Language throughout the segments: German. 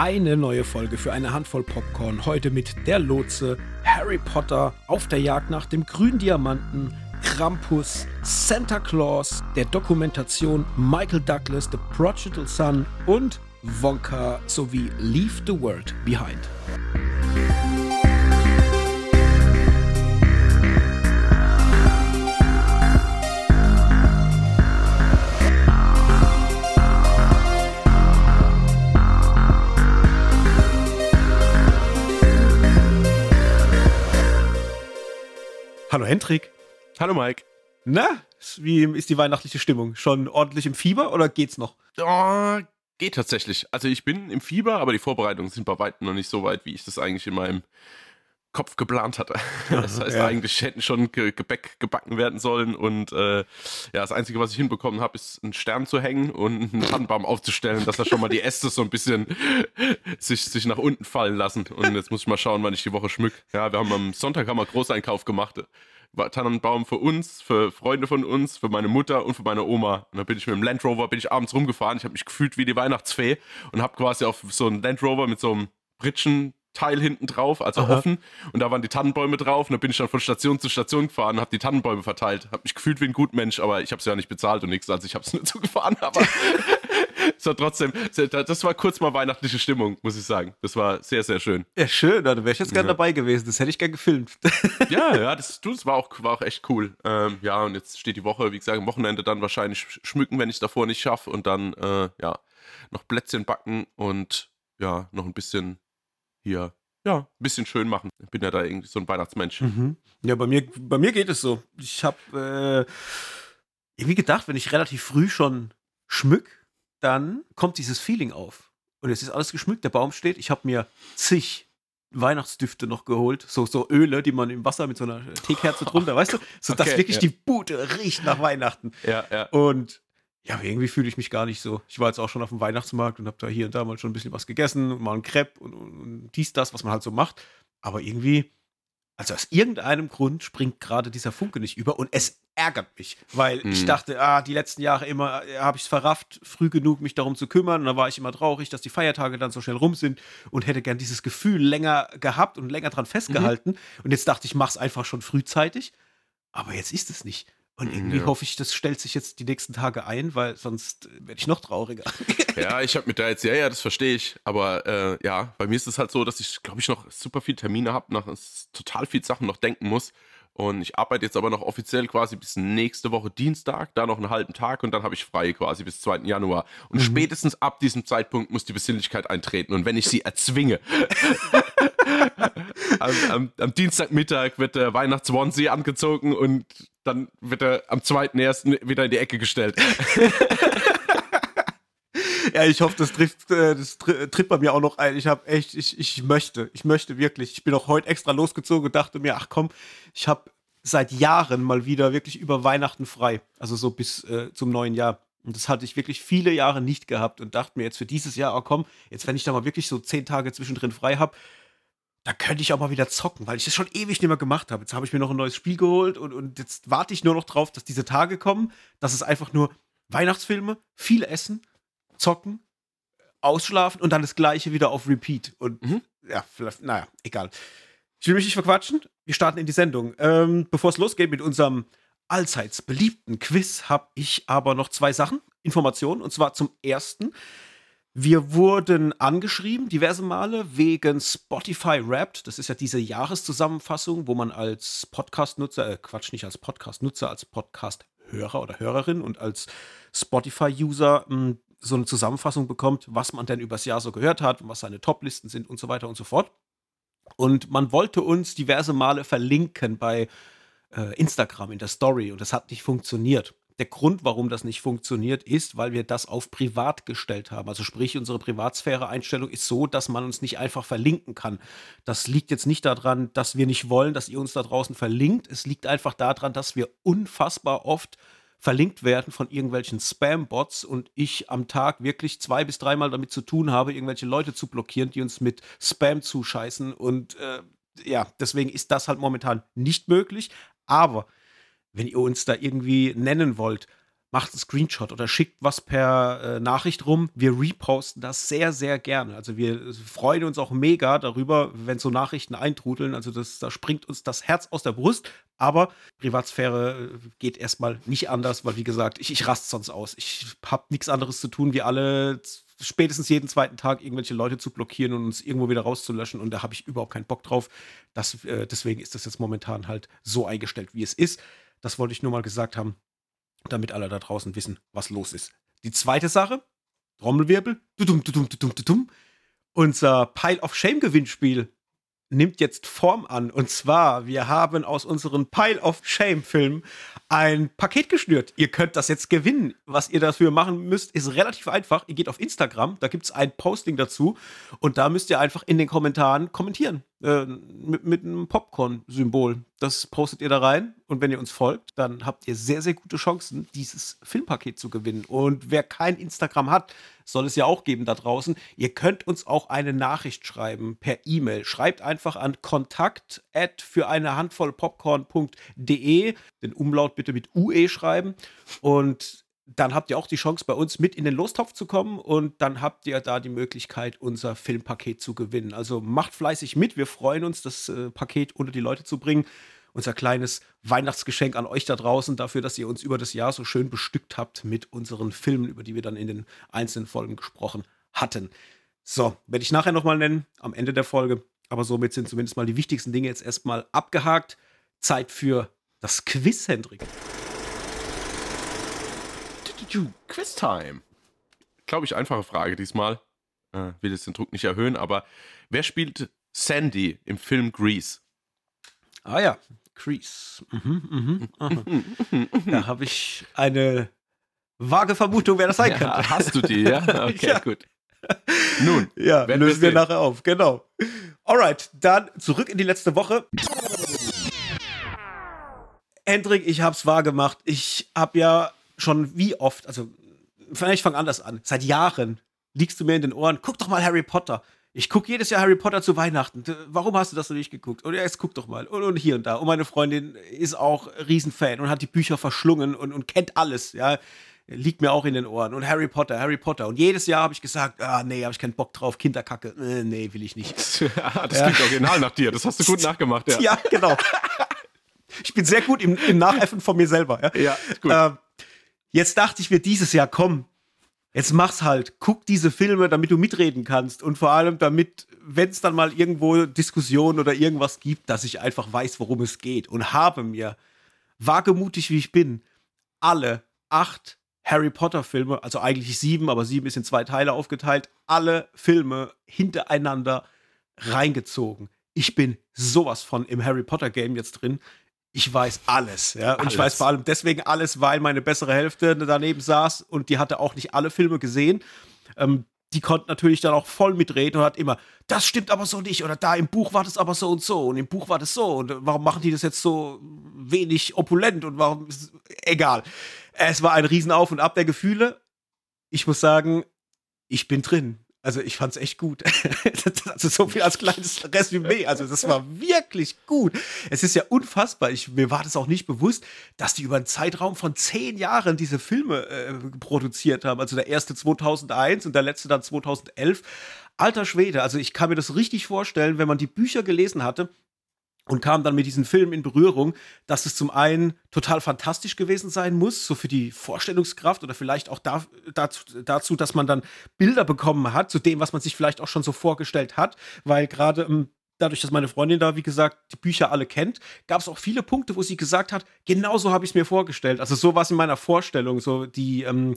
Eine neue Folge für eine Handvoll Popcorn. Heute mit der Lotse, Harry Potter auf der Jagd nach dem grünen Diamanten, Krampus, Santa Claus, der Dokumentation Michael Douglas, The Prodigal Son und Wonka sowie Leave the World Behind. Hallo Hendrik. Hallo Mike. Na, wie ist die weihnachtliche Stimmung? Schon ordentlich im Fieber oder geht's noch? Oh, geht tatsächlich. Also ich bin im Fieber, aber die Vorbereitungen sind bei weitem noch nicht so weit, wie ich das eigentlich in meinem Kopf geplant hatte. Das heißt, ja. eigentlich hätten schon Ge Gebäck gebacken werden sollen und äh, ja, das Einzige, was ich hinbekommen habe, ist einen Stern zu hängen und einen Tannenbaum aufzustellen, dass da schon mal die Äste so ein bisschen sich, sich nach unten fallen lassen. Und jetzt muss ich mal schauen, wann ich die Woche schmück. Ja, wir haben am Sonntag haben wir Großeinkauf gemacht. Tannenbaum für uns, für Freunde von uns, für meine Mutter und für meine Oma. Und dann bin ich mit dem Land Rover, bin ich abends rumgefahren. Ich habe mich gefühlt wie die Weihnachtsfee und habe quasi auf so einen Land Rover mit so einem Britschen Teil hinten drauf, also Aha. offen. Und da waren die Tannenbäume drauf. Und da bin ich dann von Station zu Station gefahren und habe die Tannenbäume verteilt. Habe mich gefühlt wie ein Gutmensch, aber ich habe es ja nicht bezahlt und nichts. Also ich habe es nur zugefahren. Aber es war trotzdem, das war kurz mal weihnachtliche Stimmung, muss ich sagen. Das war sehr, sehr schön. Ja, schön. Da wäre ich jetzt gerne ja. dabei gewesen. Das hätte ich gerne gefilmt. ja, ja, das, das war, auch, war auch echt cool. Ähm, ja, und jetzt steht die Woche, wie gesagt, am Wochenende dann wahrscheinlich schmücken, wenn ich es davor nicht schaffe. Und dann, äh, ja, noch Plätzchen backen und ja, noch ein bisschen hier ja, ein bisschen schön machen. Ich bin ja da irgendwie so ein Weihnachtsmensch. Mhm. Ja, bei mir, bei mir geht es so. Ich habe äh, irgendwie gedacht, wenn ich relativ früh schon schmück, dann kommt dieses Feeling auf. Und es ist alles geschmückt, der Baum steht. Ich habe mir zig Weihnachtsdüfte noch geholt, so, so Öle, die man im Wasser mit so einer Teekerze drunter, weißt du, so dass wirklich ja. die Bude riecht nach Weihnachten. Ja, ja. Und ja, irgendwie fühle ich mich gar nicht so. Ich war jetzt auch schon auf dem Weihnachtsmarkt und habe da hier und da mal schon ein bisschen was gegessen und mal ein Crepe und, und, und dies, das, was man halt so macht. Aber irgendwie, also aus irgendeinem Grund springt gerade dieser Funke nicht über und es ärgert mich, weil hm. ich dachte, ah, die letzten Jahre immer äh, habe ich es verrafft, früh genug mich darum zu kümmern und da war ich immer traurig, dass die Feiertage dann so schnell rum sind und hätte gern dieses Gefühl länger gehabt und länger dran festgehalten. Mhm. Und jetzt dachte ich, mach's einfach schon frühzeitig. Aber jetzt ist es nicht. Und irgendwie ja. hoffe ich, das stellt sich jetzt die nächsten Tage ein, weil sonst werde ich noch trauriger. Ja, ich habe mit da jetzt, ja, ja, das verstehe ich. Aber äh, ja, bei mir ist es halt so, dass ich, glaube ich, noch super viele Termine habe, noch total viel Sachen noch denken muss. Und ich arbeite jetzt aber noch offiziell quasi bis nächste Woche Dienstag, da noch einen halben Tag und dann habe ich frei quasi bis 2. Januar. Und mhm. spätestens ab diesem Zeitpunkt muss die Besinnlichkeit eintreten. Und wenn ich sie erzwinge, am, am, am, Dienstagmittag wird der Weihnachts-Onesie angezogen und dann wird er am 2.1. wieder in die Ecke gestellt. ja, ich hoffe, das trifft, äh, das tritt bei mir auch noch ein. Ich habe echt, ich, ich möchte, ich möchte wirklich. Ich bin auch heute extra losgezogen und dachte mir, ach komm, ich habe seit Jahren mal wieder wirklich über Weihnachten frei. Also so bis äh, zum neuen Jahr. Und das hatte ich wirklich viele Jahre nicht gehabt und dachte mir jetzt für dieses Jahr, oh komm, jetzt wenn ich da mal wirklich so zehn Tage zwischendrin frei habe, da könnte ich auch mal wieder zocken, weil ich das schon ewig nicht mehr gemacht habe. Jetzt habe ich mir noch ein neues Spiel geholt und, und jetzt warte ich nur noch drauf, dass diese Tage kommen, dass es einfach nur Weihnachtsfilme, viel Essen, zocken, ausschlafen und dann das gleiche wieder auf Repeat. Und mhm. ja, vielleicht, naja, egal. Ich will mich nicht verquatschen. Wir starten in die Sendung. Ähm, Bevor es losgeht mit unserem allseits beliebten Quiz, habe ich aber noch zwei Sachen, Informationen. Und zwar zum ersten. Wir wurden angeschrieben, diverse Male, wegen Spotify Wrapped. Das ist ja diese Jahreszusammenfassung, wo man als Podcast-Nutzer, äh, Quatsch, nicht als Podcast-Nutzer, als Podcast-Hörer oder Hörerin und als Spotify-User hm, so eine Zusammenfassung bekommt, was man denn übers Jahr so gehört hat und was seine Top-Listen sind und so weiter und so fort. Und man wollte uns diverse Male verlinken bei äh, Instagram in der Story und das hat nicht funktioniert. Der Grund, warum das nicht funktioniert, ist, weil wir das auf privat gestellt haben. Also sprich, unsere Privatsphäre-Einstellung ist so, dass man uns nicht einfach verlinken kann. Das liegt jetzt nicht daran, dass wir nicht wollen, dass ihr uns da draußen verlinkt. Es liegt einfach daran, dass wir unfassbar oft verlinkt werden von irgendwelchen Spam-Bots und ich am Tag wirklich zwei bis dreimal damit zu tun habe, irgendwelche Leute zu blockieren, die uns mit Spam zuscheißen. Und äh, ja, deswegen ist das halt momentan nicht möglich. Aber wenn ihr uns da irgendwie nennen wollt, macht einen Screenshot oder schickt was per äh, Nachricht rum. Wir reposten das sehr, sehr gerne. Also wir freuen uns auch mega darüber, wenn so Nachrichten eintrudeln. Also das, da springt uns das Herz aus der Brust. Aber Privatsphäre äh, geht erstmal nicht anders, weil wie gesagt, ich, ich rast sonst aus. Ich habe nichts anderes zu tun, wie alle spätestens jeden zweiten Tag irgendwelche Leute zu blockieren und uns irgendwo wieder rauszulöschen. Und da habe ich überhaupt keinen Bock drauf. Das, äh, deswegen ist das jetzt momentan halt so eingestellt, wie es ist. Das wollte ich nur mal gesagt haben damit alle da draußen wissen, was los ist. Die zweite Sache, Trommelwirbel, dudum, dudum, dudum, dudum. Unser Pile of Shame Gewinnspiel nimmt jetzt Form an. Und zwar, wir haben aus unseren Pile of Shame Filmen ein Paket geschnürt. Ihr könnt das jetzt gewinnen. Was ihr dafür machen müsst, ist relativ einfach. Ihr geht auf Instagram, da gibt es ein Posting dazu und da müsst ihr einfach in den Kommentaren kommentieren. Äh, mit, mit einem Popcorn-Symbol. Das postet ihr da rein und wenn ihr uns folgt, dann habt ihr sehr, sehr gute Chancen, dieses Filmpaket zu gewinnen. Und wer kein Instagram hat, soll es ja auch geben da draußen. Ihr könnt uns auch eine Nachricht schreiben per E-Mail. Schreibt einfach an kontakt für eine Handvoll Popcorn.de. Den Umlaut bitte mit UE schreiben. Und dann habt ihr auch die Chance, bei uns mit in den Lostopf zu kommen und dann habt ihr da die Möglichkeit, unser Filmpaket zu gewinnen. Also macht fleißig mit. Wir freuen uns, das äh, Paket unter die Leute zu bringen. Unser kleines Weihnachtsgeschenk an euch da draußen dafür, dass ihr uns über das Jahr so schön bestückt habt mit unseren Filmen, über die wir dann in den einzelnen Folgen gesprochen hatten. So, werde ich nachher nochmal nennen, am Ende der Folge. Aber somit sind zumindest mal die wichtigsten Dinge jetzt erstmal abgehakt. Zeit für das Quiz, Hendrik. Quiz-Time. Glaube ich, einfache Frage diesmal. Äh, will jetzt den Druck nicht erhöhen, aber wer spielt Sandy im Film Grease? Ah ja, Grease. Mhm, mhm, da habe ich eine vage Vermutung, wer das sein ja, könnte. Hast du die, ja? Okay, ja. gut. Nun, ja, lösen wir nachher auf, genau. Alright, dann zurück in die letzte Woche. Hendrik, ich hab's wahr gemacht. Ich hab ja schon wie oft, also vielleicht fang anders an, seit Jahren liegst du mir in den Ohren, guck doch mal Harry Potter. Ich gucke jedes Jahr Harry Potter zu Weihnachten. Warum hast du das noch nicht geguckt? Und ja, jetzt guck doch mal. Und, und, hier und da. Und meine Freundin ist auch Riesenfan und hat die Bücher verschlungen und, und kennt alles. Ja, liegt mir auch in den Ohren. Und Harry Potter, Harry Potter. Und jedes Jahr habe ich gesagt, ah, nee, habe ich keinen Bock drauf, Kinderkacke. Äh, nee, will ich nicht. das ja. klingt original nach dir. Das hast du gut nachgemacht, ja. Ja, genau. ich bin sehr gut im, im Nachäffen von mir selber. Ja, ja gut. Ähm, Jetzt dachte ich mir dieses Jahr, komm, jetzt mach's halt. Guck diese Filme, damit du mitreden kannst. Und vor allem damit, wenn es dann mal irgendwo Diskussionen oder irgendwas gibt, dass ich einfach weiß, worum es geht. Und habe mir, wagemutig wie ich bin, alle acht Harry Potter-Filme, also eigentlich sieben, aber sieben ist in zwei Teile aufgeteilt, alle Filme hintereinander reingezogen. Ich bin sowas von im Harry Potter-Game jetzt drin ich weiß alles, ja. Und alles. ich weiß vor allem deswegen alles, weil meine bessere Hälfte daneben saß und die hatte auch nicht alle Filme gesehen. Ähm, die konnte natürlich dann auch voll mitreden und hat immer, das stimmt aber so nicht oder da im Buch war das aber so und so und im Buch war das so und warum machen die das jetzt so wenig opulent und warum, egal. Es war ein Riesenauf und Ab der Gefühle. Ich muss sagen, ich bin drin. Also ich fand es echt gut. also so viel als kleines Resümee. Also das war wirklich gut. Es ist ja unfassbar. Ich, mir war das auch nicht bewusst, dass die über einen Zeitraum von zehn Jahren diese Filme äh, produziert haben. Also der erste 2001 und der letzte dann 2011. Alter Schwede, also ich kann mir das richtig vorstellen, wenn man die Bücher gelesen hatte, und kam dann mit diesem Film in Berührung, dass es zum einen total fantastisch gewesen sein muss, so für die Vorstellungskraft oder vielleicht auch da, dazu, dazu, dass man dann Bilder bekommen hat zu dem, was man sich vielleicht auch schon so vorgestellt hat, weil gerade ähm, dadurch, dass meine Freundin da, wie gesagt, die Bücher alle kennt, gab es auch viele Punkte, wo sie gesagt hat, genau so habe ich es mir vorgestellt. Also so war es in meiner Vorstellung, so die, ähm,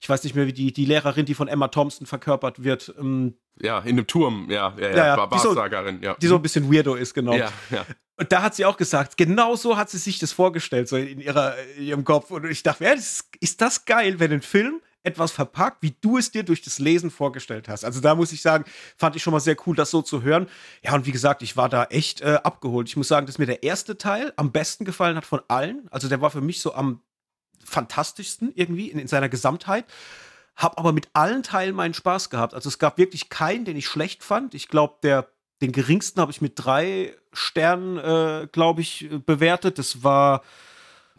ich weiß nicht mehr, wie die, die Lehrerin, die von Emma Thompson verkörpert wird, ähm, ja, in einem Turm, ja, ja, ja, ja, ja die, so, ja. die so ein bisschen weirdo ist, genau. Ja, ja. Und da hat sie auch gesagt, genau so hat sie sich das vorgestellt, so in, ihrer, in ihrem Kopf. Und ich dachte, ja, das, ist das geil, wenn ein Film etwas verpackt, wie du es dir durch das Lesen vorgestellt hast. Also da muss ich sagen, fand ich schon mal sehr cool, das so zu hören. Ja, und wie gesagt, ich war da echt äh, abgeholt. Ich muss sagen, dass mir der erste Teil am besten gefallen hat von allen. Also der war für mich so am fantastischsten irgendwie in, in seiner Gesamtheit. Hab aber mit allen Teilen meinen Spaß gehabt. Also es gab wirklich keinen, den ich schlecht fand. Ich glaube, der den geringsten habe ich mit drei Sternen, äh, glaube ich, bewertet. Das war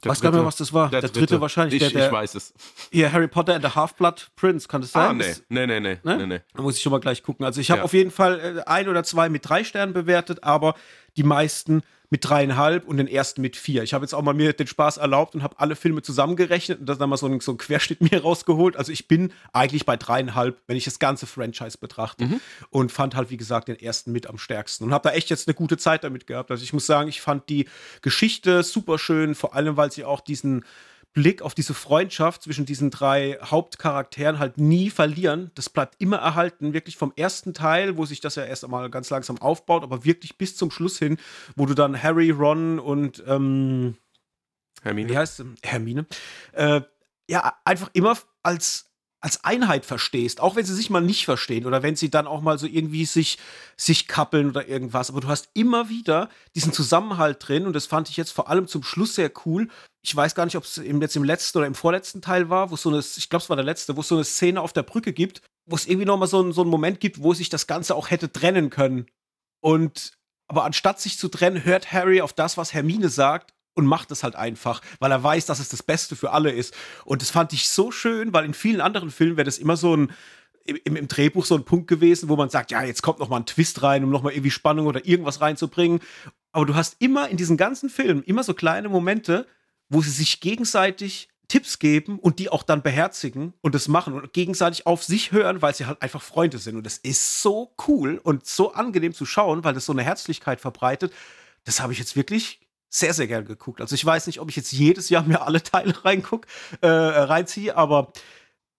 Der weiß gar nicht mehr, was das war. Der, der dritte. dritte. wahrscheinlich. Ich, der, ich weiß es. Hier, Harry Potter and the Half-Blood Prince, kann das sein? Ah, nee. nee, nee, nee, ne? nee, nee. Da muss ich schon mal gleich gucken. Also ich habe ja. auf jeden Fall äh, ein oder zwei mit drei Sternen bewertet, aber die meisten mit dreieinhalb und den ersten mit vier. Ich habe jetzt auch mal mir den Spaß erlaubt und habe alle Filme zusammengerechnet und dann mal so einen, so einen Querschnitt mir rausgeholt. Also ich bin eigentlich bei dreieinhalb, wenn ich das ganze Franchise betrachte. Mhm. Und fand halt, wie gesagt, den ersten mit am stärksten. Und habe da echt jetzt eine gute Zeit damit gehabt. Also ich muss sagen, ich fand die Geschichte super schön, vor allem, weil sie auch diesen Blick auf diese Freundschaft zwischen diesen drei Hauptcharakteren halt nie verlieren. Das bleibt immer erhalten, wirklich vom ersten Teil, wo sich das ja erst einmal ganz langsam aufbaut, aber wirklich bis zum Schluss hin, wo du dann Harry, Ron und ähm, Hermine. Wie heißt Hermine? Äh, ja, einfach immer als als Einheit verstehst, auch wenn sie sich mal nicht verstehen oder wenn sie dann auch mal so irgendwie sich, sich kappeln oder irgendwas. Aber du hast immer wieder diesen Zusammenhalt drin und das fand ich jetzt vor allem zum Schluss sehr cool. Ich weiß gar nicht, ob es jetzt im letzten oder im vorletzten Teil war, wo es so eine, ich glaube, es war der letzte, wo es so eine Szene auf der Brücke gibt, wo es irgendwie nochmal so, so einen Moment gibt, wo sich das Ganze auch hätte trennen können. Und aber anstatt sich zu trennen, hört Harry auf das, was Hermine sagt und macht es halt einfach, weil er weiß, dass es das Beste für alle ist. Und das fand ich so schön, weil in vielen anderen Filmen wäre das immer so ein im, im, Drehbuch so ein Punkt gewesen, wo man sagt, ja, jetzt kommt noch mal ein Twist rein, um noch mal irgendwie Spannung oder irgendwas reinzubringen. Aber du hast immer in diesen ganzen Filmen immer so kleine Momente, wo sie sich gegenseitig Tipps geben und die auch dann beherzigen und das machen und gegenseitig auf sich hören, weil sie halt einfach Freunde sind. Und das ist so cool und so angenehm zu schauen, weil das so eine Herzlichkeit verbreitet. Das habe ich jetzt wirklich sehr, sehr gern geguckt. Also ich weiß nicht, ob ich jetzt jedes Jahr mir alle Teile reinguck, äh, reinziehe, aber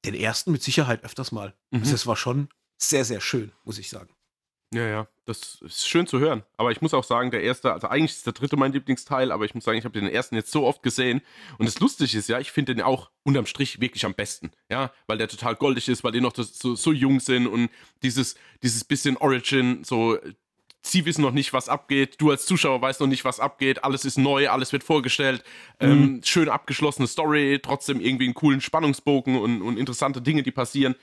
den ersten mit Sicherheit öfters mal. Mhm. Also das war schon sehr, sehr schön, muss ich sagen. Ja, ja, das ist schön zu hören. Aber ich muss auch sagen, der erste, also eigentlich ist der dritte mein Lieblingsteil, aber ich muss sagen, ich habe den ersten jetzt so oft gesehen. Und das Lustige ist ja, ich finde den auch unterm Strich wirklich am besten. Ja, weil der total goldig ist, weil die noch so, so jung sind und dieses, dieses bisschen Origin, so sie wissen noch nicht, was abgeht, du als Zuschauer weißt noch nicht, was abgeht, alles ist neu, alles wird vorgestellt, mhm. ähm, schön abgeschlossene Story, trotzdem irgendwie einen coolen Spannungsbogen und, und interessante Dinge, die passieren.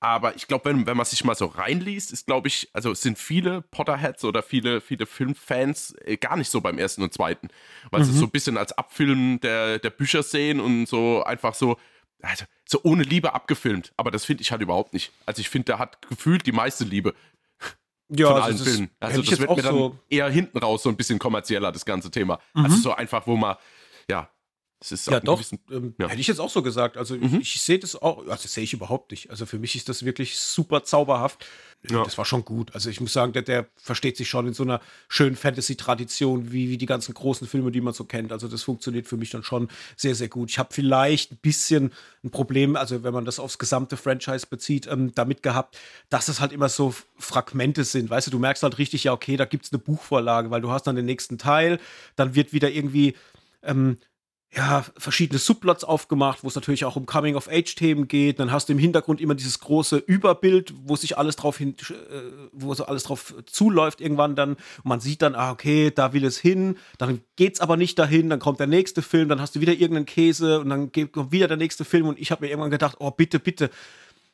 Aber ich glaube, wenn, wenn man sich mal so reinliest, ist, glaube ich, also sind viele Potterheads oder viele, viele Filmfans äh, gar nicht so beim ersten und zweiten. Weil mhm. sie es so ein bisschen als Abfilmen der, der Bücher sehen und so einfach so, also so ohne Liebe abgefilmt. Aber das finde ich halt überhaupt nicht. Also ich finde, der hat gefühlt die meiste Liebe ja, von also allen Filmen. Also das wird mir dann so eher hinten raus so ein bisschen kommerzieller, das ganze Thema. Mhm. Also so einfach, wo man, ja, ja doch, gewissen, ähm, ja. hätte ich jetzt auch so gesagt. Also mhm. ich, ich sehe das auch, also das sehe ich überhaupt nicht. Also für mich ist das wirklich super zauberhaft. Ja. Das war schon gut. Also ich muss sagen, der, der versteht sich schon in so einer schönen Fantasy-Tradition, wie, wie die ganzen großen Filme, die man so kennt. Also das funktioniert für mich dann schon sehr, sehr gut. Ich habe vielleicht ein bisschen ein Problem, also wenn man das aufs gesamte Franchise bezieht, ähm, damit gehabt, dass es halt immer so Fragmente sind. Weißt du, du merkst halt richtig, ja, okay, da gibt es eine Buchvorlage, weil du hast dann den nächsten Teil, dann wird wieder irgendwie ähm, ja, verschiedene Subplots aufgemacht, wo es natürlich auch um Coming-of-Age-Themen geht. Dann hast du im Hintergrund immer dieses große Überbild, wo sich alles drauf hin, äh, wo so alles drauf zuläuft irgendwann dann. Und man sieht dann, ah, okay, da will es hin, dann geht's aber nicht dahin, dann kommt der nächste Film, dann hast du wieder irgendeinen Käse und dann kommt wieder der nächste Film und ich habe mir irgendwann gedacht, oh, bitte, bitte,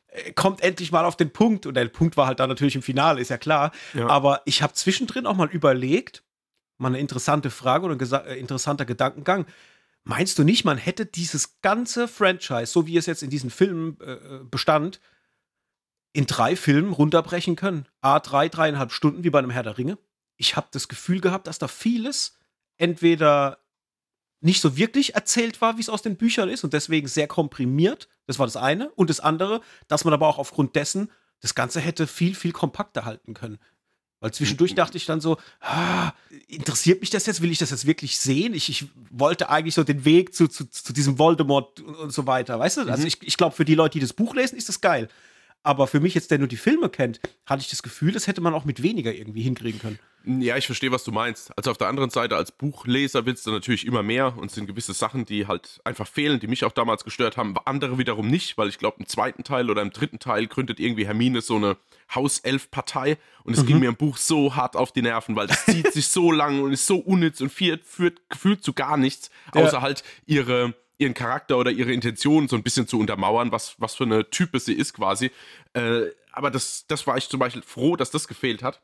äh, kommt endlich mal auf den Punkt. Und der Punkt war halt dann natürlich im Finale, ist ja klar. Ja. Aber ich habe zwischendrin auch mal überlegt, mal eine interessante Frage oder ein äh, interessanter Gedankengang Meinst du nicht, man hätte dieses ganze Franchise, so wie es jetzt in diesen Filmen äh, bestand, in drei Filmen runterbrechen können? A, drei, dreieinhalb Stunden wie bei einem Herr der Ringe. Ich habe das Gefühl gehabt, dass da vieles entweder nicht so wirklich erzählt war, wie es aus den Büchern ist und deswegen sehr komprimiert. Das war das eine. Und das andere, dass man aber auch aufgrund dessen das Ganze hätte viel, viel kompakter halten können. Weil zwischendurch dachte ich dann so, ah, interessiert mich das jetzt? Will ich das jetzt wirklich sehen? Ich, ich wollte eigentlich so den Weg zu, zu, zu diesem Voldemort und, und, so weiter. Weißt du? Also mhm. ich, ich glaube, für die Leute, die das Buch lesen, ist das geil. Aber für mich jetzt, der nur die Filme kennt, hatte ich das Gefühl, das hätte man auch mit weniger irgendwie hinkriegen können. Ja, ich verstehe, was du meinst. Also auf der anderen Seite, als Buchleser willst du natürlich immer mehr und es sind gewisse Sachen, die halt einfach fehlen, die mich auch damals gestört haben. Andere wiederum nicht, weil ich glaube, im zweiten Teil oder im dritten Teil gründet irgendwie Hermine so eine Hauself-Partei und es mhm. ging mir im Buch so hart auf die Nerven, weil das zieht sich so lang und ist so unnütz und führt, führt gefühlt zu gar nichts, außer ja. halt ihre ihren Charakter oder ihre Intention so ein bisschen zu untermauern, was, was für eine Type sie ist quasi. Äh, aber das, das war ich zum Beispiel froh, dass das gefehlt hat.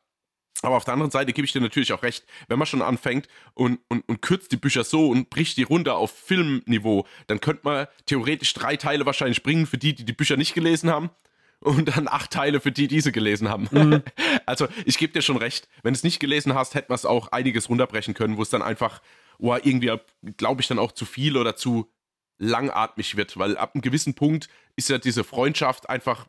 Aber auf der anderen Seite gebe ich dir natürlich auch recht, wenn man schon anfängt und, und, und kürzt die Bücher so und bricht die runter auf Filmniveau, dann könnte man theoretisch drei Teile wahrscheinlich bringen für die, die die Bücher nicht gelesen haben und dann acht Teile für die, die sie gelesen haben. Mhm. Also ich gebe dir schon recht, wenn du es nicht gelesen hast, hätte man es auch einiges runterbrechen können, wo es dann einfach, oh, irgendwie, glaube ich, dann auch zu viel oder zu langatmig wird, weil ab einem gewissen Punkt ist ja diese Freundschaft einfach,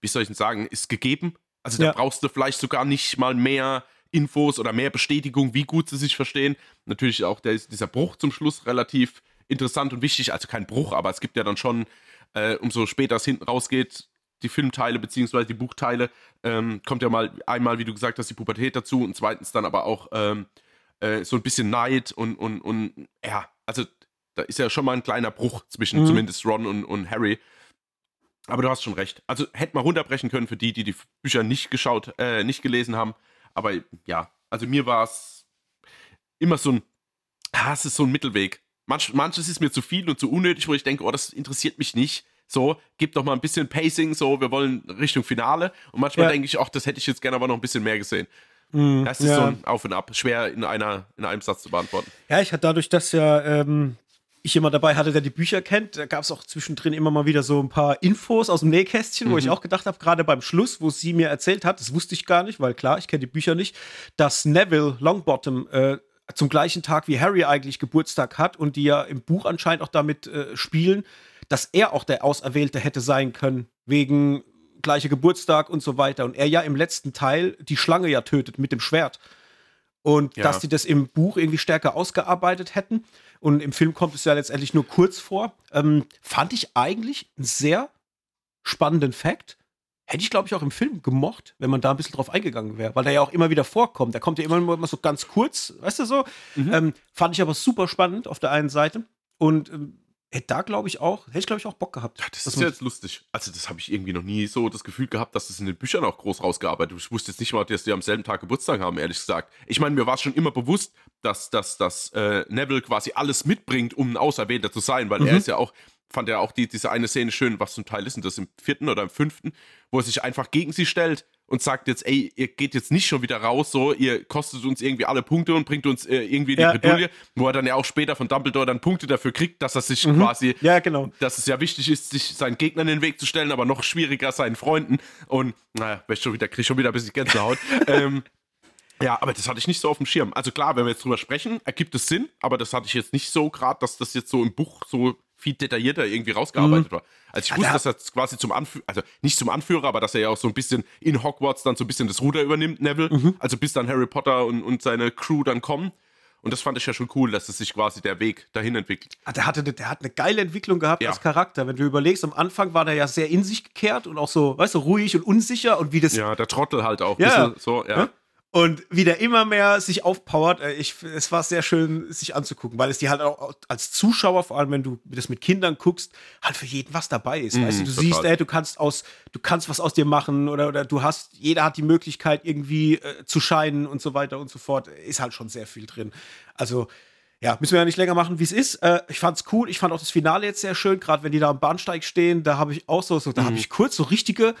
wie soll ich denn sagen, ist gegeben. Also ja. da brauchst du vielleicht sogar nicht mal mehr Infos oder mehr Bestätigung, wie gut sie sich verstehen. Natürlich auch der, dieser Bruch zum Schluss relativ interessant und wichtig. Also kein Bruch, aber es gibt ja dann schon, äh, umso später es hinten rausgeht, die Filmteile beziehungsweise die Buchteile, ähm, kommt ja mal einmal, wie du gesagt hast, die Pubertät dazu und zweitens dann aber auch ähm, äh, so ein bisschen Neid und, und, und ja, also da ist ja schon mal ein kleiner Bruch zwischen mhm. zumindest Ron und, und Harry. Aber du hast schon recht. Also hätte man runterbrechen können für die, die die Bücher nicht geschaut, äh, nicht gelesen haben. Aber ja, also mir war es immer so ein, ah, es ist so ein Mittelweg. Manch, manches ist mir zu viel und zu unnötig, wo ich denke, oh, das interessiert mich nicht. So, gib doch mal ein bisschen Pacing, so, wir wollen Richtung Finale. Und manchmal ja. denke ich, ach, das hätte ich jetzt gerne aber noch ein bisschen mehr gesehen. Mm, das ist ja. so ein Auf und Ab, schwer in, einer, in einem Satz zu beantworten. Ja, ich hatte dadurch, dass ja ähm, ich immer dabei hatte, der die Bücher kennt, da gab es auch zwischendrin immer mal wieder so ein paar Infos aus dem Nähkästchen, mhm. wo ich mhm. auch gedacht habe, gerade beim Schluss, wo sie mir erzählt hat, das wusste ich gar nicht, weil klar, ich kenne die Bücher nicht, dass Neville Longbottom äh, zum gleichen Tag wie Harry eigentlich Geburtstag hat und die ja im Buch anscheinend auch damit äh, spielen, dass er auch der Auserwählte hätte sein können, wegen gleicher Geburtstag und so weiter. Und er ja im letzten Teil die Schlange ja tötet mit dem Schwert. Und ja. dass die das im Buch irgendwie stärker ausgearbeitet hätten. Und im Film kommt es ja letztendlich nur kurz vor. Ähm, fand ich eigentlich einen sehr spannenden Fakt. Hätte ich, glaube ich, auch im Film gemocht, wenn man da ein bisschen drauf eingegangen wäre, weil der ja auch immer wieder vorkommt. Der kommt ja immer, immer so ganz kurz, weißt du so. Mhm. Ähm, fand ich aber super spannend auf der einen Seite. Und ähm, Hätte da, glaube ich, auch, hätte ich, glaube ich, auch Bock gehabt. Ja, das ist ja jetzt lustig. Also, das habe ich irgendwie noch nie so das Gefühl gehabt, dass das in den Büchern auch groß rausgearbeitet wird. Ich wusste jetzt nicht mal, dass die am selben Tag Geburtstag haben, ehrlich gesagt. Ich meine, mir war es schon immer bewusst, dass, dass, dass äh, Neville quasi alles mitbringt, um ein Auserwählter zu sein, weil mhm. er ist ja auch, fand er auch die, diese eine Szene schön, was zum Teil ist, und das im vierten oder im fünften, wo er sich einfach gegen sie stellt und sagt jetzt, ey, ihr geht jetzt nicht schon wieder raus, so, ihr kostet uns irgendwie alle Punkte und bringt uns äh, irgendwie die ja, Bredouille, ja. wo er dann ja auch später von Dumbledore dann Punkte dafür kriegt, dass er sich mhm. quasi, ja, genau. dass es ja wichtig ist, sich seinen Gegnern in den Weg zu stellen, aber noch schwieriger seinen Freunden und, naja, ich schon wieder, krieg schon wieder ein bisschen Gänsehaut. ähm, ja, aber das hatte ich nicht so auf dem Schirm. Also klar, wenn wir jetzt drüber sprechen, ergibt es Sinn, aber das hatte ich jetzt nicht so gerade, dass das jetzt so im Buch so viel detaillierter irgendwie rausgearbeitet mhm. war. Also ich wusste, dass er quasi zum Anführer, also nicht zum Anführer, aber dass er ja auch so ein bisschen in Hogwarts dann so ein bisschen das Ruder übernimmt, Neville. Mhm. Also bis dann Harry Potter und, und seine Crew dann kommen. Und das fand ich ja schon cool, dass es sich quasi der Weg dahin entwickelt. Ah, der, hatte, der hat eine geile Entwicklung gehabt ja. als Charakter. Wenn du überlegst, am Anfang war der ja sehr in sich gekehrt und auch so, weißt du, ruhig und unsicher und wie das. Ja, der Trottel halt auch. Ja. So, ja. Und wie der immer mehr sich aufpowert, äh, ich, es war sehr schön, sich anzugucken, weil es dir halt auch als Zuschauer, vor allem wenn du das mit Kindern guckst, halt für jeden was dabei ist. Mm, weißt du, du total. siehst, ey, du kannst aus, du kannst was aus dir machen oder, oder du hast, jeder hat die Möglichkeit, irgendwie äh, zu scheinen und so weiter und so fort. Ist halt schon sehr viel drin. Also, ja, müssen wir ja nicht länger machen, wie es ist. Äh, ich fand's cool. Ich fand auch das Finale jetzt sehr schön, gerade wenn die da am Bahnsteig stehen. Da habe ich auch so, so da mm. habe mhm. ich kurz so richtige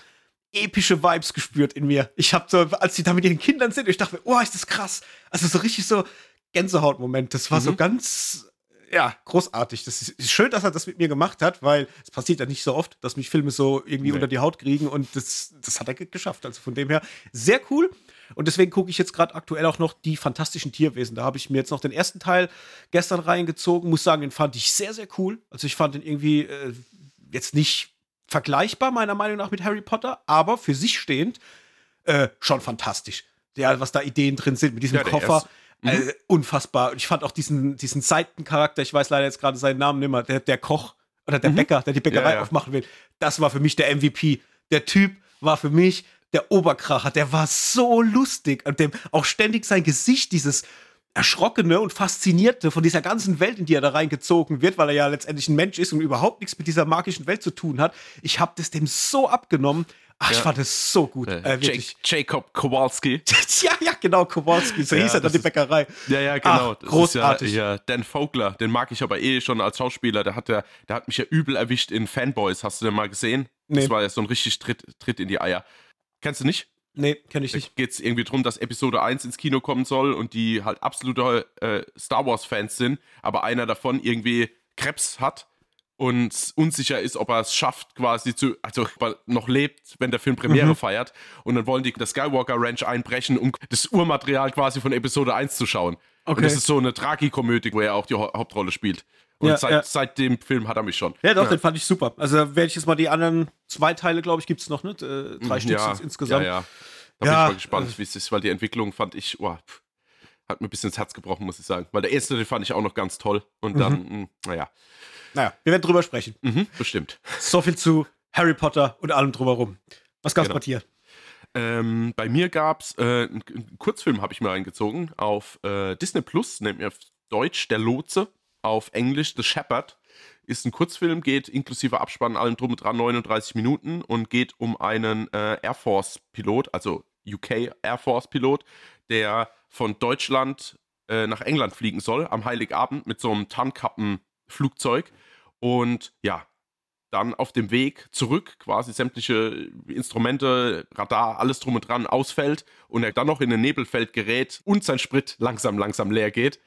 epische Vibes gespürt in mir. Ich habe so, als die da mit ihren Kindern sind, ich dachte mir, oh, ist das krass. Also so richtig so Gänsehautmoment. Das war mhm. so ganz, ja, großartig. Das ist schön, dass er das mit mir gemacht hat, weil es passiert ja nicht so oft, dass mich Filme so irgendwie nee. unter die Haut kriegen und das, das hat er geschafft. Also von dem her sehr cool. Und deswegen gucke ich jetzt gerade aktuell auch noch die fantastischen Tierwesen. Da habe ich mir jetzt noch den ersten Teil gestern reingezogen. Muss sagen, den fand ich sehr, sehr cool. Also ich fand den irgendwie äh, jetzt nicht vergleichbar, meiner Meinung nach, mit Harry Potter, aber für sich stehend äh, schon fantastisch. Ja, was da Ideen drin sind mit diesem ja, Koffer. Mhm. Äh, unfassbar. Und ich fand auch diesen, diesen Seitencharakter, ich weiß leider jetzt gerade seinen Namen nicht mehr, der, der Koch oder der mhm. Bäcker, der die Bäckerei ja, ja. aufmachen will. Das war für mich der MVP. Der Typ war für mich der Oberkracher. Der war so lustig. Und dem auch ständig sein Gesicht, dieses Erschrockene und Faszinierte von dieser ganzen Welt, in die er da reingezogen wird, weil er ja letztendlich ein Mensch ist und überhaupt nichts mit dieser magischen Welt zu tun hat. Ich habe das dem so abgenommen. Ach, ja. ich fand das so gut. Äh, äh, Jacob Kowalski. ja, ja, genau, Kowalski. So ja, hieß er dann die Bäckerei. Ja, ja, genau. Ach, großartig. Ja, ja, Dan Vogler, den mag ich aber eh schon als Schauspieler. Der hat, der, der hat mich ja übel erwischt in Fanboys. Hast du den mal gesehen? Nee. Das war ja so ein richtig Tritt, Tritt in die Eier. Kennst du nicht? Nee, kenne ich nicht. Da geht es irgendwie darum, dass Episode 1 ins Kino kommen soll und die halt absolute äh, Star Wars-Fans sind, aber einer davon irgendwie Krebs hat und unsicher ist, ob er es schafft, quasi zu, also ob er noch lebt, wenn der Film Premiere mhm. feiert. Und dann wollen die das Skywalker Ranch einbrechen, um das Urmaterial quasi von Episode 1 zu schauen. Okay. Und das ist so eine Tragikomödie, wo er auch die Hauptrolle spielt. Und ja, seit, ja. seit, dem Film hat er mich schon. Ja, doch, ja. den fand ich super. Also werde ich jetzt mal die anderen zwei Teile, glaube ich, gibt es noch, ne? Äh, drei mhm, Stück ja, insgesamt. Ja, ja. Da bin ich mal gespannt, also, wie es ist, weil die Entwicklung fand ich, oh, hat mir ein bisschen ins Herz gebrochen, muss ich sagen. Weil der erste, den fand ich auch noch ganz toll. Und dann, mhm. mh, hm, naja. Naja, wir werden drüber sprechen. Mhm, bestimmt. So viel zu Harry Potter und allem drumherum. Was gab's genau. bei dir? Ähm, bei mir gab's äh, einen, Kurzfilm, habe ich mir reingezogen, auf äh, Disney Plus, nennt mir Deutsch Der Lotse auf Englisch The Shepherd. Ist ein Kurzfilm, geht inklusive Abspann allem drum und dran 39 Minuten und geht um einen äh, Air Force-Pilot, also UK Air Force-Pilot, der von Deutschland äh, nach England fliegen soll am Heiligabend mit so einem Tarnkappen-Flugzeug. Und ja, dann auf dem Weg zurück quasi sämtliche Instrumente, Radar, alles drum und dran ausfällt und er dann noch in ein Nebelfeld gerät und sein Sprit langsam, langsam leer geht.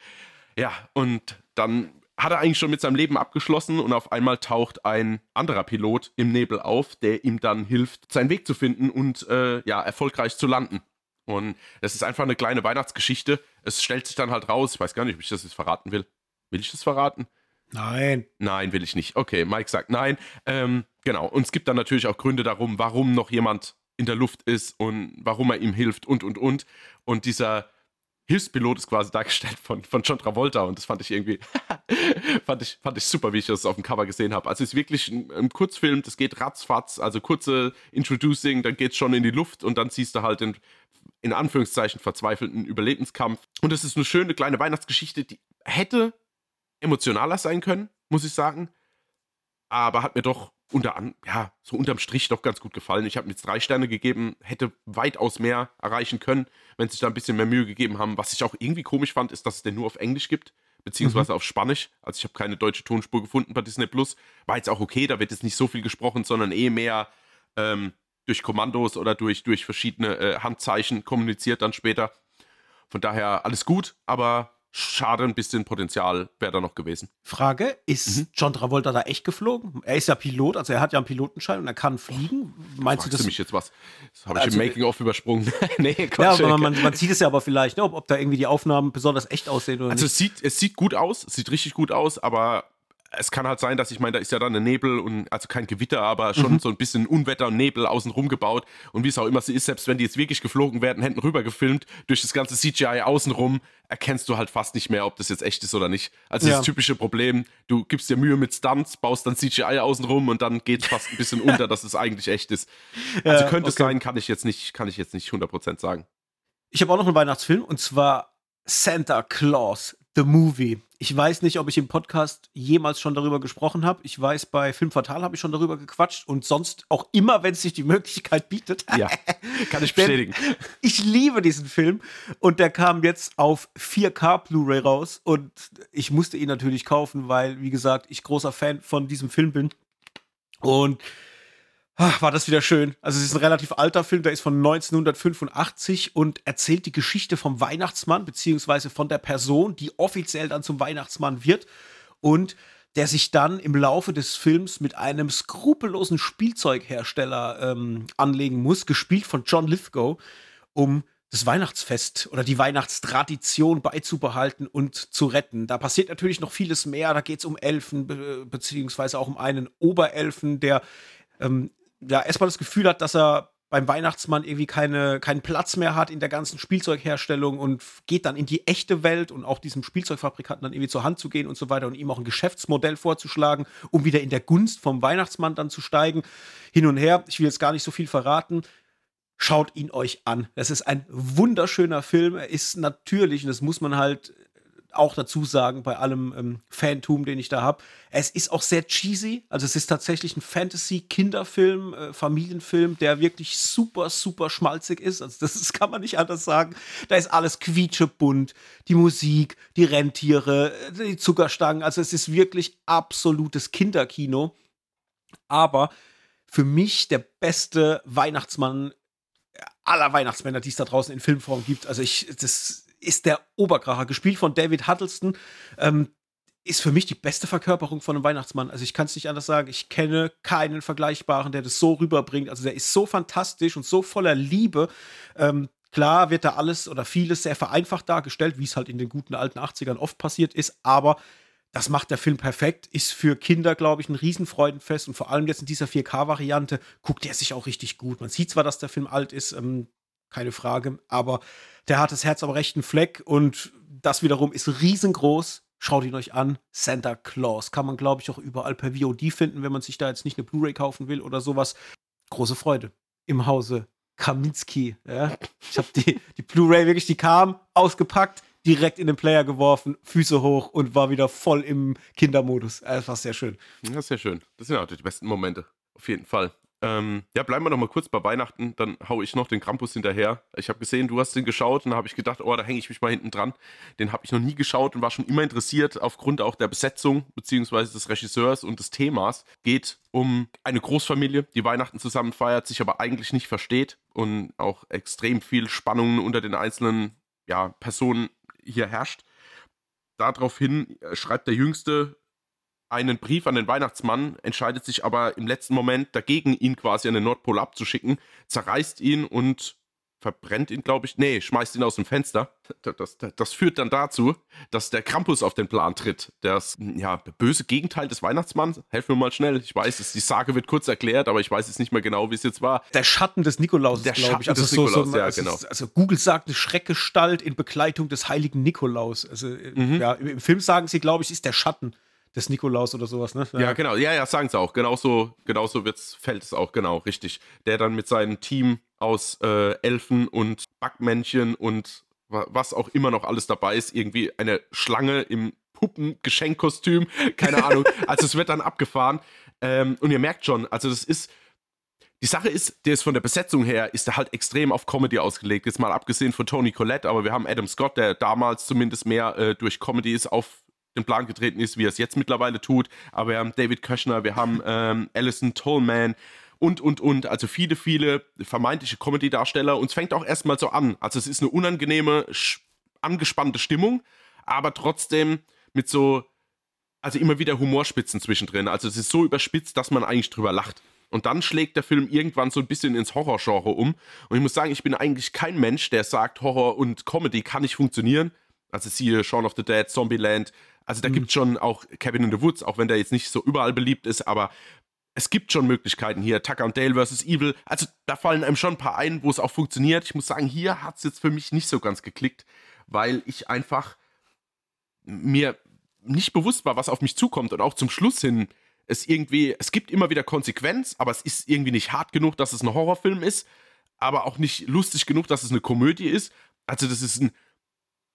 Ja, und dann hat er eigentlich schon mit seinem Leben abgeschlossen und auf einmal taucht ein anderer Pilot im Nebel auf, der ihm dann hilft, seinen Weg zu finden und äh, ja, erfolgreich zu landen. Und es ist einfach eine kleine Weihnachtsgeschichte. Es stellt sich dann halt raus, ich weiß gar nicht, ob ich das jetzt verraten will. Will ich das verraten? Nein. Nein, will ich nicht. Okay, Mike sagt nein. Ähm, genau. Und es gibt dann natürlich auch Gründe darum, warum noch jemand in der Luft ist und warum er ihm hilft und und und. Und dieser Hilfspilot ist quasi dargestellt von, von John Travolta und das fand ich irgendwie, fand, ich, fand ich super, wie ich das auf dem Cover gesehen habe. Also es ist wirklich ein, ein, Kurzfilm, das geht ratzfatz, also kurze Introducing, dann geht es schon in die Luft und dann siehst du halt den, in Anführungszeichen, verzweifelten Überlebenskampf. Und es ist eine schöne kleine Weihnachtsgeschichte, die hätte emotionaler sein können, muss ich sagen, aber hat mir doch unter an, ja, so unterm Strich doch ganz gut gefallen. Ich habe mir jetzt drei Sterne gegeben, hätte weitaus mehr erreichen können, wenn sie sich da ein bisschen mehr Mühe gegeben haben. Was ich auch irgendwie komisch fand, ist, dass es den nur auf Englisch gibt, beziehungsweise mhm. auf Spanisch. Also ich habe keine deutsche Tonspur gefunden bei Disney Plus. War jetzt auch okay, da wird jetzt nicht so viel gesprochen, sondern eh mehr ähm, durch Kommandos oder durch, durch verschiedene äh, Handzeichen kommuniziert dann später. Von daher alles gut, aber Schade, ein bisschen Potenzial wäre da noch gewesen. Frage: Ist mhm. John Travolta da echt geflogen? Er ist ja Pilot, also er hat ja einen Pilotenschein und er kann fliegen. Meinst du das? Du mich jetzt was? Das habe ich also, im Making-of übersprungen. nee, Quatsch. Ja, aber man, man, sieht es ja aber vielleicht, ne, ob, ob, da irgendwie die Aufnahmen besonders echt aussehen oder also nicht. Es sieht, es sieht gut aus, es sieht richtig gut aus, aber es kann halt sein, dass ich meine, da ist ja dann ein Nebel und also kein Gewitter, aber schon mhm. so ein bisschen Unwetter und Nebel außenrum gebaut. Und wie es auch immer sie ist, selbst wenn die jetzt wirklich geflogen werden, hinten rüber gefilmt, durch das ganze CGI außenrum, erkennst du halt fast nicht mehr, ob das jetzt echt ist oder nicht. Also ja. das typische Problem, du gibst dir Mühe mit Stunts, baust dann CGI außenrum und dann geht es fast ein bisschen unter, dass es eigentlich echt ist. Also ja, könnte okay. es sein, kann ich jetzt nicht, kann ich jetzt nicht 100% sagen. Ich habe auch noch einen Weihnachtsfilm und zwar Santa Claus The Movie. Ich weiß nicht, ob ich im Podcast jemals schon darüber gesprochen habe. Ich weiß, bei Film Fatal habe ich schon darüber gequatscht und sonst auch immer, wenn es sich die Möglichkeit bietet. Ja, kann ich bestätigen. ich liebe diesen Film und der kam jetzt auf 4K Blu-ray raus und ich musste ihn natürlich kaufen, weil, wie gesagt, ich großer Fan von diesem Film bin. Und Ach, war das wieder schön. Also es ist ein relativ alter Film, der ist von 1985 und erzählt die Geschichte vom Weihnachtsmann, beziehungsweise von der Person, die offiziell dann zum Weihnachtsmann wird und der sich dann im Laufe des Films mit einem skrupellosen Spielzeughersteller ähm, anlegen muss, gespielt von John Lithgow, um das Weihnachtsfest oder die Weihnachtstradition beizubehalten und zu retten. Da passiert natürlich noch vieles mehr. Da geht es um Elfen, be beziehungsweise auch um einen Oberelfen, der ähm, ja erstmal das Gefühl hat, dass er beim Weihnachtsmann irgendwie keine, keinen Platz mehr hat in der ganzen Spielzeugherstellung und geht dann in die echte Welt und auch diesem Spielzeugfabrikanten dann irgendwie zur Hand zu gehen und so weiter und ihm auch ein Geschäftsmodell vorzuschlagen, um wieder in der Gunst vom Weihnachtsmann dann zu steigen. Hin und her. Ich will jetzt gar nicht so viel verraten. Schaut ihn euch an. Das ist ein wunderschöner Film. Er ist natürlich, und das muss man halt auch dazu sagen, bei allem ähm, Fantum, den ich da habe. Es ist auch sehr cheesy. Also es ist tatsächlich ein Fantasy-Kinderfilm, äh, Familienfilm, der wirklich super, super schmalzig ist. Also das ist, kann man nicht anders sagen. Da ist alles quietschebunt. Die Musik, die Rentiere, äh, die Zuckerstangen. Also es ist wirklich absolutes Kinderkino. Aber für mich der beste Weihnachtsmann aller Weihnachtsmänner, die es da draußen in Filmform gibt. Also ich, das ist der Oberkracher, gespielt von David Huddleston. Ähm, ist für mich die beste Verkörperung von einem Weihnachtsmann. Also ich kann es nicht anders sagen. Ich kenne keinen Vergleichbaren, der das so rüberbringt. Also der ist so fantastisch und so voller Liebe. Ähm, klar wird da alles oder vieles sehr vereinfacht dargestellt, wie es halt in den guten alten 80ern oft passiert ist. Aber das macht der Film perfekt, ist für Kinder, glaube ich, ein Riesenfreudenfest und vor allem jetzt in dieser 4K-Variante guckt er sich auch richtig gut. Man sieht zwar, dass der Film alt ist, ähm, keine Frage, aber der hat das Herz am rechten Fleck und das wiederum ist riesengroß Schaut ihn euch an. Santa Claus. Kann man, glaube ich, auch überall per VOD finden, wenn man sich da jetzt nicht eine Blu-ray kaufen will oder sowas. Große Freude. Im Hause Kaminski. Ja. Ich habe die, die Blu-ray wirklich, die kam, ausgepackt, direkt in den Player geworfen, Füße hoch und war wieder voll im Kindermodus. Das war sehr schön. Ja, sehr schön. Das sind auch die besten Momente. Auf jeden Fall. Ähm, ja, bleiben wir noch mal kurz bei Weihnachten, dann haue ich noch den Krampus hinterher. Ich habe gesehen, du hast den geschaut und da habe ich gedacht, oh, da hänge ich mich mal hinten dran. Den habe ich noch nie geschaut und war schon immer interessiert aufgrund auch der Besetzung beziehungsweise des Regisseurs und des Themas. Geht um eine Großfamilie, die Weihnachten zusammen feiert, sich aber eigentlich nicht versteht und auch extrem viel Spannung unter den einzelnen ja, Personen hier herrscht. Daraufhin äh, schreibt der Jüngste einen Brief an den Weihnachtsmann, entscheidet sich aber im letzten Moment dagegen, ihn quasi an den Nordpol abzuschicken, zerreißt ihn und verbrennt ihn, glaube ich. Nee, schmeißt ihn aus dem Fenster. Das, das, das, führt dann dazu, dass der Krampus auf den Plan tritt. Das ja, böse Gegenteil des Weihnachtsmanns. Helf mir mal schnell. Ich weiß, es, die Sage wird kurz erklärt, aber ich weiß jetzt nicht mehr genau, wie es jetzt war. Der Schatten des Nikolaus, glaube ich. Also des so, Nikolaus, so, ja, also, genau. Also Google sagt eine Schreckgestalt in Begleitung des heiligen Nikolaus. Also mhm. ja, im Film sagen sie, glaube ich, ist der Schatten des Nikolaus oder sowas, ne? Ja, ja genau. Ja, ja, sagen sie auch. Genauso, genauso wird's, fällt es auch, genau, richtig. Der dann mit seinem Team aus äh, Elfen und Backmännchen und was auch immer noch alles dabei ist, irgendwie eine Schlange im Puppengeschenkkostüm, keine Ahnung. also es wird dann abgefahren. Ähm, und ihr merkt schon, also das ist, die Sache ist, der ist von der Besetzung her, ist er halt extrem auf Comedy ausgelegt. Jetzt mal abgesehen von Tony Collette, aber wir haben Adam Scott, der damals zumindest mehr äh, durch Comedy ist auf den Plan getreten ist, wie er es jetzt mittlerweile tut. Aber wir haben David Köschner, wir haben ähm, Alison Tolman und, und, und. Also viele, viele vermeintliche Comedy-Darsteller. Und es fängt auch erstmal so an. Also es ist eine unangenehme, angespannte Stimmung, aber trotzdem mit so, also immer wieder Humorspitzen zwischendrin. Also es ist so überspitzt, dass man eigentlich drüber lacht. Und dann schlägt der Film irgendwann so ein bisschen ins Horrorgenre um. Und ich muss sagen, ich bin eigentlich kein Mensch, der sagt, Horror und Comedy kann nicht funktionieren. Also siehe Shaun of the Dead, Zombieland, also da mhm. gibt es schon auch Cabin in the Woods, auch wenn der jetzt nicht so überall beliebt ist, aber es gibt schon Möglichkeiten hier. Tucker und Dale vs. Evil. Also da fallen einem schon ein paar ein, wo es auch funktioniert. Ich muss sagen, hier hat es jetzt für mich nicht so ganz geklickt, weil ich einfach mir nicht bewusst war, was auf mich zukommt und auch zum Schluss hin es irgendwie, es gibt immer wieder Konsequenz, aber es ist irgendwie nicht hart genug, dass es ein Horrorfilm ist, aber auch nicht lustig genug, dass es eine Komödie ist. Also das ist ein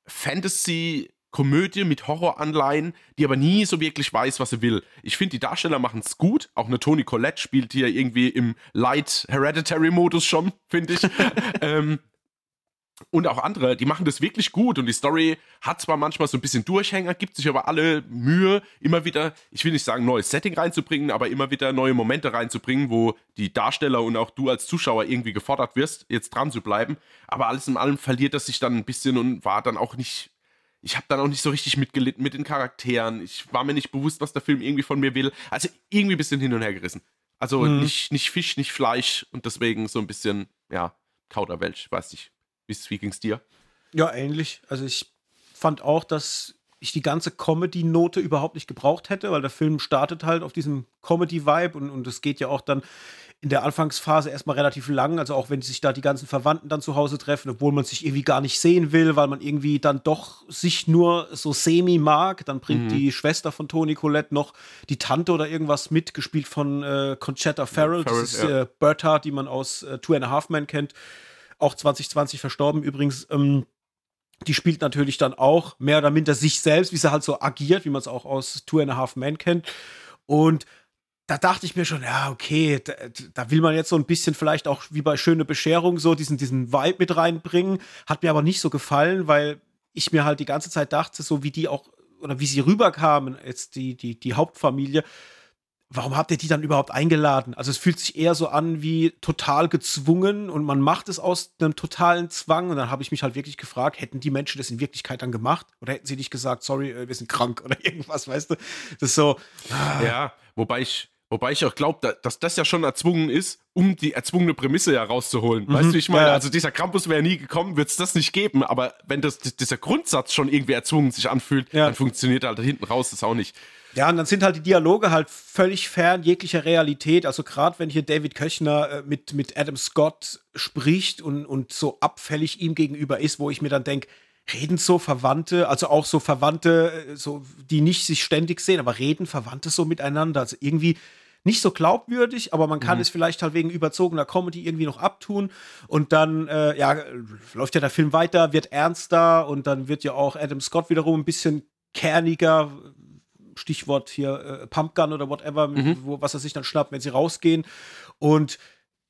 Fantasy Komödie mit Horroranleihen, die aber nie so wirklich weiß, was sie will. Ich finde, die Darsteller machen es gut. Auch eine Toni Collette spielt hier irgendwie im Light Hereditary Modus schon, finde ich. ähm, und auch andere, die machen das wirklich gut und die Story hat zwar manchmal so ein bisschen Durchhänger, gibt sich aber alle Mühe, immer wieder, ich will nicht sagen neues Setting reinzubringen, aber immer wieder neue Momente reinzubringen, wo die Darsteller und auch du als Zuschauer irgendwie gefordert wirst, jetzt dran zu bleiben. Aber alles in allem verliert das sich dann ein bisschen und war dann auch nicht ich habe dann auch nicht so richtig mitgelitten mit den Charakteren. Ich war mir nicht bewusst, was der Film irgendwie von mir will. Also irgendwie ein bisschen hin und her gerissen. Also mhm. nicht, nicht Fisch, nicht Fleisch und deswegen so ein bisschen, ja, Kauderwelsch, weiß nicht. Wie, wie ging es dir? Ja, ähnlich. Also ich fand auch, dass ich die ganze Comedy-Note überhaupt nicht gebraucht hätte, weil der Film startet halt auf diesem Comedy-Vibe und, und es geht ja auch dann in der Anfangsphase erstmal relativ lang, also auch wenn sich da die ganzen Verwandten dann zu Hause treffen, obwohl man sich irgendwie gar nicht sehen will, weil man irgendwie dann doch sich nur so semi mag, dann bringt mhm. die Schwester von Toni Colette noch die Tante oder irgendwas mit, gespielt von äh, Conchetta Farrell, ja, Farrell das ist ja. äh, Bertha, die man aus äh, Two and a Half Men kennt, auch 2020 verstorben übrigens. Ähm, die spielt natürlich dann auch mehr oder minder sich selbst, wie sie halt so agiert, wie man es auch aus Two and a Half Men kennt. Und da dachte ich mir schon, ja, okay, da, da, will man jetzt so ein bisschen vielleicht auch wie bei Schöne Bescherung so diesen, diesen Vibe mit reinbringen. Hat mir aber nicht so gefallen, weil ich mir halt die ganze Zeit dachte, so wie die auch, oder wie sie rüberkamen, jetzt die, die, die Hauptfamilie, warum habt ihr die dann überhaupt eingeladen? Also es fühlt sich eher so an wie total gezwungen und man macht es aus einem totalen Zwang. Und dann habe ich mich halt wirklich gefragt, hätten die Menschen das in Wirklichkeit dann gemacht? Oder hätten sie nicht gesagt, sorry, äh, wir sind krank oder irgendwas, weißt du? Das ist so. Ah. Ja, wobei ich, wobei ich auch glaube, dass das ja schon erzwungen ist, um die erzwungene Prämisse herauszuholen. Mhm. Weißt du, ich meine? Ja. Also dieser Krampus wäre nie gekommen, wird es das nicht geben. Aber wenn das, dieser Grundsatz schon irgendwie erzwungen sich anfühlt, ja. dann funktioniert halt hinten raus das auch nicht. Ja, und dann sind halt die Dialoge halt völlig fern jeglicher Realität. Also gerade wenn hier David Köchner äh, mit, mit Adam Scott spricht und, und so abfällig ihm gegenüber ist, wo ich mir dann denke, reden so Verwandte, also auch so Verwandte, äh, so, die nicht sich ständig sehen, aber reden Verwandte so miteinander. Also irgendwie nicht so glaubwürdig, aber man kann mhm. es vielleicht halt wegen überzogener Comedy irgendwie noch abtun. Und dann, äh, ja, läuft ja der Film weiter, wird ernster und dann wird ja auch Adam Scott wiederum ein bisschen kerniger, Stichwort hier äh, Pumpgun oder whatever, mhm. wo, was er sich dann schnappt, wenn sie rausgehen. Und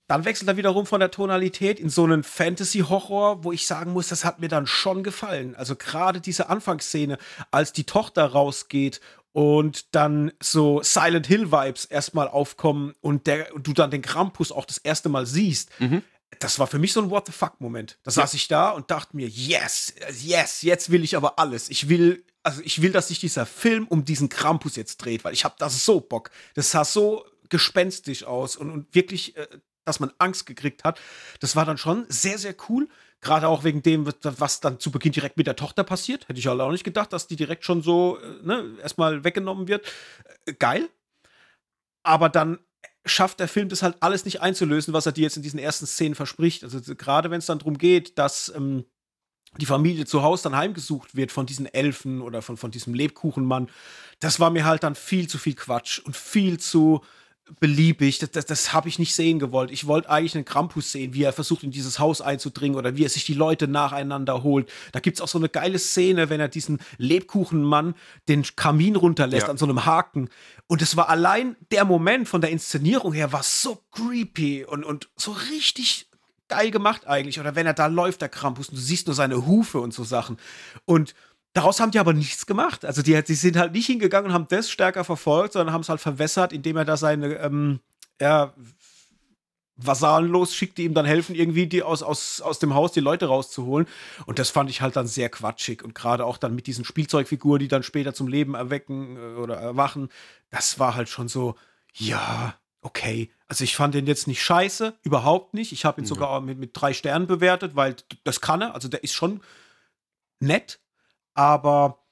dann wechselt er wiederum von der Tonalität in so einen Fantasy-Horror, wo ich sagen muss, das hat mir dann schon gefallen. Also gerade diese Anfangsszene, als die Tochter rausgeht und dann so Silent Hill-Vibes erstmal aufkommen und, der, und du dann den Krampus auch das erste Mal siehst. Mhm. Das war für mich so ein What the fuck-Moment. Da ja. saß ich da und dachte mir, yes, yes, jetzt will ich aber alles. Ich will also ich will, dass sich dieser Film um diesen Krampus jetzt dreht, weil ich habe da so Bock. Das sah so gespenstisch aus und, und wirklich, äh, dass man Angst gekriegt hat. Das war dann schon sehr, sehr cool. Gerade auch wegen dem, was dann zu Beginn direkt mit der Tochter passiert. Hätte ich halt auch nicht gedacht, dass die direkt schon so äh, ne, erstmal weggenommen wird. Äh, geil. Aber dann schafft der Film das halt alles nicht einzulösen, was er dir jetzt in diesen ersten Szenen verspricht. Also gerade wenn es dann darum geht, dass ähm, die Familie zu Hause dann heimgesucht wird von diesen Elfen oder von, von diesem Lebkuchenmann, das war mir halt dann viel zu viel Quatsch und viel zu beliebig. Das, das, das habe ich nicht sehen gewollt. Ich wollte eigentlich einen Krampus sehen, wie er versucht, in dieses Haus einzudringen oder wie er sich die Leute nacheinander holt. Da gibt es auch so eine geile Szene, wenn er diesen Lebkuchenmann den Kamin runterlässt ja. an so einem Haken. Und es war allein der Moment von der Inszenierung her, war so creepy und, und so richtig geil gemacht eigentlich. Oder wenn er da läuft, der Krampus, und du siehst nur seine Hufe und so Sachen. Und daraus haben die aber nichts gemacht. Also die, die sind halt nicht hingegangen und haben das stärker verfolgt, sondern haben es halt verwässert, indem er da seine, ähm, ja, Vasallen losschickt, die ihm dann helfen, irgendwie die aus, aus, aus dem Haus die Leute rauszuholen. Und das fand ich halt dann sehr quatschig. Und gerade auch dann mit diesen Spielzeugfiguren, die dann später zum Leben erwecken äh, oder erwachen, das war halt schon so, ja, okay. Also ich fand den jetzt nicht scheiße, überhaupt nicht. Ich habe ihn ja. sogar mit, mit drei Sternen bewertet, weil das kann er. Also der ist schon nett, aber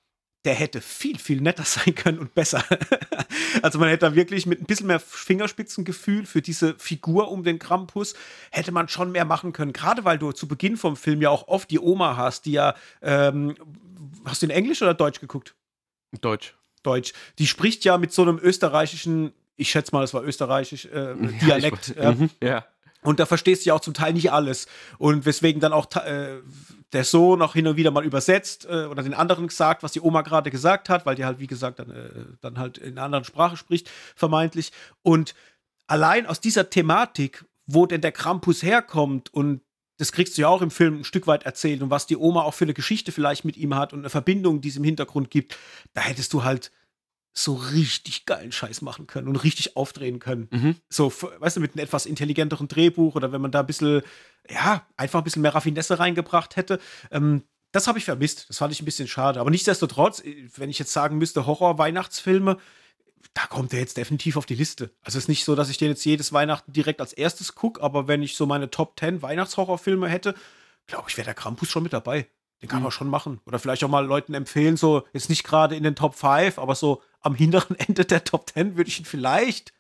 der hätte viel, viel netter sein können und besser. also man hätte da wirklich mit ein bisschen mehr Fingerspitzengefühl für diese Figur um den Krampus, hätte man schon mehr machen können. Gerade weil du zu Beginn vom Film ja auch oft die Oma hast, die ja, ähm, hast du in Englisch oder Deutsch geguckt? Deutsch. Deutsch. Die spricht ja mit so einem österreichischen ich schätze mal, es war österreichisch, äh, Dialekt. Ja, ich, mhm, ja. Und da verstehst du ja auch zum Teil nicht alles. Und weswegen dann auch äh, der Sohn auch hin und wieder mal übersetzt äh, oder den anderen gesagt, was die Oma gerade gesagt hat, weil die halt, wie gesagt, dann, äh, dann halt in einer anderen Sprache spricht, vermeintlich. Und allein aus dieser Thematik, wo denn der Krampus herkommt und das kriegst du ja auch im Film ein Stück weit erzählt und was die Oma auch für eine Geschichte vielleicht mit ihm hat und eine Verbindung, die es im Hintergrund gibt, da hättest du halt so richtig geilen Scheiß machen können und richtig aufdrehen können. Mhm. So, weißt du, mit einem etwas intelligenteren Drehbuch oder wenn man da ein bisschen, ja, einfach ein bisschen mehr Raffinesse reingebracht hätte. Ähm, das habe ich vermisst. Das fand ich ein bisschen schade. Aber nichtsdestotrotz, äh, wenn ich jetzt sagen müsste, Horror-Weihnachtsfilme, da kommt er jetzt definitiv auf die Liste. Also es ist nicht so, dass ich den jetzt jedes Weihnachten direkt als erstes gucke, aber wenn ich so meine Top 10 Weihnachtshorrorfilme hätte, glaube ich, wäre der Krampus schon mit dabei. Den kann man mhm. schon machen. Oder vielleicht auch mal Leuten empfehlen, so jetzt nicht gerade in den Top 5, aber so am hinteren Ende der Top 10 würde ich ihn vielleicht,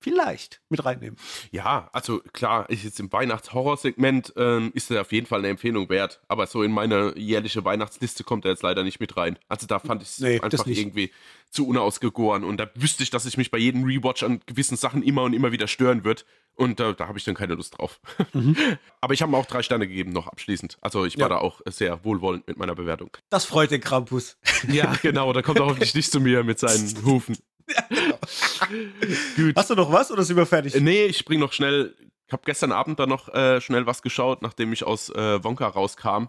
vielleicht mit reinnehmen. Ja, also klar, ist jetzt im Weihnachts-Horror-Segment ähm, ist er auf jeden Fall eine Empfehlung wert. Aber so in meine jährliche Weihnachtsliste kommt er jetzt leider nicht mit rein. Also da fand ich es nee, einfach irgendwie zu unausgegoren. Und da wüsste ich, dass ich mich bei jedem Rewatch an gewissen Sachen immer und immer wieder stören würde. Und äh, da habe ich dann keine Lust drauf. Mhm. Aber ich habe ihm auch drei Sterne gegeben, noch abschließend. Also ich war ja. da auch sehr wohlwollend mit meiner Bewertung. Das freut den Krampus. Ja, genau. Da kommt er hoffentlich nicht zu mir mit seinen Hufen. Ja, genau. Gut. Hast du noch was oder sind wir fertig? Äh, nee, ich bringe noch schnell. Ich habe gestern Abend da noch äh, schnell was geschaut, nachdem ich aus äh, Wonka rauskam.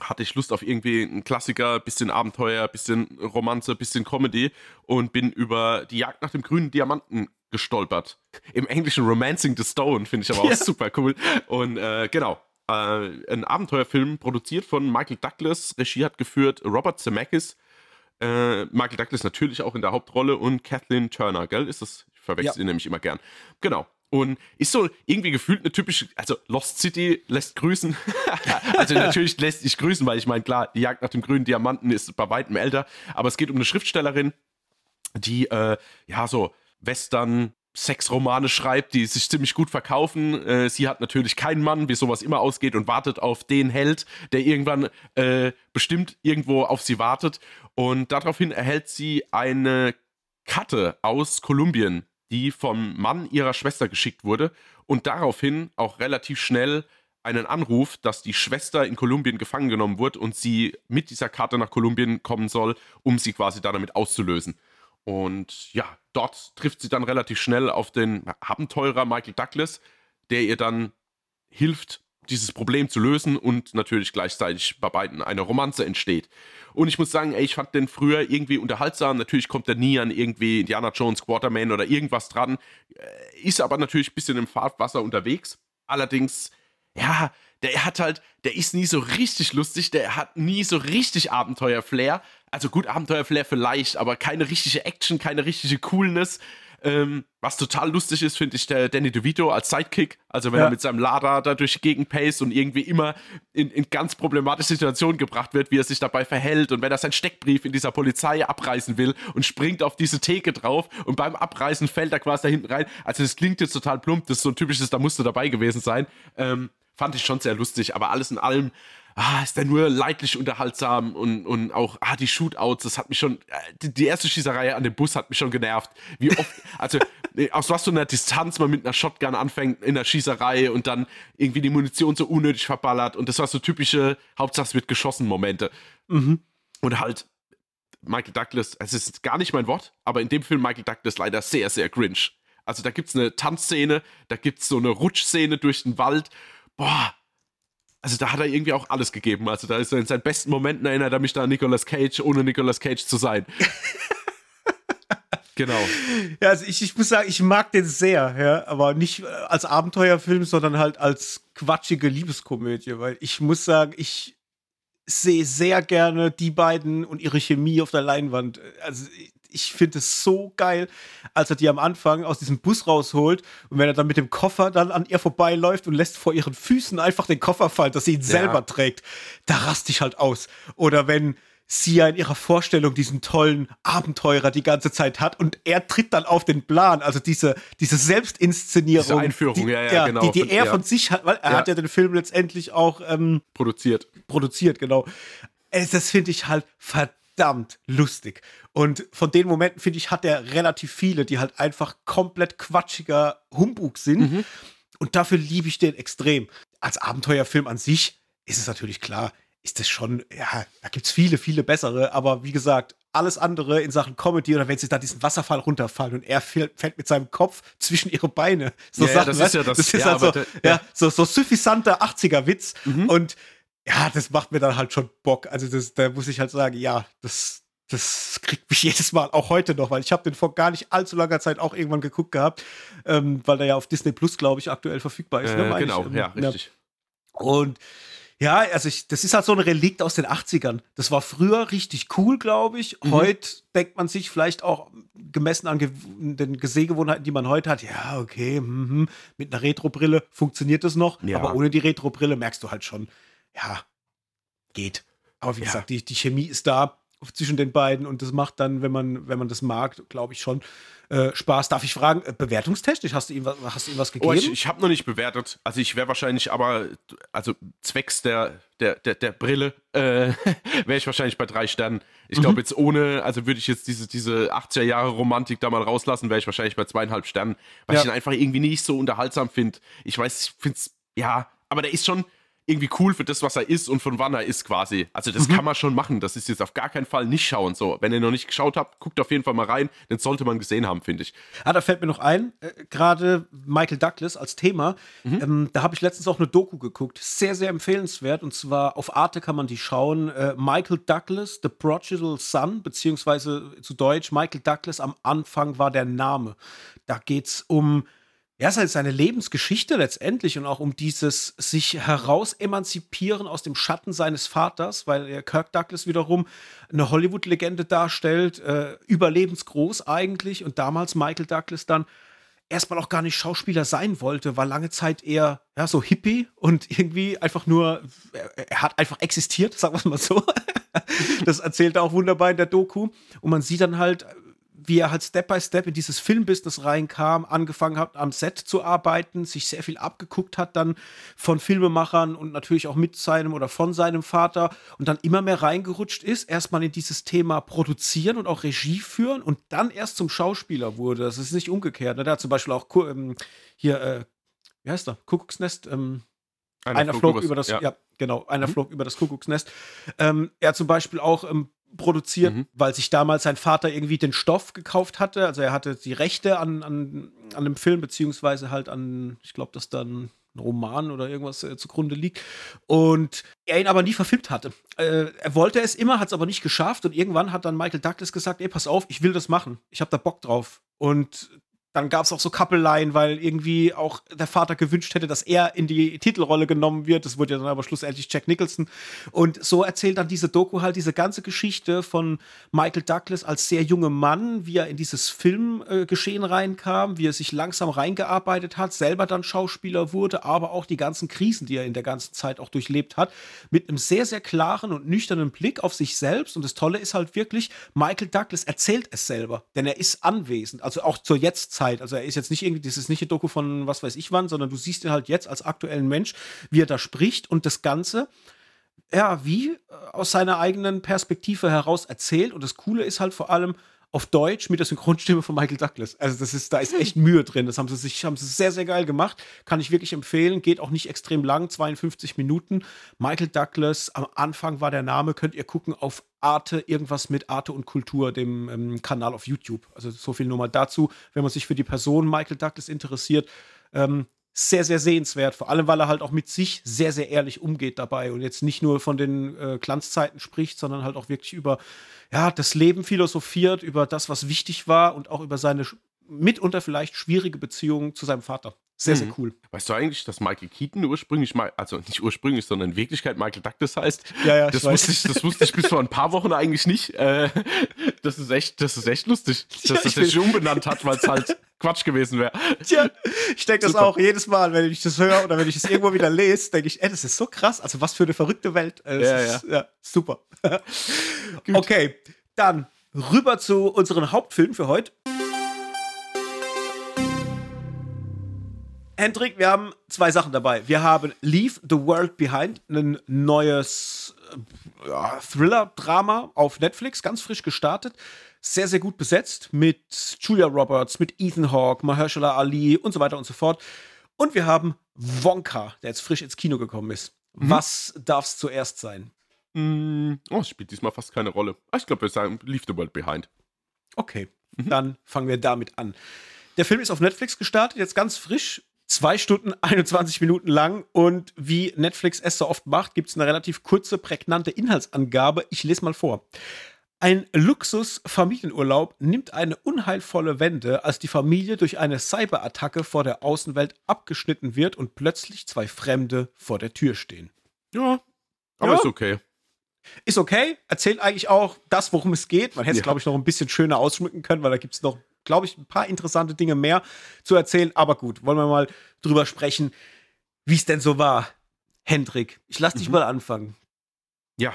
hatte ich Lust auf irgendwie einen Klassiker, bisschen Abenteuer, bisschen Romanze, bisschen Comedy und bin über die Jagd nach dem grünen Diamanten gestolpert. Im Englischen Romancing the Stone, finde ich aber auch ja. super cool. Und äh, genau, äh, ein Abenteuerfilm produziert von Michael Douglas, Regie hat geführt Robert Zemeckis. Äh, Michael Douglas natürlich auch in der Hauptrolle und Kathleen Turner, gell? Ist das? Ich verwechsel ja. nämlich immer gern. Genau. Und ist so irgendwie gefühlt eine typische, also Lost City lässt grüßen. also natürlich lässt sich grüßen, weil ich meine, klar, die Jagd nach dem grünen Diamanten ist bei weitem älter, aber es geht um eine Schriftstellerin, die äh, ja so Western, Sexromane schreibt, die sich ziemlich gut verkaufen. Äh, sie hat natürlich keinen Mann, wie sowas immer ausgeht, und wartet auf den Held, der irgendwann äh, bestimmt irgendwo auf sie wartet. Und daraufhin erhält sie eine Karte aus Kolumbien die vom Mann ihrer Schwester geschickt wurde und daraufhin auch relativ schnell einen Anruf, dass die Schwester in Kolumbien gefangen genommen wurde und sie mit dieser Karte nach Kolumbien kommen soll, um sie quasi damit auszulösen. Und ja, dort trifft sie dann relativ schnell auf den Abenteurer Michael Douglas, der ihr dann hilft, dieses Problem zu lösen und natürlich gleichzeitig bei beiden eine Romanze entsteht. Und ich muss sagen, ey, ich fand den früher irgendwie unterhaltsam. Natürlich kommt er nie an irgendwie Indiana Jones, Quarterman oder irgendwas dran. Äh, ist aber natürlich ein bisschen im Fahrtwasser unterwegs. Allerdings, ja, der hat halt, der ist nie so richtig lustig, der hat nie so richtig Abenteuer-Flair. Also gut, Abenteuer-Flair vielleicht, aber keine richtige Action, keine richtige Coolness. Ähm, was total lustig ist, finde ich der Danny DeVito als Sidekick. Also wenn ja. er mit seinem Lader da durch die Gegend paced und irgendwie immer in, in, ganz problematische Situationen gebracht wird, wie er sich dabei verhält und wenn er seinen Steckbrief in dieser Polizei abreißen will und springt auf diese Theke drauf und beim Abreißen fällt er quasi da hinten rein. Also das klingt jetzt total plump, das ist so ein typisches, da musste dabei gewesen sein. Ähm, fand ich schon sehr lustig, aber alles in allem ah, ist der nur leidlich unterhaltsam und, und auch, ah, die Shootouts, das hat mich schon, äh, die, die, erste Schießerei an dem Bus hat mich schon genervt. Wie oft, also aus was für einer Distanz man mit einer Shotgun anfängt in der Schießerei und dann irgendwie die Munition so unnötig verballert und das war so typische, Hauptsache es wird geschossen Momente. Mhm. Und halt, Michael Douglas, es ist gar nicht mein Wort, aber in dem Film Michael Douglas leider sehr, sehr cringe. Also da gibt es eine Tanzszene, da gibt es so eine Rutschszene durch den Wald. Boah, also da hat er irgendwie auch alles gegeben. Also da ist er in seinen besten Momenten erinnert er mich da an Nicolas Cage, ohne Nicolas Cage zu sein. genau. Ja, also ich, ich muss sagen, ich mag den sehr, ja, aber nicht äh, als Abenteuerfilm, sondern halt als quatschige Liebeskomödie, weil ich muss sagen, ich sehe sehr gerne die beiden und ihre Chemie auf der Leinwand. Also ich finde es so geil, als er die am Anfang aus diesem Bus rausholt und wenn er dann mit dem Koffer dann an ihr vorbeiläuft und lässt vor ihren Füßen einfach den Koffer fallen, dass sie ihn ja. selber trägt, da raste ich halt aus. Oder wenn sie ja in ihrer Vorstellung diesen tollen Abenteurer die ganze Zeit hat und er tritt dann auf den Plan, also diese, diese Selbstinszenierung. Diese Einführung, die, ja, ja, genau. Die, die er ja. von sich hat, weil er ja. hat ja den Film letztendlich auch ähm, produziert. Produziert, genau. Das finde ich halt verdammt verdammt lustig. Und von den Momenten, finde ich, hat er relativ viele, die halt einfach komplett quatschiger Humbug sind. Mhm. Und dafür liebe ich den extrem. Als Abenteuerfilm an sich ist es natürlich klar, ist das schon, ja, da gibt es viele, viele bessere, aber wie gesagt, alles andere in Sachen Comedy oder wenn sie da diesen Wasserfall runterfallen und er fällt, mit seinem Kopf zwischen ihre Beine. So ja, Sachen, ja, das ist ja das. Das ist ja, halt so, ja. so, so suffisanter 80er-Witz. Mhm. Und ja, das macht mir dann halt schon Bock. Also das, da muss ich halt sagen, ja, das, das kriegt mich jedes Mal, auch heute noch, weil ich habe den vor gar nicht allzu langer Zeit auch irgendwann geguckt gehabt, ähm, weil der ja auf Disney Plus, glaube ich, aktuell verfügbar ist. Ne, äh, genau, ich, ja, richtig. Und ja, also ich, das ist halt so ein Relikt aus den 80ern. Das war früher richtig cool, glaube ich. Mhm. Heute denkt man sich vielleicht auch gemessen an den Sehgewohnheiten, die man heute hat, ja, okay, mm, mit einer Retro-Brille funktioniert das noch, ja. aber ohne die Retro-Brille merkst du halt schon, ja, geht. Aber wie ja. gesagt, die, die Chemie ist da zwischen den beiden und das macht dann, wenn man, wenn man das mag, glaube ich schon äh, Spaß. Darf ich fragen, äh, bewertungstechnisch, hast du ihm was, hast du ihm was gegeben? Oh, ich, ich habe noch nicht bewertet. Also ich wäre wahrscheinlich aber, also zwecks der, der, der, der Brille, äh, wäre ich wahrscheinlich bei drei Sternen. Ich glaube mhm. jetzt ohne, also würde ich jetzt diese, diese 80er Jahre Romantik da mal rauslassen, wäre ich wahrscheinlich bei zweieinhalb Sternen, weil ja. ich ihn einfach irgendwie nicht so unterhaltsam finde. Ich weiß, ich finde es, ja, aber der ist schon, irgendwie cool für das, was er ist und von wann er ist quasi. Also das mhm. kann man schon machen. Das ist jetzt auf gar keinen Fall nicht schauen. So, wenn ihr noch nicht geschaut habt, guckt auf jeden Fall mal rein. Den sollte man gesehen haben, finde ich. Ah, da fällt mir noch ein, äh, gerade Michael Douglas als Thema. Mhm. Ähm, da habe ich letztens auch eine Doku geguckt. Sehr, sehr empfehlenswert. Und zwar auf Arte kann man die schauen. Äh, Michael Douglas, The Prodigal Son, beziehungsweise zu Deutsch Michael Douglas am Anfang war der Name. Da geht es um ja, es ist halt seine Lebensgeschichte letztendlich und auch um dieses sich herausemanzipieren aus dem Schatten seines Vaters, weil Kirk Douglas wiederum eine Hollywood-Legende darstellt, äh, überlebensgroß eigentlich und damals Michael Douglas dann erstmal auch gar nicht Schauspieler sein wollte, war lange Zeit eher ja, so Hippie und irgendwie einfach nur, er, er hat einfach existiert, sagen wir es mal so. das erzählt er auch wunderbar in der Doku. Und man sieht dann halt, wie er halt Step by Step in dieses Filmbusiness reinkam, angefangen hat, am Set zu arbeiten, sich sehr viel abgeguckt hat dann von Filmemachern und natürlich auch mit seinem oder von seinem Vater und dann immer mehr reingerutscht ist, erstmal in dieses Thema produzieren und auch Regie führen und dann erst zum Schauspieler wurde. Das ist nicht umgekehrt. Ne? Der hat zum Beispiel auch ähm, hier, äh, wie heißt der? Kuckucksnest, ähm, einer, einer flog, flog über das, ja. ja. genau, einer mhm. flog über das Kuckucksnest. Ähm, er hat zum Beispiel auch ähm, produziert, mhm. weil sich damals sein Vater irgendwie den Stoff gekauft hatte. Also er hatte die Rechte an, an, an dem Film, beziehungsweise halt an, ich glaube, dass dann ein Roman oder irgendwas äh, zugrunde liegt. Und er ihn aber nie verfilmt hatte. Äh, er wollte es immer, hat es aber nicht geschafft. Und irgendwann hat dann Michael Douglas gesagt: Ey, pass auf, ich will das machen. Ich habe da Bock drauf. Und dann gab es auch so Kappeleien, weil irgendwie auch der Vater gewünscht hätte, dass er in die Titelrolle genommen wird. Das wurde ja dann aber schlussendlich Jack Nicholson. Und so erzählt dann diese Doku halt diese ganze Geschichte von Michael Douglas als sehr junger Mann, wie er in dieses Filmgeschehen äh, reinkam, wie er sich langsam reingearbeitet hat, selber dann Schauspieler wurde, aber auch die ganzen Krisen, die er in der ganzen Zeit auch durchlebt hat, mit einem sehr, sehr klaren und nüchternen Blick auf sich selbst. Und das Tolle ist halt wirklich, Michael Douglas erzählt es selber, denn er ist anwesend, also auch zur Jetztzeit Zeit. Also er ist jetzt nicht irgendwie, das ist nicht ein Doku von was weiß ich wann, sondern du siehst ihn halt jetzt als aktuellen Mensch, wie er da spricht und das Ganze ja, wie äh, aus seiner eigenen Perspektive heraus erzählt. Und das Coole ist halt vor allem, auf Deutsch mit der Synchronstimme von Michael Douglas. Also das ist, da ist echt Mühe drin. Das haben sie sich, haben sie sehr, sehr geil gemacht. Kann ich wirklich empfehlen. Geht auch nicht extrem lang, 52 Minuten. Michael Douglas, am Anfang war der Name, könnt ihr gucken auf Arte, irgendwas mit Arte und Kultur, dem ähm, Kanal auf YouTube. Also so viel nur mal dazu, wenn man sich für die Person Michael Douglas interessiert. Ähm, sehr, sehr sehenswert. Vor allem, weil er halt auch mit sich sehr, sehr ehrlich umgeht dabei und jetzt nicht nur von den äh, Glanzzeiten spricht, sondern halt auch wirklich über ja, das Leben philosophiert, über das, was wichtig war und auch über seine mitunter vielleicht schwierige Beziehung zu seinem Vater. Sehr, sehr mhm. cool. Weißt du eigentlich, dass Michael Keaton ursprünglich also nicht ursprünglich, sondern in Wirklichkeit Michael Douglas heißt? Ja, ja, das, wusste ich, das wusste ich bis vor ein paar Wochen eigentlich nicht. Äh, das, ist echt, das ist echt lustig, dass ja, das sich umbenannt hat, weil es halt Quatsch gewesen wäre. Tja, ich denke das auch jedes Mal, wenn ich das höre oder wenn ich es irgendwo wieder lese, denke ich, ey, das ist so krass. Also was für eine verrückte Welt. Äh, ja, ist, ja. ja, super. okay, dann rüber zu unserem Hauptfilm für heute. Hendrik, wir haben zwei Sachen dabei. Wir haben Leave the World Behind, ein neues äh, ja, Thriller-Drama auf Netflix, ganz frisch gestartet. Sehr, sehr gut besetzt mit Julia Roberts, mit Ethan Hawke, Mahershala Ali und so weiter und so fort. Und wir haben Wonka, der jetzt frisch ins Kino gekommen ist. Mhm. Was darf es zuerst sein? Mm, oh, es spielt diesmal fast keine Rolle. Ah, ich glaube, wir sagen Leave the World Behind. Okay, mhm. dann fangen wir damit an. Der Film ist auf Netflix gestartet, jetzt ganz frisch zwei Stunden 21 Minuten lang und wie Netflix es so oft macht, gibt es eine relativ kurze, prägnante Inhaltsangabe. Ich lese mal vor. Ein Luxus-Familienurlaub nimmt eine unheilvolle Wende, als die Familie durch eine Cyberattacke vor der Außenwelt abgeschnitten wird und plötzlich zwei Fremde vor der Tür stehen. Ja, aber ja. ist okay. Ist okay, erzählt eigentlich auch das, worum es geht. Man hätte es, ja. glaube ich, noch ein bisschen schöner ausschmücken können, weil da gibt es noch glaube ich, ein paar interessante Dinge mehr zu erzählen. Aber gut, wollen wir mal drüber sprechen, wie es denn so war. Hendrik, ich lasse dich mhm. mal anfangen. Ja.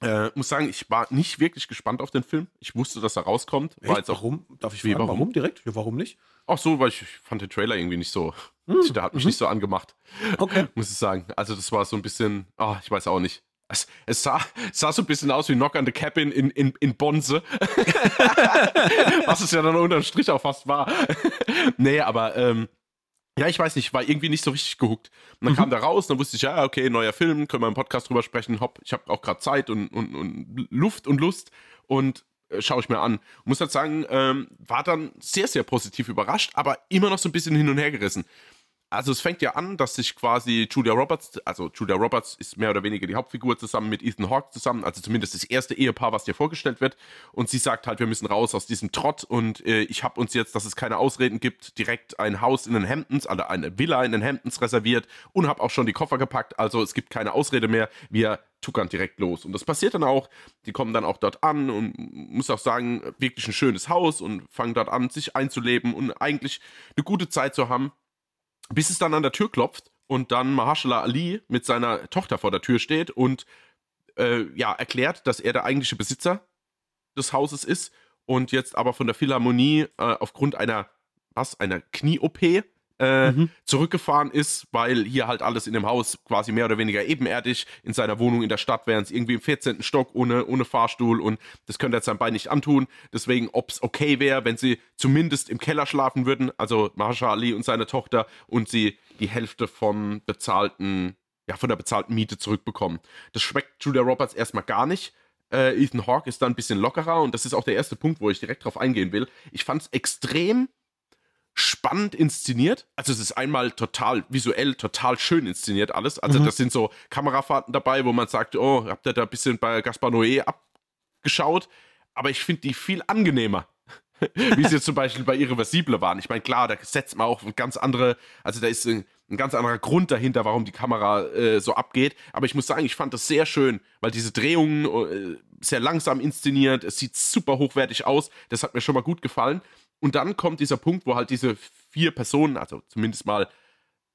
Äh, muss sagen, ich war nicht wirklich gespannt auf den Film. Ich wusste, dass er rauskommt. War jetzt auch, warum? Darf ich fragen, warum? warum direkt? Ja, warum nicht? Ach so, weil ich, ich fand den Trailer irgendwie nicht so. Hm. Der hat mich mhm. nicht so angemacht. Okay. Muss ich sagen. Also, das war so ein bisschen, oh, ich weiß auch nicht. Es, es, sah, es, sah, so ein bisschen aus wie Knock on the Cabin in, in, in Bonze. Was es ja dann unterm Strich auch fast war. nee, aber ähm, ja, ich weiß nicht, war irgendwie nicht so richtig gehuckt. Und dann mhm. kam da raus, dann wusste ich, ja, okay, neuer Film, können wir im Podcast drüber sprechen. Hopp, ich habe auch gerade Zeit und, und, und Luft und Lust und äh, schaue ich mir an. Muss halt sagen, ähm, war dann sehr, sehr positiv überrascht, aber immer noch so ein bisschen hin und her gerissen also es fängt ja an, dass sich quasi Julia Roberts, also Julia Roberts ist mehr oder weniger die Hauptfigur zusammen mit Ethan Hawke zusammen, also zumindest das erste Ehepaar, was dir vorgestellt wird. Und sie sagt halt, wir müssen raus aus diesem Trott und äh, ich habe uns jetzt, dass es keine Ausreden gibt, direkt ein Haus in den Hamptons, also eine Villa in den Hamptons reserviert und habe auch schon die Koffer gepackt. Also es gibt keine Ausrede mehr. Wir tuckern direkt los. Und das passiert dann auch. Die kommen dann auch dort an und muss auch sagen, wirklich ein schönes Haus und fangen dort an, sich einzuleben und eigentlich eine gute Zeit zu haben bis es dann an der Tür klopft und dann Mahershala Ali mit seiner Tochter vor der Tür steht und äh, ja, erklärt, dass er der eigentliche Besitzer des Hauses ist und jetzt aber von der Philharmonie äh, aufgrund einer, was, einer Knie-OP äh, mhm. zurückgefahren ist, weil hier halt alles in dem Haus quasi mehr oder weniger ebenerdig in seiner Wohnung in der Stadt wären es irgendwie im 14. Stock ohne, ohne Fahrstuhl und das könnte er sein Bein nicht antun. Deswegen, ob es okay wäre, wenn sie zumindest im Keller schlafen würden, also Mahershala Ali und seine Tochter und sie die Hälfte vom bezahlten, ja, von der bezahlten Miete zurückbekommen. Das schmeckt Julia Roberts erstmal gar nicht. Äh, Ethan Hawke ist da ein bisschen lockerer und das ist auch der erste Punkt, wo ich direkt drauf eingehen will. Ich fand es extrem spannend inszeniert. Also es ist einmal total visuell, total schön inszeniert alles. Also mhm. das sind so Kamerafahrten dabei, wo man sagt, oh, habt ihr da ein bisschen bei Gaspar Noé abgeschaut? Aber ich finde die viel angenehmer. Wie sie zum Beispiel bei Irreversible waren. Ich meine, klar, da setzt man auch ganz andere, also da ist ein, ein ganz anderer Grund dahinter, warum die Kamera äh, so abgeht. Aber ich muss sagen, ich fand das sehr schön, weil diese Drehungen äh, sehr langsam inszeniert, es sieht super hochwertig aus. Das hat mir schon mal gut gefallen. Und dann kommt dieser Punkt, wo halt diese vier Personen, also zumindest mal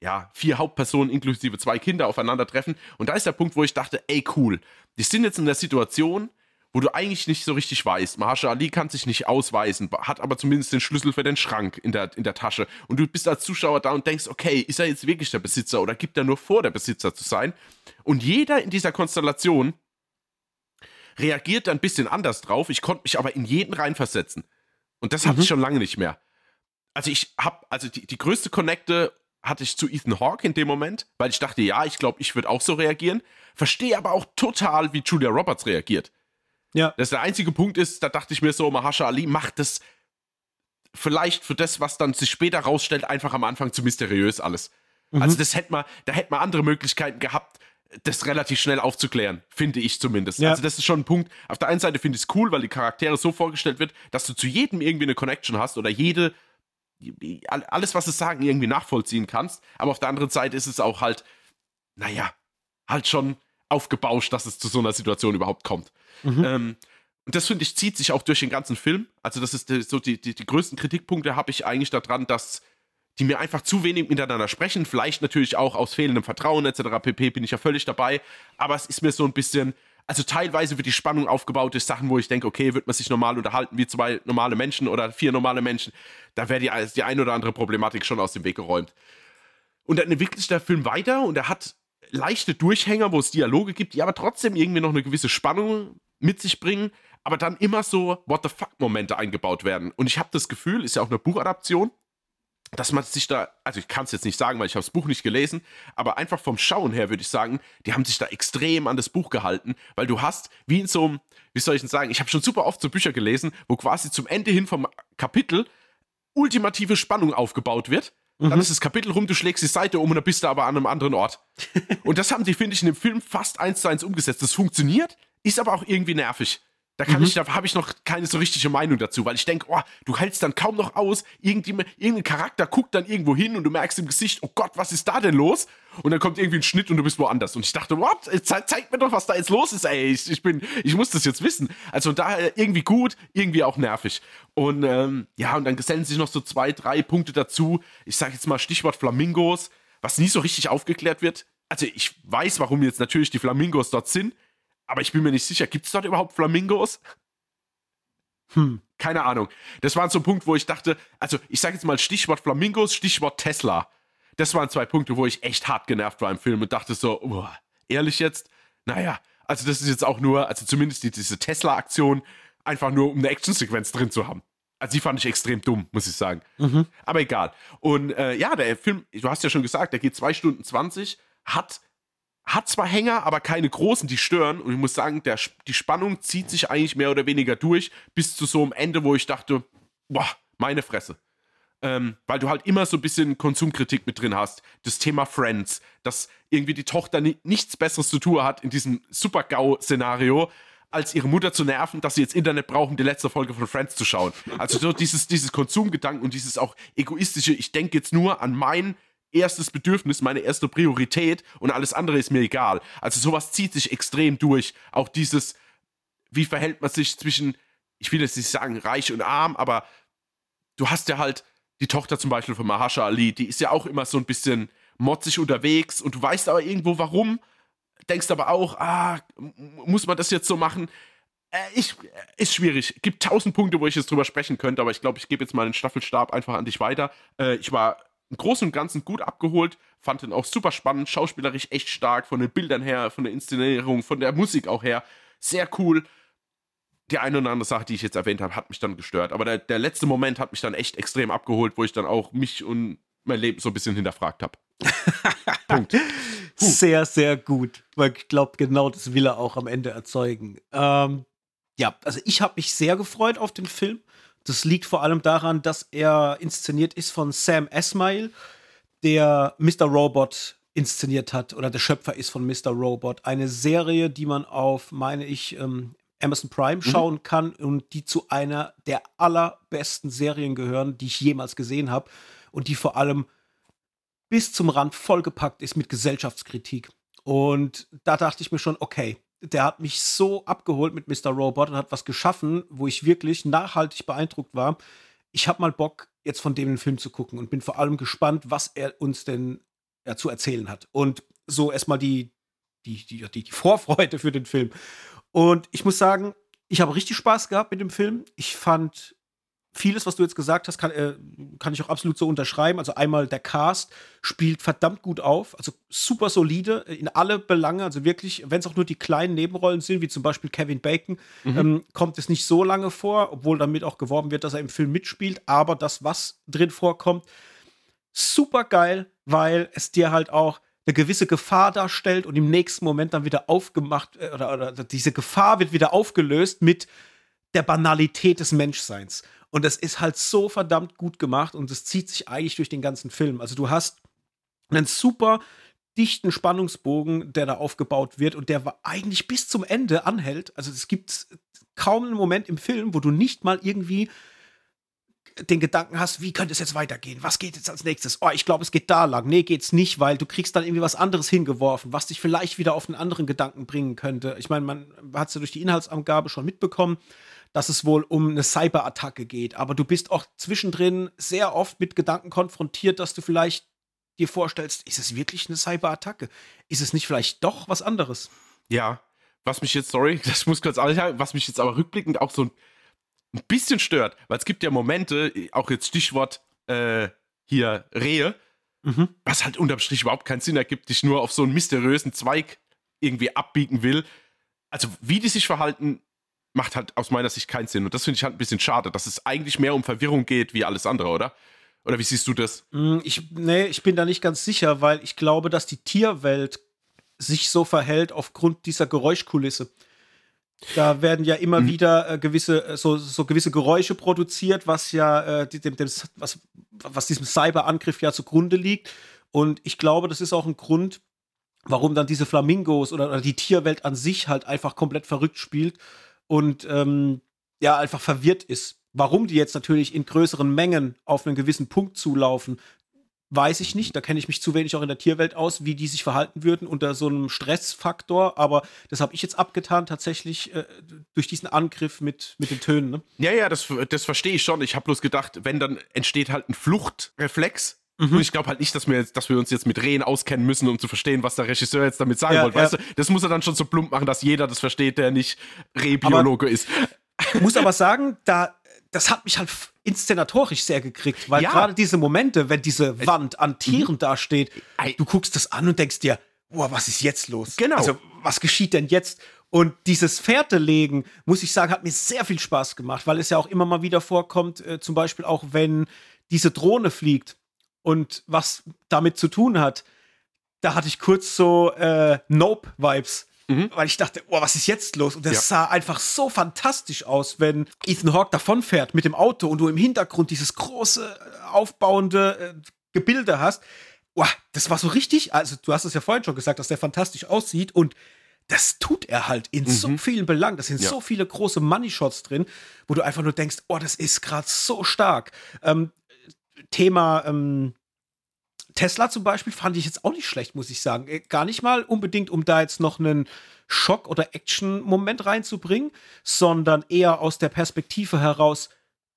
ja, vier Hauptpersonen inklusive zwei Kinder aufeinandertreffen. Und da ist der Punkt, wo ich dachte, ey, cool. Die sind jetzt in der Situation, wo du eigentlich nicht so richtig weißt. Mahershala Ali kann sich nicht ausweisen, hat aber zumindest den Schlüssel für den Schrank in der, in der Tasche. Und du bist als Zuschauer da und denkst, okay, ist er jetzt wirklich der Besitzer oder gibt er nur vor, der Besitzer zu sein? Und jeder in dieser Konstellation reagiert ein bisschen anders drauf. Ich konnte mich aber in jeden reinversetzen. Und das mhm. hatte ich schon lange nicht mehr. Also ich habe, also die, die größte Connecte hatte ich zu Ethan Hawke in dem Moment, weil ich dachte, ja, ich glaube, ich würde auch so reagieren. Verstehe aber auch total, wie Julia Roberts reagiert. Ja. Das der einzige Punkt ist, da dachte ich mir so, Mahasha Ali macht das vielleicht für das, was dann sich später rausstellt, einfach am Anfang zu mysteriös alles. Mhm. Also das hätte man, da hätte man andere Möglichkeiten gehabt, das relativ schnell aufzuklären, finde ich zumindest. Ja. Also das ist schon ein Punkt. Auf der einen Seite finde ich es cool, weil die Charaktere so vorgestellt wird, dass du zu jedem irgendwie eine Connection hast oder jede, alles, was sie sagen, irgendwie nachvollziehen kannst. Aber auf der anderen Seite ist es auch halt, naja, halt schon aufgebauscht, dass es zu so einer Situation überhaupt kommt. Mhm. Ähm, und das finde ich zieht sich auch durch den ganzen Film. Also das ist so die, die, die größten Kritikpunkte habe ich eigentlich daran, dass die mir einfach zu wenig miteinander sprechen. Vielleicht natürlich auch aus fehlendem Vertrauen etc. pp. bin ich ja völlig dabei. Aber es ist mir so ein bisschen, also teilweise wird die Spannung aufgebaut durch Sachen, wo ich denke, okay, wird man sich normal unterhalten wie zwei normale Menschen oder vier normale Menschen. Da wäre die, die ein oder andere Problematik schon aus dem Weg geräumt. Und dann entwickelt sich der Film weiter und er hat leichte Durchhänger, wo es Dialoge gibt, die aber trotzdem irgendwie noch eine gewisse Spannung mit sich bringen, aber dann immer so What the fuck-Momente eingebaut werden. Und ich habe das Gefühl, ist ja auch eine Buchadaption, dass man sich da, also ich kann es jetzt nicht sagen, weil ich habe das Buch nicht gelesen, aber einfach vom Schauen her würde ich sagen, die haben sich da extrem an das Buch gehalten, weil du hast, wie in so einem, wie soll ich denn sagen, ich habe schon super oft so Bücher gelesen, wo quasi zum Ende hin vom Kapitel ultimative Spannung aufgebaut wird. Dann mhm. ist das Kapitel rum, du schlägst die Seite um und dann bist du aber an einem anderen Ort. und das haben die, finde ich, in dem Film fast eins zu eins umgesetzt. Das funktioniert, ist aber auch irgendwie nervig. Da kann mhm. ich, da habe ich noch keine so richtige Meinung dazu, weil ich denke, oh, du hältst dann kaum noch aus, irgendein Charakter guckt dann irgendwo hin und du merkst im Gesicht, oh Gott, was ist da denn los? Und dann kommt irgendwie ein Schnitt und du bist woanders. Und ich dachte, what? Ze zeig mir doch, was da jetzt los ist, ey. Ich, ich, bin, ich muss das jetzt wissen. Also daher irgendwie gut, irgendwie auch nervig. Und ähm, ja, und dann gesellen sich noch so zwei, drei Punkte dazu. Ich sage jetzt mal Stichwort Flamingos, was nie so richtig aufgeklärt wird. Also ich weiß, warum jetzt natürlich die Flamingos dort sind aber ich bin mir nicht sicher, gibt es dort überhaupt Flamingos? Hm, keine Ahnung. Das war so ein Punkt, wo ich dachte, also ich sage jetzt mal Stichwort Flamingos, Stichwort Tesla. Das waren zwei Punkte, wo ich echt hart genervt war im Film und dachte so, oh, ehrlich jetzt? Naja, also das ist jetzt auch nur, also zumindest die, diese Tesla-Aktion, einfach nur um eine Actionsequenz drin zu haben. also die fand ich extrem dumm, muss ich sagen. Mhm. Aber egal. Und äh, ja, der Film, du hast ja schon gesagt, der geht 2 Stunden 20, hat, hat zwar Hänger, aber keine großen, die stören. Und ich muss sagen, der, die Spannung zieht sich eigentlich mehr oder weniger durch, bis zu so einem Ende, wo ich dachte, boah, meine Fresse. Ähm, weil du halt immer so ein bisschen Konsumkritik mit drin hast. Das Thema Friends, dass irgendwie die Tochter ni nichts Besseres zu tun hat in diesem Super-GAU-Szenario, als ihre Mutter zu nerven, dass sie jetzt Internet brauchen, um die letzte Folge von Friends zu schauen. Also so dieses, dieses Konsumgedanken und dieses auch egoistische, ich denke jetzt nur an mein erstes Bedürfnis, meine erste Priorität und alles andere ist mir egal. Also sowas zieht sich extrem durch. Auch dieses, wie verhält man sich zwischen, ich will jetzt nicht sagen reich und arm, aber du hast ja halt die Tochter zum Beispiel von Mahasha Ali, die ist ja auch immer so ein bisschen motzig unterwegs und du weißt aber irgendwo warum denkst aber auch, ah, muss man das jetzt so machen? Äh, ich, äh, ist schwierig. Gibt tausend Punkte, wo ich jetzt drüber sprechen könnte, aber ich glaube, ich gebe jetzt mal den Staffelstab einfach an dich weiter. Äh, ich war im Großen und Ganzen gut abgeholt, fand den auch super spannend, schauspielerisch echt stark, von den Bildern her, von der Inszenierung, von der Musik auch her. Sehr cool. Die eine oder andere Sache, die ich jetzt erwähnt habe, hat mich dann gestört. Aber der, der letzte Moment hat mich dann echt extrem abgeholt, wo ich dann auch mich und mein Leben so ein bisschen hinterfragt habe. Punkt. Sehr, sehr gut. Weil ich glaube, genau das will er auch am Ende erzeugen. Ähm, ja, also ich habe mich sehr gefreut auf den Film. Das liegt vor allem daran, dass er inszeniert ist von Sam Esmail, der Mr. Robot inszeniert hat oder der Schöpfer ist von Mr. Robot. Eine Serie, die man auf, meine ich, ähm, Amazon Prime mhm. schauen mhm. kann und die zu einer der allerbesten Serien gehören, die ich jemals gesehen habe und die vor allem bis zum Rand vollgepackt ist mit Gesellschaftskritik. Und da dachte ich mir schon, okay, der hat mich so abgeholt mit Mr. Robot und hat was geschaffen, wo ich wirklich nachhaltig beeindruckt war. Ich habe mal Bock, jetzt von dem einen Film zu gucken und bin vor allem gespannt, was er uns denn ja, zu erzählen hat. Und so erstmal die, die, die, die, die Vorfreude für den Film. Und ich muss sagen, ich habe richtig Spaß gehabt mit dem Film. Ich fand vieles, was du jetzt gesagt hast, kann, äh, kann ich auch absolut so unterschreiben. Also einmal der Cast spielt verdammt gut auf, also super solide in alle Belange. Also wirklich, wenn es auch nur die kleinen Nebenrollen sind, wie zum Beispiel Kevin Bacon, mhm. ähm, kommt es nicht so lange vor, obwohl damit auch geworben wird, dass er im Film mitspielt. Aber das, was drin vorkommt, super geil, weil es dir halt auch eine gewisse Gefahr darstellt und im nächsten Moment dann wieder aufgemacht äh, oder, oder diese Gefahr wird wieder aufgelöst mit der Banalität des Menschseins. Und das ist halt so verdammt gut gemacht und es zieht sich eigentlich durch den ganzen Film. Also du hast einen super dichten Spannungsbogen, der da aufgebaut wird und der eigentlich bis zum Ende anhält. Also es gibt kaum einen Moment im Film, wo du nicht mal irgendwie den Gedanken hast, wie könnte es jetzt weitergehen? Was geht jetzt als nächstes? Oh, ich glaube, es geht da lang. Nee, geht's nicht, weil du kriegst dann irgendwie was anderes hingeworfen, was dich vielleicht wieder auf einen anderen Gedanken bringen könnte. Ich meine, man hat es ja durch die Inhaltsangabe schon mitbekommen dass es wohl um eine Cyberattacke geht. Aber du bist auch zwischendrin sehr oft mit Gedanken konfrontiert, dass du vielleicht dir vorstellst, ist es wirklich eine Cyberattacke? Ist es nicht vielleicht doch was anderes? Ja, was mich jetzt, sorry, das muss kurz alles sagen, was mich jetzt aber rückblickend auch so ein, ein bisschen stört, weil es gibt ja Momente, auch jetzt Stichwort äh, hier Rehe, mhm. was halt unterm Strich überhaupt keinen Sinn ergibt, dich nur auf so einen mysteriösen Zweig irgendwie abbiegen will. Also wie die sich verhalten, macht halt aus meiner Sicht keinen Sinn. Und das finde ich halt ein bisschen schade, dass es eigentlich mehr um Verwirrung geht wie alles andere, oder? Oder wie siehst du das? Mm, ich, nee, ich bin da nicht ganz sicher, weil ich glaube, dass die Tierwelt sich so verhält aufgrund dieser Geräuschkulisse. Da werden ja immer mhm. wieder äh, gewisse, äh, so, so gewisse Geräusche produziert, was ja äh, dem, dem, was, was diesem Cyberangriff ja zugrunde liegt. Und ich glaube, das ist auch ein Grund, warum dann diese Flamingos oder, oder die Tierwelt an sich halt einfach komplett verrückt spielt und ähm, ja, einfach verwirrt ist. Warum die jetzt natürlich in größeren Mengen auf einen gewissen Punkt zulaufen, weiß ich nicht. Da kenne ich mich zu wenig auch in der Tierwelt aus, wie die sich verhalten würden unter so einem Stressfaktor. Aber das habe ich jetzt abgetan, tatsächlich äh, durch diesen Angriff mit, mit den Tönen. Ne? Ja, ja, das, das verstehe ich schon. Ich habe bloß gedacht, wenn dann entsteht halt ein Fluchtreflex. Mhm. Und ich glaube halt nicht, dass wir, dass wir uns jetzt mit Rehen auskennen müssen, um zu verstehen, was der Regisseur jetzt damit sagen ja, wollte. Ja. Weißt du, das muss er dann schon so plump machen, dass jeder das versteht, der nicht Rehbiologe ist. Muss aber sagen, da, das hat mich halt inszenatorisch sehr gekriegt, weil ja. gerade diese Momente, wenn diese Wand an Tieren mhm. dasteht, du guckst das an und denkst dir, boah, was ist jetzt los? Genau. Also, was geschieht denn jetzt? Und dieses Pferdelegen, muss ich sagen, hat mir sehr viel Spaß gemacht, weil es ja auch immer mal wieder vorkommt, äh, zum Beispiel auch wenn diese Drohne fliegt und was damit zu tun hat. Da hatte ich kurz so äh, Nope-Vibes. Mhm. Weil ich dachte, oh, was ist jetzt los? Und das ja. sah einfach so fantastisch aus, wenn Ethan Hawke davonfährt mit dem Auto und du im Hintergrund dieses große, äh, aufbauende äh, Gebilde hast. Oh, das war so richtig. Also, du hast es ja vorhin schon gesagt, dass der fantastisch aussieht und das tut er halt in mhm. so vielen Belangen. Da sind ja. so viele große Money-Shots drin, wo du einfach nur denkst, oh, das ist gerade so stark. Ähm, Thema ähm, Tesla zum Beispiel fand ich jetzt auch nicht schlecht, muss ich sagen. Äh, gar nicht mal unbedingt, um da jetzt noch einen Schock- oder Action-Moment reinzubringen, sondern eher aus der Perspektive heraus,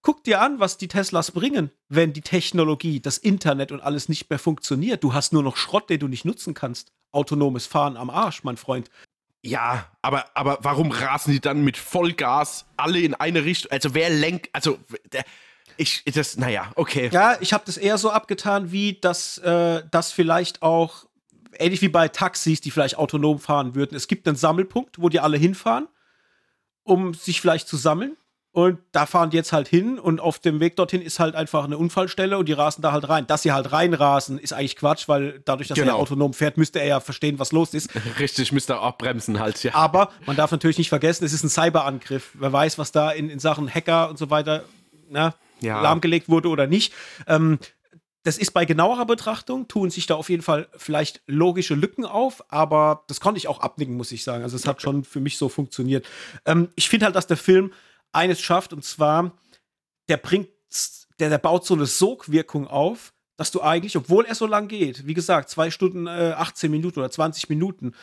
guck dir an, was die Teslas bringen, wenn die Technologie, das Internet und alles nicht mehr funktioniert. Du hast nur noch Schrott, den du nicht nutzen kannst. Autonomes Fahren am Arsch, mein Freund. Ja, aber, aber warum rasen die dann mit Vollgas alle in eine Richtung? Also wer lenkt, also der, ich, das, naja, okay. Ja, ich habe das eher so abgetan, wie dass äh, das vielleicht auch, ähnlich wie bei Taxis, die vielleicht autonom fahren würden. Es gibt einen Sammelpunkt, wo die alle hinfahren, um sich vielleicht zu sammeln. Und da fahren die jetzt halt hin und auf dem Weg dorthin ist halt einfach eine Unfallstelle und die rasen da halt rein. Dass sie halt reinrasen, ist eigentlich Quatsch, weil dadurch, dass genau. er autonom fährt, müsste er ja verstehen, was los ist. Richtig, müsste er auch bremsen halt, ja. Aber man darf natürlich nicht vergessen, es ist ein Cyberangriff. Wer weiß, was da in, in Sachen Hacker und so weiter na, ja. lahmgelegt wurde oder nicht. Ähm, das ist bei genauerer Betrachtung, tun sich da auf jeden Fall vielleicht logische Lücken auf, aber das konnte ich auch abnicken, muss ich sagen. Also es hat okay. schon für mich so funktioniert. Ähm, ich finde halt, dass der Film eines schafft, und zwar, der bringt, der, der baut so eine Sogwirkung auf, dass du eigentlich, obwohl er so lang geht, wie gesagt, zwei Stunden, äh, 18 Minuten oder 20 Minuten,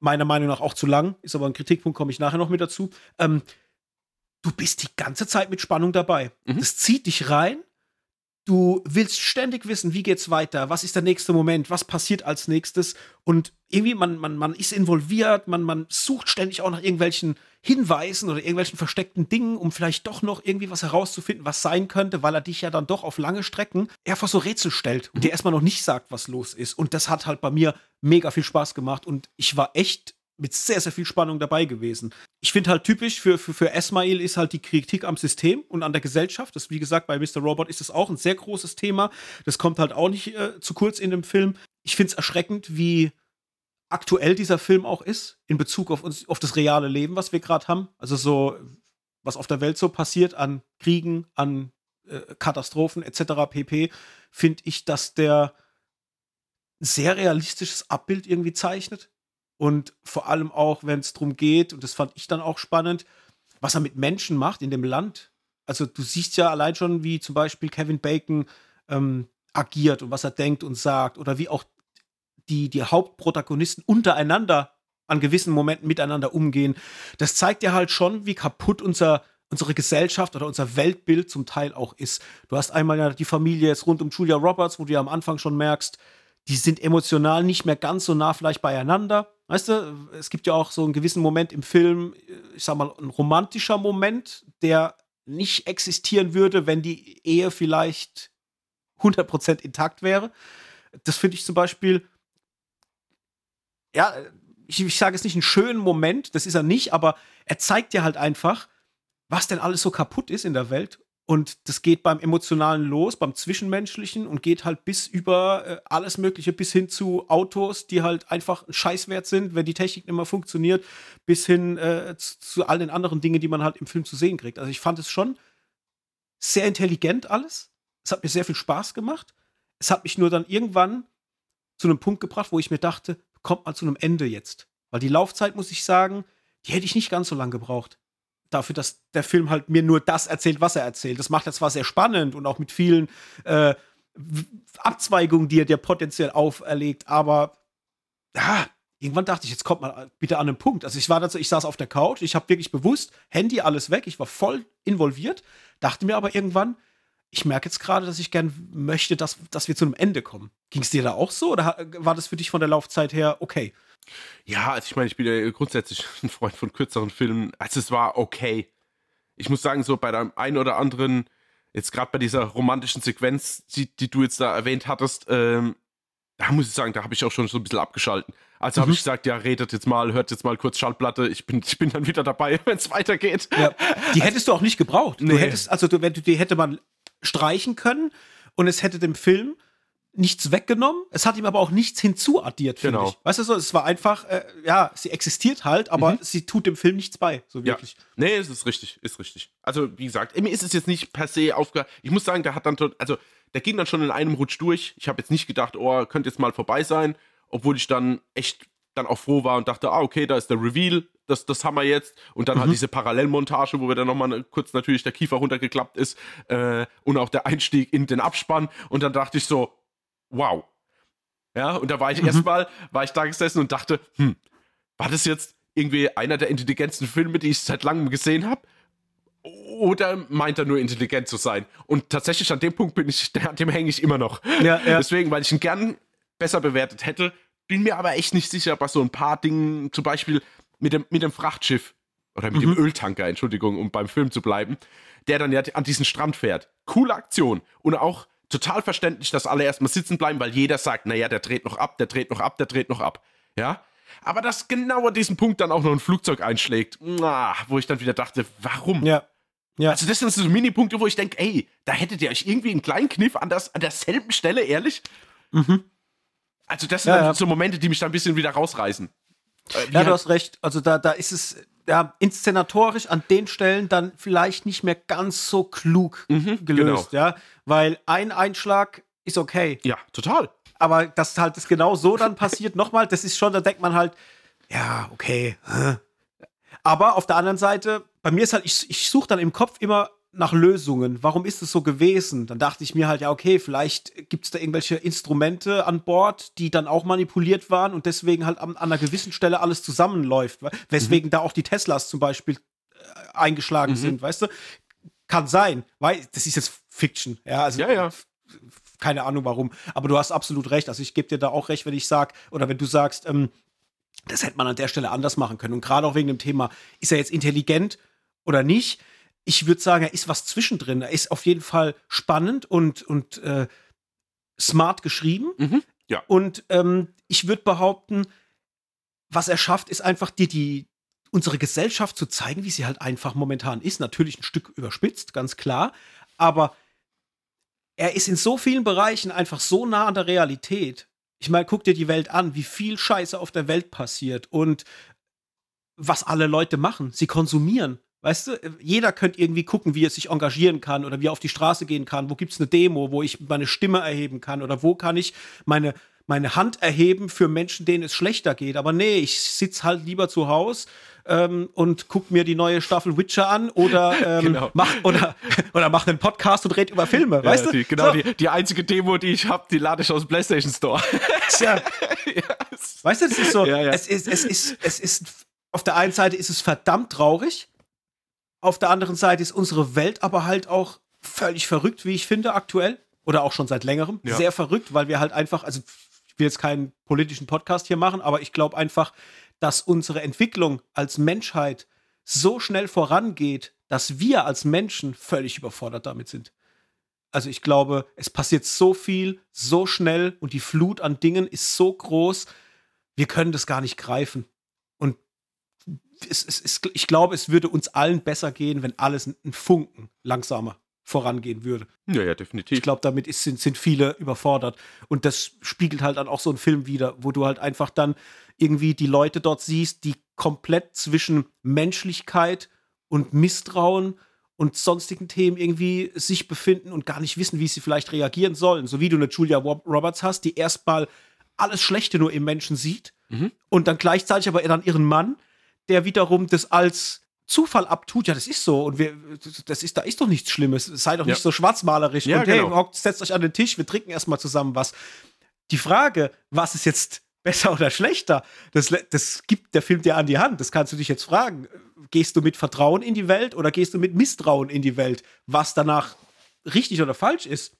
meiner Meinung nach auch zu lang, ist aber ein Kritikpunkt, komme ich nachher noch mit dazu, ähm, du bist die ganze Zeit mit Spannung dabei. Mhm. Das zieht dich rein. Du willst ständig wissen, wie geht's weiter, was ist der nächste Moment, was passiert als nächstes? Und irgendwie man man man ist involviert, man man sucht ständig auch nach irgendwelchen Hinweisen oder irgendwelchen versteckten Dingen, um vielleicht doch noch irgendwie was herauszufinden, was sein könnte, weil er dich ja dann doch auf lange Strecken einfach so Rätsel stellt und dir erstmal noch nicht sagt, was los ist. Und das hat halt bei mir mega viel Spaß gemacht. Und ich war echt mit sehr, sehr viel Spannung dabei gewesen. Ich finde halt typisch für, für, für Esmail ist halt die Kritik am System und an der Gesellschaft. Das, wie gesagt, bei Mr. Robot ist das auch ein sehr großes Thema. Das kommt halt auch nicht äh, zu kurz in dem Film. Ich finde es erschreckend, wie aktuell dieser Film auch ist, in Bezug auf uns, auf das reale Leben, was wir gerade haben. Also so, was auf der Welt so passiert an Kriegen, an äh, Katastrophen etc. pp, finde ich, dass der sehr realistisches Abbild irgendwie zeichnet und vor allem auch, wenn es darum geht, und das fand ich dann auch spannend, was er mit Menschen macht in dem Land. Also du siehst ja allein schon, wie zum Beispiel Kevin Bacon ähm, agiert und was er denkt und sagt oder wie auch die, die Hauptprotagonisten untereinander an gewissen Momenten miteinander umgehen. Das zeigt ja halt schon, wie kaputt unser, unsere Gesellschaft oder unser Weltbild zum Teil auch ist. Du hast einmal ja die Familie jetzt rund um Julia Roberts, wo du ja am Anfang schon merkst, die sind emotional nicht mehr ganz so nah vielleicht beieinander. Weißt du, es gibt ja auch so einen gewissen Moment im Film, ich sag mal, ein romantischer Moment, der nicht existieren würde, wenn die Ehe vielleicht 100% intakt wäre. Das finde ich zum Beispiel, ja, ich, ich sage es nicht einen schönen Moment, das ist er nicht, aber er zeigt dir halt einfach, was denn alles so kaputt ist in der Welt und das geht beim Emotionalen los, beim Zwischenmenschlichen und geht halt bis über äh, alles Mögliche, bis hin zu Autos, die halt einfach scheißwert sind, wenn die Technik nicht mehr funktioniert, bis hin äh, zu, zu, all den anderen Dingen, die man halt im Film zu sehen kriegt. Also ich fand es schon sehr intelligent alles. Es hat mir sehr viel Spaß gemacht. Es hat mich nur dann irgendwann zu einem Punkt gebracht, wo ich mir dachte, kommt mal zu einem Ende jetzt. Weil die Laufzeit, muss ich sagen, die hätte ich nicht ganz so lange gebraucht dafür, dass der Film halt mir nur das erzählt, was er erzählt. Das macht er zwar sehr spannend und auch mit vielen äh, Abzweigungen, die er dir potenziell auferlegt, aber ja, irgendwann dachte ich, jetzt kommt mal bitte an einen Punkt. Also ich war dazu, ich saß auf der Couch, ich habe wirklich bewusst Handy alles weg, ich war voll involviert, dachte mir aber irgendwann, ich merke jetzt gerade, dass ich gern möchte, dass, dass wir zu einem Ende kommen. Ging es dir da auch so oder war das für dich von der Laufzeit her okay? Ja, also ich meine, ich bin ja grundsätzlich ein Freund von kürzeren Filmen. Also es war okay. Ich muss sagen, so bei dem einen oder anderen, jetzt gerade bei dieser romantischen Sequenz, die, die, du jetzt da erwähnt hattest, ähm, da muss ich sagen, da habe ich auch schon so ein bisschen abgeschalten. Also mhm. habe ich gesagt, ja, redet jetzt mal, hört jetzt mal kurz Schallplatte, ich bin, ich bin dann wieder dabei, wenn es weitergeht. Ja. Die also, hättest du auch nicht gebraucht. Du nee. hättest, also du, die hätte man streichen können und es hätte dem Film nichts weggenommen, es hat ihm aber auch nichts hinzuaddiert, finde genau. ich. Weißt du so, es war einfach, äh, ja, sie existiert halt, aber mhm. sie tut dem Film nichts bei, so wirklich. Ja. Nee, es ist richtig, ist richtig. Also, wie gesagt, mir ist es jetzt nicht per se aufgehört. Ich muss sagen, der hat dann, also, der ging dann schon in einem Rutsch durch. Ich habe jetzt nicht gedacht, oh, könnte jetzt mal vorbei sein, obwohl ich dann echt dann auch froh war und dachte, ah, okay, da ist der Reveal, das, das haben wir jetzt. Und dann halt mhm. halt diese Parallelmontage, wo wir dann nochmal kurz natürlich der Kiefer runtergeklappt ist äh, und auch der Einstieg in den Abspann. Und dann dachte ich so, wow. Ja, und da war ich mhm. erstmal, war ich da gesessen und dachte, hm, war das jetzt irgendwie einer der intelligentesten Filme, die ich seit langem gesehen habe? Oder meint er nur intelligent zu sein? Und tatsächlich an dem Punkt bin ich, dem hänge ich immer noch. Ja, ja. Deswegen, weil ich ihn gern besser bewertet hätte, bin mir aber echt nicht sicher bei so ein paar Dingen, zum Beispiel mit dem, mit dem Frachtschiff oder mit mhm. dem Öltanker, Entschuldigung, um beim Film zu bleiben, der dann ja an diesen Strand fährt. Coole Aktion. Und auch total verständlich, dass alle erstmal sitzen bleiben, weil jeder sagt, naja, der dreht noch ab, der dreht noch ab, der dreht noch ab. Ja? Aber dass genau an diesem Punkt dann auch noch ein Flugzeug einschlägt, wo ich dann wieder dachte, warum? Ja. Ja. Also das sind so Mini-Punkte, wo ich denke, ey, da hättet ihr euch irgendwie einen kleinen Kniff an, das, an derselben Stelle, ehrlich? Mhm. Also das sind ja, ja. so Momente, die mich da ein bisschen wieder rausreißen. Äh, ja, du hast recht. Also da, da ist es ja, inszenatorisch an den Stellen dann vielleicht nicht mehr ganz so klug mhm, gelöst, genau. ja. Weil ein Einschlag ist okay. Ja, total. Aber dass halt das genau so dann passiert, nochmal, das ist schon, da denkt man halt, ja, okay. Aber auf der anderen Seite, bei mir ist halt, ich, ich suche dann im Kopf immer nach Lösungen. Warum ist es so gewesen? Dann dachte ich mir halt, ja, okay, vielleicht gibt es da irgendwelche Instrumente an Bord, die dann auch manipuliert waren und deswegen halt an, an einer gewissen Stelle alles zusammenläuft. Weswegen mhm. da auch die Teslas zum Beispiel äh, eingeschlagen mhm. sind, weißt du? Kann sein, weil das ist jetzt Fiction, ja, also ja, ja. keine Ahnung warum, aber du hast absolut recht. Also ich gebe dir da auch recht, wenn ich sage oder wenn du sagst, ähm, das hätte man an der Stelle anders machen können. Und gerade auch wegen dem Thema, ist er jetzt intelligent oder nicht? ich würde sagen, er ist was zwischendrin. Er ist auf jeden Fall spannend und, und äh, smart geschrieben. Mhm, ja. Und ähm, ich würde behaupten, was er schafft, ist einfach die, die, unsere Gesellschaft zu zeigen, wie sie halt einfach momentan ist. Natürlich ein Stück überspitzt, ganz klar. Aber er ist in so vielen Bereichen einfach so nah an der Realität. Ich meine, guck dir die Welt an, wie viel Scheiße auf der Welt passiert und was alle Leute machen. Sie konsumieren. Weißt du, jeder könnte irgendwie gucken, wie er sich engagieren kann oder wie er auf die Straße gehen kann. Wo gibt es eine Demo, wo ich meine Stimme erheben kann oder wo kann ich meine, meine Hand erheben für Menschen, denen es schlechter geht. Aber nee, ich sitze halt lieber zu Hause ähm, und guck mir die neue Staffel Witcher an oder ähm, genau. mach oder oder mach einen Podcast und red über Filme, ja, weißt du? Die, genau, so. die, die einzige Demo, die ich habe, die lade ich aus dem PlayStation Store. Tja. yes. Weißt du, das ist so, ja, ja. Es, ist, es, ist, es ist, auf der einen Seite ist es verdammt traurig, auf der anderen Seite ist unsere Welt aber halt auch völlig verrückt, wie ich finde, aktuell. Oder auch schon seit längerem. Sehr verrückt, weil wir halt einfach, also ich will jetzt keinen politischen Podcast hier machen, aber ich glaube einfach, dass unsere Entwicklung als Menschheit so schnell vorangeht, dass wir als Menschen völlig überfordert damit sind. Also ich glaube, es passiert so viel, so schnell und die Flut an Dingen ist so groß, wir können das gar nicht greifen es, es, es, ich glaube, es würde uns allen besser gehen, wenn alles einen Funken langsamer vorangehen würde. Ja, ja, definitiv. Ich glaube, damit ist, sind, sind viele überfordert. Und das spiegelt halt dann auch so einen Film wieder, wo du halt einfach dann irgendwie die Leute dort siehst, die komplett zwischen Menschlichkeit und Misstrauen und sonstigen Themen irgendwie sich befinden und gar nicht wissen, wie sie vielleicht reagieren sollen. So wie du eine Julia Roberts hast, die erstmal alles Schlechte nur im Menschen sieht mhm. und dann gleichzeitig aber dann ihren Mann, der wiederum das als Zufall abtut, ja, das ist so und wir, das ist, da ist doch nichts Schlimmes, sei doch nicht so schwarzmalerisch ja, und hey, genau. setzt euch an den Tisch, wir trinken erstmal zusammen was. Die Frage, was ist jetzt besser oder schlechter, das, das gibt der Film dir an die Hand, das kannst du dich jetzt fragen. Gehst du mit Vertrauen in die Welt oder gehst du mit Misstrauen in die Welt, was danach richtig oder falsch ist?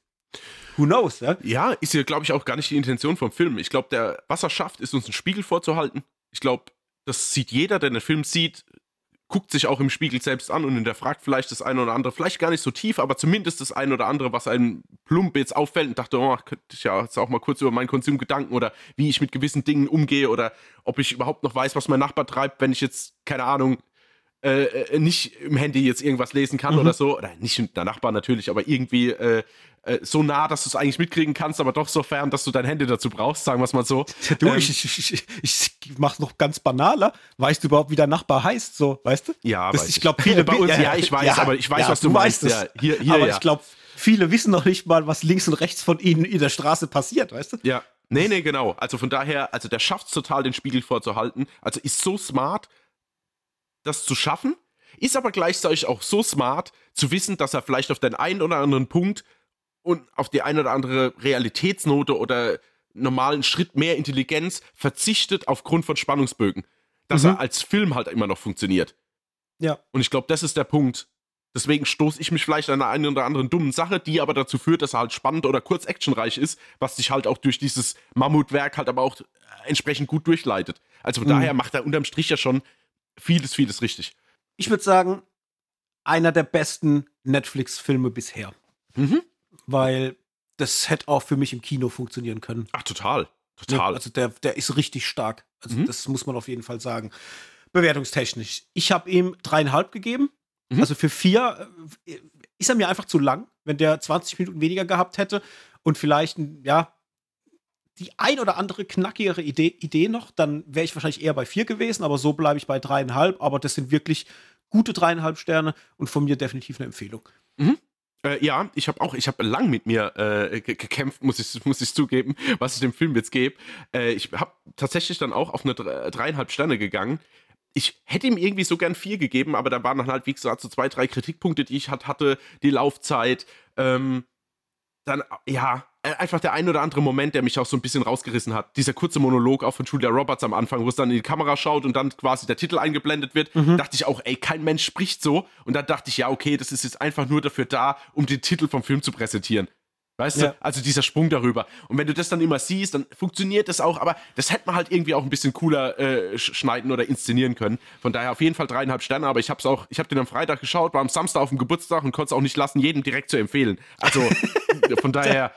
Who knows, ja? Ja, ist ja, glaube ich, auch gar nicht die Intention vom Film. Ich glaube, der, was er schafft, ist uns einen Spiegel vorzuhalten. Ich glaube, das sieht jeder, der den Film sieht, guckt sich auch im Spiegel selbst an und hinterfragt vielleicht das eine oder andere, vielleicht gar nicht so tief, aber zumindest das eine oder andere, was einem plump jetzt auffällt und dachte, oh, könnte ich ja jetzt auch mal kurz über meinen Konsumgedanken oder wie ich mit gewissen Dingen umgehe oder ob ich überhaupt noch weiß, was mein Nachbar treibt, wenn ich jetzt, keine Ahnung, äh, äh nicht im Handy jetzt irgendwas lesen kann mhm. oder so. Oder nicht der Nachbar natürlich, aber irgendwie äh, äh, so nah, dass du es eigentlich mitkriegen kannst, aber doch so fern, dass du dein Handy dazu brauchst, sagen wir es mal so. Du, ähm, ich, ich, ich, ich mach's noch ganz banaler. Weißt du überhaupt, wie der Nachbar heißt, so, weißt du? Ja, das, ich glaube, viele bei uns, ja, ja, ich weiß, ja, aber ich weiß, was du, du meinst. Ja, hier, hier, aber ich glaube, viele wissen noch nicht mal, was links und rechts von ihnen in der Straße passiert, weißt du? Ja. Nee, nee, genau. Also von daher, also der schafft es total, den Spiegel vorzuhalten. Also ist so smart, das zu schaffen, ist aber gleichzeitig auch so smart, zu wissen, dass er vielleicht auf den einen oder anderen Punkt und auf die eine oder andere Realitätsnote oder normalen Schritt mehr Intelligenz verzichtet aufgrund von Spannungsbögen. Dass mhm. er als Film halt immer noch funktioniert. Ja. Und ich glaube, das ist der Punkt. Deswegen stoße ich mich vielleicht an einer einen oder anderen dummen Sache, die aber dazu führt, dass er halt spannend oder kurz actionreich ist, was sich halt auch durch dieses Mammutwerk halt aber auch entsprechend gut durchleitet. Also von mhm. daher macht er unterm Strich ja schon vieles, vieles richtig. Ich würde sagen, einer der besten Netflix-Filme bisher. Mhm weil das hätte auch für mich im Kino funktionieren können. Ach, total. Total. Ja, also der, der ist richtig stark. Also mhm. das muss man auf jeden Fall sagen. Bewertungstechnisch. Ich habe ihm dreieinhalb gegeben. Mhm. Also für vier äh, ist er mir einfach zu lang, wenn der 20 Minuten weniger gehabt hätte und vielleicht, ja, die ein oder andere knackigere Idee, Idee noch, dann wäre ich wahrscheinlich eher bei vier gewesen, aber so bleibe ich bei dreieinhalb. Aber das sind wirklich gute dreieinhalb Sterne und von mir definitiv eine Empfehlung. Mhm. Äh, ja, ich habe auch, ich habe lang mit mir äh, gekämpft, muss ich, muss ich zugeben, was ich dem Film jetzt gebe. Äh, ich habe tatsächlich dann auch auf eine dreieinhalb Sterne gegangen. Ich hätte ihm irgendwie so gern vier gegeben, aber da waren dann halt, wie gesagt, so zwei, drei Kritikpunkte, die ich hat, hatte, die Laufzeit. Ähm, dann, ja, einfach der ein oder andere Moment, der mich auch so ein bisschen rausgerissen hat. Dieser kurze Monolog auch von Julia Roberts am Anfang, wo es dann in die Kamera schaut und dann quasi der Titel eingeblendet wird, mhm. dachte ich auch, ey, kein Mensch spricht so. Und dann dachte ich, ja, okay, das ist jetzt einfach nur dafür da, um den Titel vom Film zu präsentieren. Weißt ja. du? Also dieser Sprung darüber. Und wenn du das dann immer siehst, dann funktioniert das auch, aber das hätte man halt irgendwie auch ein bisschen cooler äh, schneiden oder inszenieren können. Von daher auf jeden Fall dreieinhalb Sterne, aber ich hab's auch, ich habe den am Freitag geschaut, war am Samstag auf dem Geburtstag und konnte es auch nicht lassen, jedem direkt zu empfehlen. Also von daher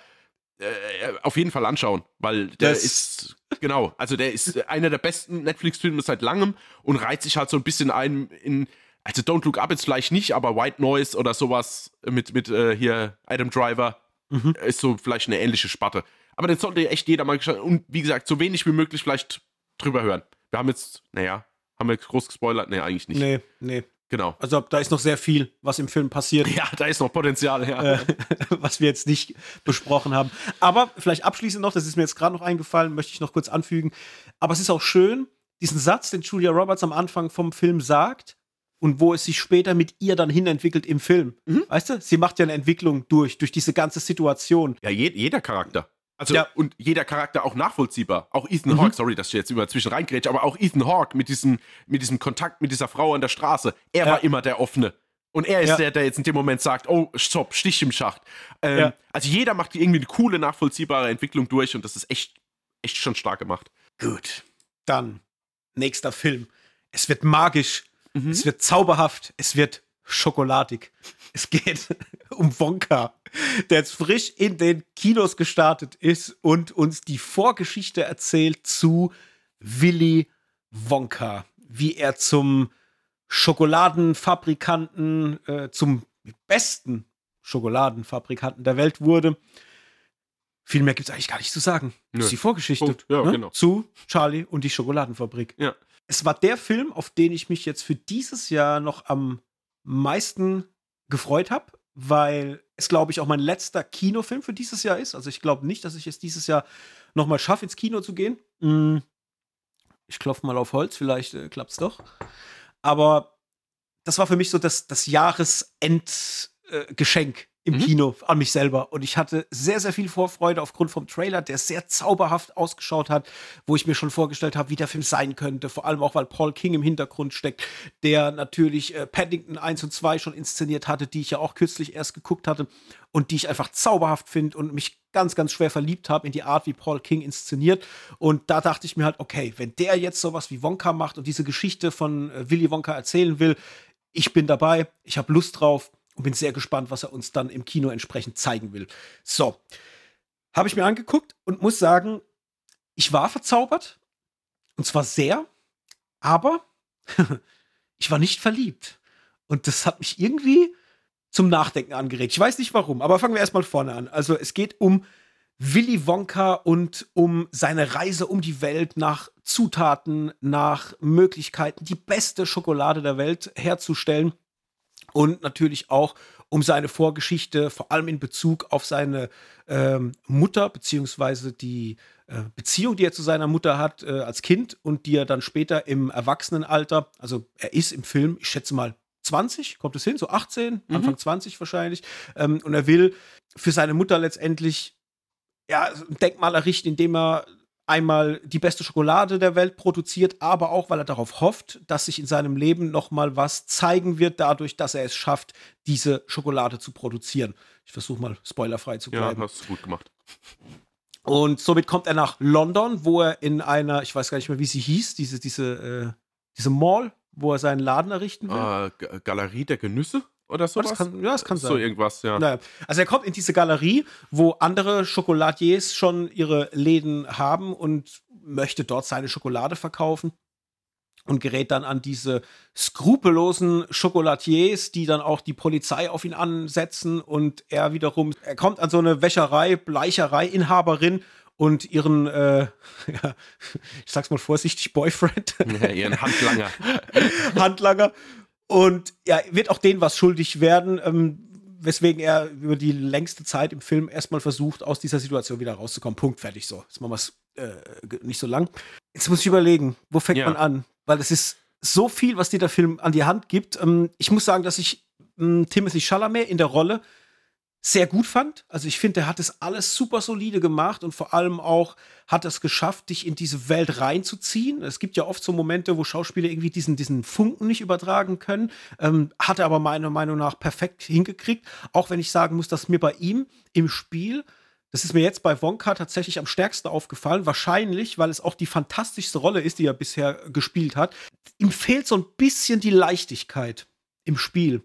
äh, auf jeden Fall anschauen, weil der das ist, genau, also der ist einer der besten Netflix-Filme seit langem und reiht sich halt so ein bisschen ein in, also Don't Look Up jetzt vielleicht nicht, aber White Noise oder sowas mit, mit äh, hier Adam Driver mhm. ist so vielleicht eine ähnliche Sparte. Aber den sollte echt jeder mal geschaut und wie gesagt, so wenig wie möglich vielleicht drüber hören. Wir haben jetzt, naja, haben wir jetzt groß gespoilert? Nee, eigentlich nicht. Nee, nee. Genau. Also da ist noch sehr viel, was im Film passiert. Ja, da ist noch Potenzial, ja. Äh, was wir jetzt nicht besprochen haben. Aber vielleicht abschließend noch, das ist mir jetzt gerade noch eingefallen, möchte ich noch kurz anfügen. Aber es ist auch schön, diesen Satz, den Julia Roberts am Anfang vom Film sagt und wo es sich später mit ihr dann hinentwickelt im Film. Mhm. Weißt du? Sie macht ja eine Entwicklung durch, durch diese ganze Situation. Ja, je, jeder Charakter. Also, ja. und jeder Charakter auch nachvollziehbar. Auch Ethan mhm. Hawke, sorry, dass ich jetzt immer zwischen reingrätsche, aber auch Ethan Hawke mit diesem, mit diesem Kontakt mit dieser Frau an der Straße, er ja. war immer der Offene. Und er ist ja. der, der jetzt in dem Moment sagt, oh, stopp, Stich im Schacht. Ähm, ja. Also jeder macht irgendwie eine coole, nachvollziehbare Entwicklung durch und das ist echt, echt schon stark gemacht. Gut. Dann, nächster Film. Es wird magisch, mhm. es wird zauberhaft, es wird schokoladig. Es geht um Wonka, der jetzt frisch in den Kinos gestartet ist und uns die Vorgeschichte erzählt zu Willy Wonka, wie er zum Schokoladenfabrikanten, äh, zum besten Schokoladenfabrikanten der Welt wurde. Viel mehr gibt es eigentlich gar nicht zu sagen. Das ist die Vorgeschichte ja, ne? genau. zu Charlie und die Schokoladenfabrik. Ja. Es war der Film, auf den ich mich jetzt für dieses Jahr noch am meisten gefreut habe, weil es, glaube ich, auch mein letzter Kinofilm für dieses Jahr ist. Also ich glaube nicht, dass ich es dieses Jahr nochmal schaffe, ins Kino zu gehen. Mm. Ich klopfe mal auf Holz, vielleicht äh, klappt es doch. Aber das war für mich so das, das Jahresendgeschenk. Äh, im mhm. Kino an mich selber. Und ich hatte sehr, sehr viel Vorfreude aufgrund vom Trailer, der sehr zauberhaft ausgeschaut hat, wo ich mir schon vorgestellt habe, wie der Film sein könnte. Vor allem auch, weil Paul King im Hintergrund steckt, der natürlich äh, Paddington 1 und 2 schon inszeniert hatte, die ich ja auch kürzlich erst geguckt hatte und die ich einfach zauberhaft finde und mich ganz, ganz schwer verliebt habe in die Art, wie Paul King inszeniert. Und da dachte ich mir halt, okay, wenn der jetzt sowas wie Wonka macht und diese Geschichte von äh, Willy Wonka erzählen will, ich bin dabei, ich habe Lust drauf und bin sehr gespannt, was er uns dann im Kino entsprechend zeigen will. So, habe ich mir angeguckt und muss sagen, ich war verzaubert und zwar sehr, aber ich war nicht verliebt. Und das hat mich irgendwie zum Nachdenken angeregt. Ich weiß nicht warum, aber fangen wir erstmal vorne an. Also es geht um Willy Wonka und um seine Reise um die Welt nach Zutaten, nach Möglichkeiten, die beste Schokolade der Welt herzustellen. Und natürlich auch um seine Vorgeschichte, vor allem in Bezug auf seine ähm, Mutter, beziehungsweise die äh, Beziehung, die er zu seiner Mutter hat äh, als Kind und die er dann später im Erwachsenenalter, also er ist im Film, ich schätze mal 20, kommt es hin, so 18, mhm. Anfang 20 wahrscheinlich. Ähm, und er will für seine Mutter letztendlich ja, ein Denkmal errichten, indem er einmal die beste Schokolade der Welt produziert, aber auch, weil er darauf hofft, dass sich in seinem Leben noch mal was zeigen wird, dadurch, dass er es schafft, diese Schokolade zu produzieren. Ich versuche mal spoilerfrei zu bleiben. Ja, hast du gut gemacht. Und somit kommt er nach London, wo er in einer, ich weiß gar nicht mehr, wie sie hieß, diese, diese, äh, diese Mall, wo er seinen Laden errichten will. Äh, Galerie der Genüsse? Oder sowas? Das kann, ja, das kann sein. So irgendwas, ja. Naja. Also er kommt in diese Galerie, wo andere Schokoladiers schon ihre Läden haben und möchte dort seine Schokolade verkaufen und gerät dann an diese skrupellosen Schokolatiers, die dann auch die Polizei auf ihn ansetzen und er wiederum, er kommt an so eine Wäscherei, Bleicherei, Inhaberin und ihren, äh, ja, ich sag's mal vorsichtig, Boyfriend. Ja, ihren Handlanger. Handlanger und ja, wird auch denen was schuldig werden, ähm, weswegen er über die längste Zeit im Film erstmal versucht, aus dieser Situation wieder rauszukommen. Punkt, fertig so. Jetzt machen wir es äh, nicht so lang. Jetzt muss ich überlegen, wo fängt ja. man an? Weil es ist so viel, was dir der Film an die Hand gibt. Ähm, ich muss sagen, dass ich ähm, Timothy Chalamet in der Rolle sehr gut fand. Also ich finde, er hat es alles super solide gemacht und vor allem auch hat es geschafft, dich in diese Welt reinzuziehen. Es gibt ja oft so Momente, wo Schauspieler irgendwie diesen, diesen Funken nicht übertragen können. Ähm, hat er aber meiner Meinung nach perfekt hingekriegt. Auch wenn ich sagen muss, dass mir bei ihm im Spiel das ist mir jetzt bei Wonka tatsächlich am stärksten aufgefallen. Wahrscheinlich, weil es auch die fantastischste Rolle ist, die er bisher gespielt hat. Ihm fehlt so ein bisschen die Leichtigkeit im Spiel.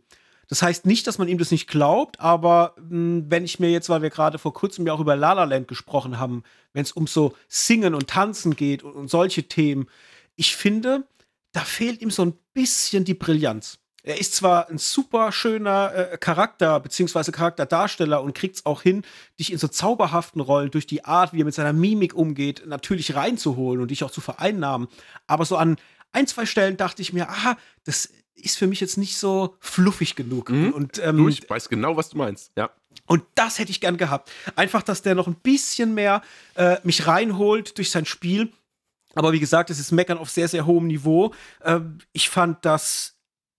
Das heißt nicht, dass man ihm das nicht glaubt, aber mh, hm, wenn ich mir jetzt, weil wir gerade vor kurzem ja auch über La La Land gesprochen haben, wenn es um so Singen und Tanzen geht und, und solche Themen, ich finde, da fehlt ihm so ein bisschen die Brillanz. Er ist zwar ein super schöner äh, Charakter beziehungsweise Charakterdarsteller und kriegt es auch hin, dich in so zauberhaften Rollen durch die Art, wie er mit seiner Mimik umgeht, natürlich reinzuholen und dich auch zu vereinnahmen. Aber so an ein, zwei Stellen dachte ich mir, aha, das ist für mich jetzt nicht so fluffig genug. Mhm. Und, ähm, du, ich weiß genau, was du meinst, ja. Und das hätte ich gern gehabt. Einfach, dass der noch ein bisschen mehr äh, mich reinholt durch sein Spiel. Aber wie gesagt, es ist Meckern auf sehr, sehr hohem Niveau. Ähm, ich fand, dass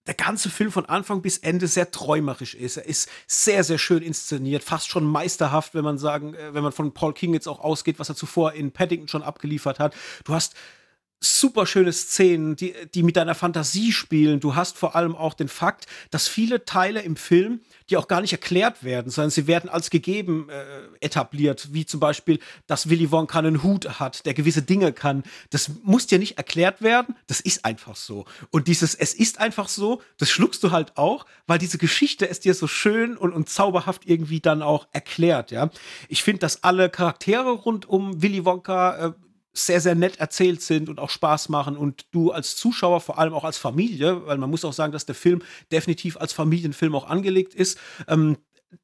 der ganze Film von Anfang bis Ende sehr träumerisch ist. Er ist sehr, sehr schön inszeniert, fast schon meisterhaft, wenn man sagen, äh, wenn man von Paul King jetzt auch ausgeht, was er zuvor in Paddington schon abgeliefert hat. Du hast super schöne Szenen, die, die mit deiner Fantasie spielen. Du hast vor allem auch den Fakt, dass viele Teile im Film, die auch gar nicht erklärt werden, sondern sie werden als gegeben äh, etabliert, wie zum Beispiel, dass Willy Wonka einen Hut hat, der gewisse Dinge kann. Das muss dir nicht erklärt werden, das ist einfach so. Und dieses Es ist einfach so, das schluckst du halt auch, weil diese Geschichte es dir so schön und, und zauberhaft irgendwie dann auch erklärt, ja. Ich finde, dass alle Charaktere rund um Willy Wonka äh, sehr, sehr nett erzählt sind und auch Spaß machen und du als Zuschauer, vor allem auch als Familie, weil man muss auch sagen, dass der Film definitiv als Familienfilm auch angelegt ist, ähm,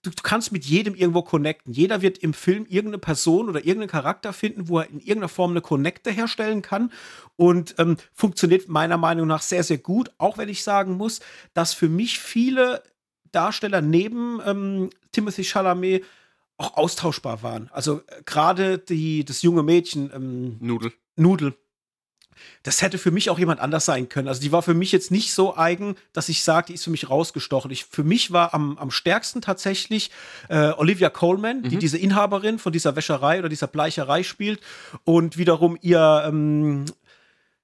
du, du, kannst mit jedem irgendwo connecten. Jeder wird im Film irgendeine Person oder irgendeinen Charakter finden, wo er in irgendeiner Form eine Connecte herstellen kann und ähm, funktioniert meiner Meinung nach sehr, sehr gut, auch wenn ich sagen muss, dass für mich viele Darsteller neben ähm, Timothy Chalamet auch austauschbar waren. Also äh, gerade die das junge Mädchen ähm, Nudel. Nudel. Das hätte für mich auch jemand anders sein können. Also die war für mich jetzt nicht so eigen, dass ich sage, die ist für mich rausgestochen. Ich, für mich war am, am stärksten tatsächlich äh, Olivia Coleman, mhm. die diese Inhaberin von dieser Wäscherei oder dieser Bleicherei spielt und wiederum ihr ähm,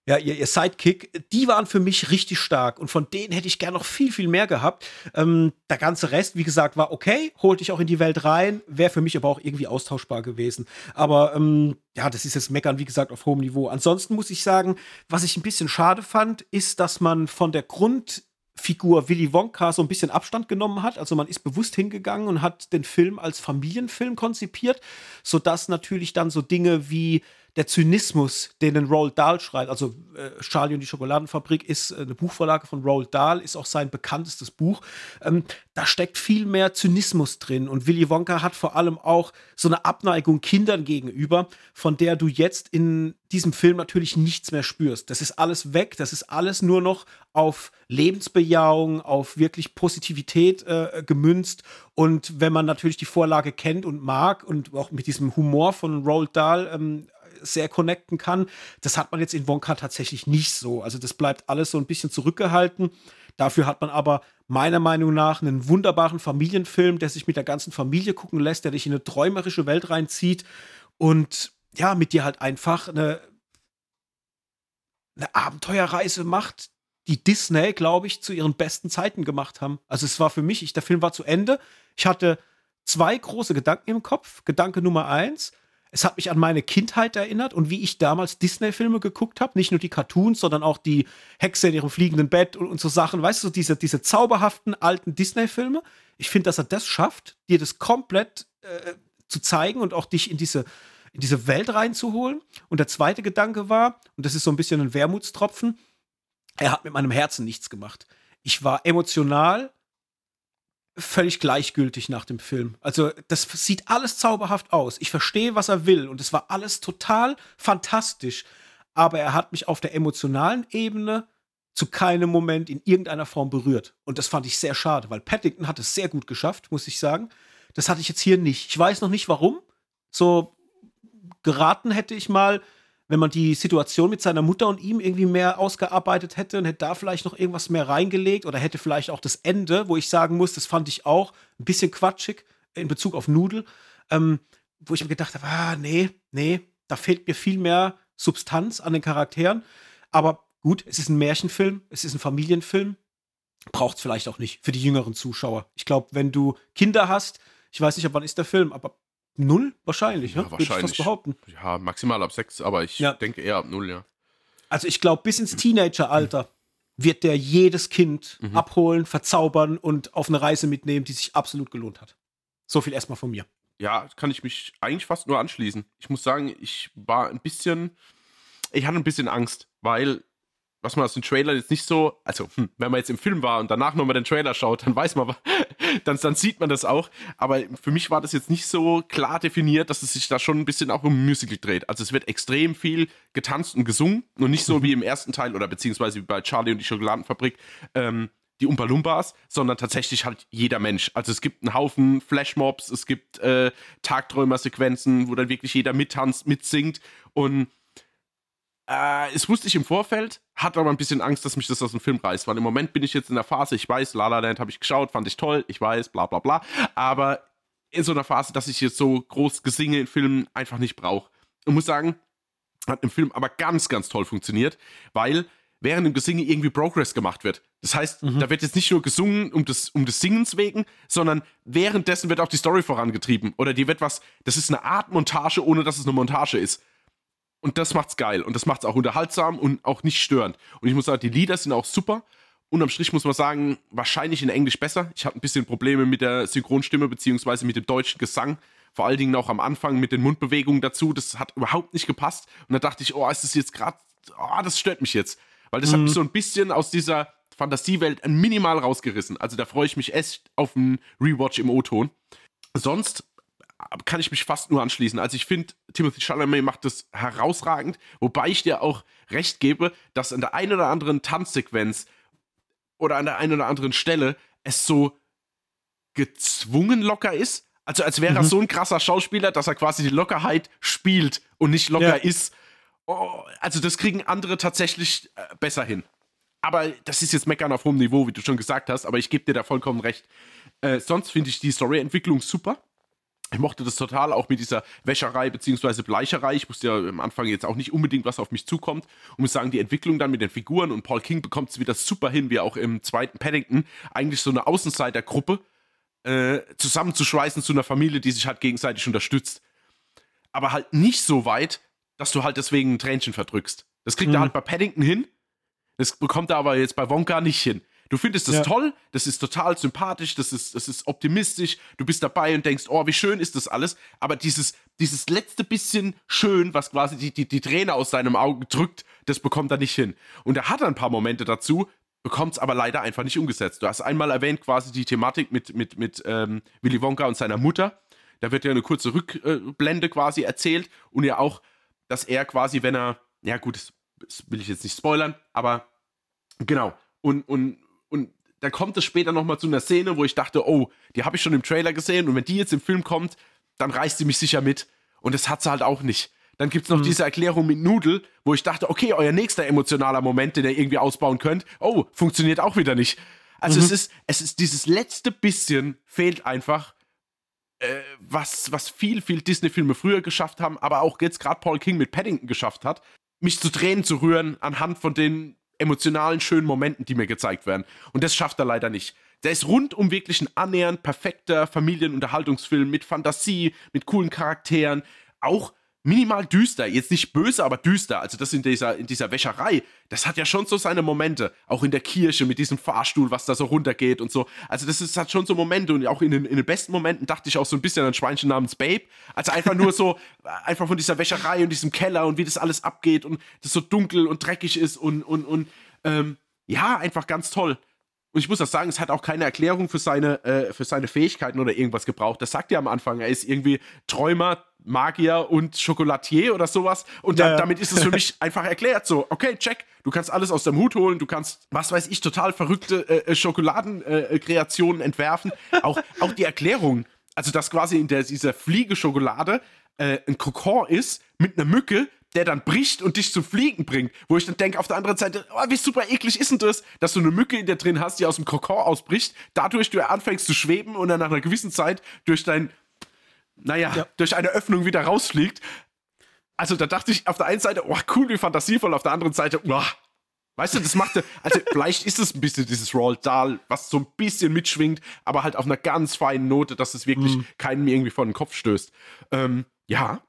ja, ihr, ihr Sidekick, die waren für mich richtig stark und von denen hätte ich gern noch viel, viel mehr gehabt. Ähm, der ganze Rest, wie gesagt, war okay, holte ich auch in die Welt rein, wäre für mich aber auch irgendwie austauschbar gewesen. Aber ähm, ja, das ist jetzt Meckern, wie gesagt, auf hohem Niveau. Ansonsten muss ich sagen, was ich ein bisschen schade fand, ist, dass man von der Grund Figur Willy Wonka so ein bisschen Abstand genommen hat. Also man ist bewusst hingegangen und hat den Film als Familienfilm konzipiert, sodass natürlich dann so Dinge wie der Zynismus, den Roald Dahl schreibt, also äh, Charlie und die Schokoladenfabrik ist äh, eine Buchvorlage von Roald Dahl, ist auch sein bekanntestes Buch. Ähm, da steckt viel mehr Zynismus drin und Willy Wonka hat vor allem auch so eine Abneigung Kindern gegenüber, von der du jetzt in diesem Film natürlich nichts mehr spürst. Das ist alles weg, das ist alles nur noch auf Lebensbejahung, auf wirklich Positivität äh, gemünzt. Und wenn man natürlich die Vorlage kennt und mag und auch mit diesem Humor von Roald Dahl ähm, sehr connecten kann. Das hat man jetzt in Wonka tatsächlich nicht so. Also das bleibt alles so ein bisschen zurückgehalten. Dafür hat man aber meiner Meinung nach einen wunderbaren Familienfilm, der sich mit der ganzen Familie gucken lässt, der dich in eine träumerische Welt reinzieht und ja, mit dir halt einfach eine, eine Abenteuerreise macht, die Disney, glaube ich, zu ihren besten Zeiten gemacht haben. Also es war für mich, ich, der Film war zu Ende. Ich hatte zwei große Gedanken im Kopf. Gedanke Nummer eins, es hat mich an meine Kindheit erinnert und wie ich damals Disney-Filme geguckt habe. Nicht nur die Cartoons, sondern auch die Hexe in ihrem fliegenden Bett und, und so Sachen. Weißt du, diese, diese zauberhaften alten Disney-Filme. Ich finde, dass er das schafft, dir das komplett äh, zu zeigen und auch dich in diese, in diese Welt reinzuholen. Und der zweite Gedanke war, und das ist so ein bisschen ein Wermutstropfen, er hat mit meinem Herzen nichts gemacht. Ich war emotional völlig gleichgültig nach dem Film. Also, das sieht alles zauberhaft aus. Ich verstehe, was er will und es war alles total fantastisch. Aber er hat mich auf der emotionalen Ebene zu keinem Moment in irgendeiner Form berührt. Und das fand ich sehr schade, weil Paddington hat es sehr gut geschafft, muss ich sagen. Das hatte ich jetzt hier nicht. Ich weiß noch nicht warum. So geraten hätte ich mal, wenn man die Situation mit seiner Mutter und ihm irgendwie mehr ausgearbeitet hätte und hätte da vielleicht noch irgendwas mehr reingelegt oder hätte vielleicht auch das Ende, wo ich sagen muss, das fand ich auch ein bisschen quatschig in Bezug auf Nudel, ähm, wo ich mir gedacht habe, ah, nee, nee, da fehlt mir viel mehr Substanz an den Charakteren. Aber gut, es ist ein Märchenfilm, es ist ein Familienfilm, braucht es vielleicht auch nicht für die jüngeren Zuschauer. Ich glaube, wenn du Kinder hast, ich weiß nicht, ab wann ist der Film, aber Null? Wahrscheinlich, ja, ne? Wahrscheinlich. Würde ich fast behaupten. Ja, maximal ab sechs, aber ich ja. denke eher ab null, ja. Also ich glaube, bis ins Teenageralter wird der jedes Kind mhm. abholen, verzaubern und auf eine Reise mitnehmen, die sich absolut gelohnt hat. So viel erstmal von mir. Ja, kann ich mich eigentlich fast nur anschließen. Ich muss sagen, ich war ein bisschen, ich hatte ein bisschen Angst, weil was man aus den Trailern jetzt nicht so, also hm, wenn man jetzt im Film war und danach nochmal den Trailer schaut, dann weiß man, dann, dann sieht man das auch. Aber für mich war das jetzt nicht so klar definiert, dass es sich da schon ein bisschen auch um Musical dreht. Also es wird extrem viel getanzt und gesungen und nicht so wie im ersten Teil oder beziehungsweise wie bei Charlie und die Schokoladenfabrik. Ähm, die Umpa Lumpas, sondern tatsächlich halt jeder Mensch. Also es gibt einen Haufen Flashmobs, es gibt äh, Tagträumer-Sequenzen, wo dann wirklich jeder mittanzt, mitsingt und äh, das wusste ich im Vorfeld, hatte aber ein bisschen Angst, dass mich das aus dem Film reißt, weil im Moment bin ich jetzt in der Phase, ich weiß, La La Land habe ich geschaut, fand ich toll, ich weiß, bla bla bla, aber in so einer Phase, dass ich jetzt so groß Gesinge in Filmen einfach nicht brauche. Und muss sagen, hat im Film aber ganz, ganz toll funktioniert, weil während dem Gesinge irgendwie Progress gemacht wird. Das heißt, mhm. da wird jetzt nicht nur gesungen um des, um des Singens wegen, sondern währenddessen wird auch die Story vorangetrieben. Oder die wird was, das ist eine Art Montage, ohne dass es eine Montage ist. Und das macht's geil. Und das macht's auch unterhaltsam und auch nicht störend. Und ich muss sagen, die Lieder sind auch super. Unterm Strich muss man sagen, wahrscheinlich in Englisch besser. Ich hatte ein bisschen Probleme mit der Synchronstimme beziehungsweise mit dem deutschen Gesang. Vor allen Dingen auch am Anfang mit den Mundbewegungen dazu. Das hat überhaupt nicht gepasst. Und da dachte ich, oh, ist das jetzt gerade, oh, das stört mich jetzt. Weil das mhm. hat mich so ein bisschen aus dieser Fantasiewelt minimal rausgerissen. Also da freue ich mich echt auf einen Rewatch im O-Ton. Sonst kann ich mich fast nur anschließen. Also ich finde, Timothy Chalamet macht das herausragend, wobei ich dir auch recht gebe, dass an der einen oder anderen Tanzsequenz oder an der einen oder anderen Stelle es so gezwungen locker ist. Also als wäre mhm. er so ein krasser Schauspieler, dass er quasi die Lockerheit spielt und nicht locker ja. ist. Oh, also das kriegen andere tatsächlich äh, besser hin. Aber das ist jetzt Meckern auf hohem Niveau, wie du schon gesagt hast, aber ich gebe dir da vollkommen recht. Äh, sonst finde ich die Storyentwicklung super Ich mochte das total, auch mit dieser Wäscherei bzw. Bleicherei. Ich wusste ja am Anfang jetzt auch nicht unbedingt, was auf mich zukommt. Und muss sagen, die Entwicklung dann mit den Figuren und Paul King bekommt es wieder super hin, wie auch im zweiten Paddington, eigentlich so eine Außenseitergruppe äh, zusammenzuschweißen zu einer Familie, die sich halt gegenseitig unterstützt. Aber halt nicht so weit, dass du halt deswegen ein Tränchen verdrückst. Das kriegt mhm. er halt bei Paddington hin. Das bekommt er aber jetzt bei Wonka nicht hin. Du findest das ja. toll, das ist total sympathisch, das ist, das ist optimistisch, du bist dabei und denkst, oh, wie schön ist das alles. Aber dieses, dieses letzte bisschen schön, was quasi die, die, die Träne aus seinem Auge drückt, das bekommt er nicht hin. Und er hat ein paar Momente dazu, bekommt es aber leider einfach nicht umgesetzt. Du hast einmal erwähnt quasi die Thematik mit, mit, mit ähm, Willy Wonka und seiner Mutter. Da wird ja eine kurze Rückblende quasi erzählt und ja auch, dass er quasi, wenn er, ja gut, das, will ich jetzt nicht spoilern, aber genau. Und, und und da kommt es später nochmal zu einer Szene, wo ich dachte, oh, die habe ich schon im Trailer gesehen und wenn die jetzt im Film kommt, dann reißt sie mich sicher mit. Und das hat sie halt auch nicht. Dann gibt es noch mhm. diese Erklärung mit Nudel, wo ich dachte, okay, euer nächster emotionaler Moment, den ihr irgendwie ausbauen könnt, oh, funktioniert auch wieder nicht. Also mhm. es ist, es ist dieses letzte bisschen fehlt einfach, äh, was, was viel, viel Disney-Filme früher geschafft haben, aber auch jetzt gerade Paul King mit Paddington geschafft hat, mich zu Tränen zu rühren anhand von den emotionalen, schönen Momenten, die mir gezeigt werden. Und das schafft er leider nicht. Der ist rundum wirklich ein annähernd perfekter Familienunterhaltungsfilm mit Fantasie, mit coolen Charakteren, auch minimal düster, jetzt nicht böse, aber düster. Also das in dieser, in dieser Wäscherei, das hat ja schon so seine Momente. Auch in der Kirche mit diesem Fahrstuhl, was da so runtergeht und so. Also das ist, hat schon so Momente und auch in den, in den besten Momenten dachte ich auch so ein bisschen an ein Schweinchen namens Babe. Also einfach nur so, einfach von dieser Wäscherei und diesem Keller und wie das alles abgeht und das so dunkel und dreckig ist und, und, und ähm, ja, einfach ganz toll. Und ich muss das sagen, es hat auch keine Erklärung für seine, äh, für seine Fähigkeiten oder irgendwas gebraucht. Das sagt er am Anfang. Er ist irgendwie Träumer, Magier und Schokolatier oder sowas. Und ja, damit ist es für mich einfach erklärt. So, okay, check, du kannst alles aus dem Hut holen, du kannst, was weiß ich, total verrückte äh, äh Schokoladenkreationen äh, entwerfen. auch, auch die Erklärung, also dass quasi in der, dieser Fliege-Schokolade äh, ein Kokon ist mit einer Mücke, der dann bricht und dich zum Fliegen bringt. Wo ich dann denke, auf der anderen Seite, oh, wie super eklig ist denn das, dass du eine Mücke in dir drin hast, die aus dem Kokon ausbricht, dadurch du anfängst zu schweben und dann nach einer gewissen Zeit durch dein, naja, ja. durch eine Öffnung wieder rausfliegt. Also da dachte ich auf der einen Seite, oh cool, wie fantasievoll, auf der anderen Seite, oh, Weißt du, das machte, also vielleicht ist es ein bisschen dieses Roald Dahl, was so ein bisschen mitschwingt, aber halt auf einer ganz feinen Note, dass es wirklich mm. keinen mir irgendwie vor den Kopf stößt. Ähm, ja,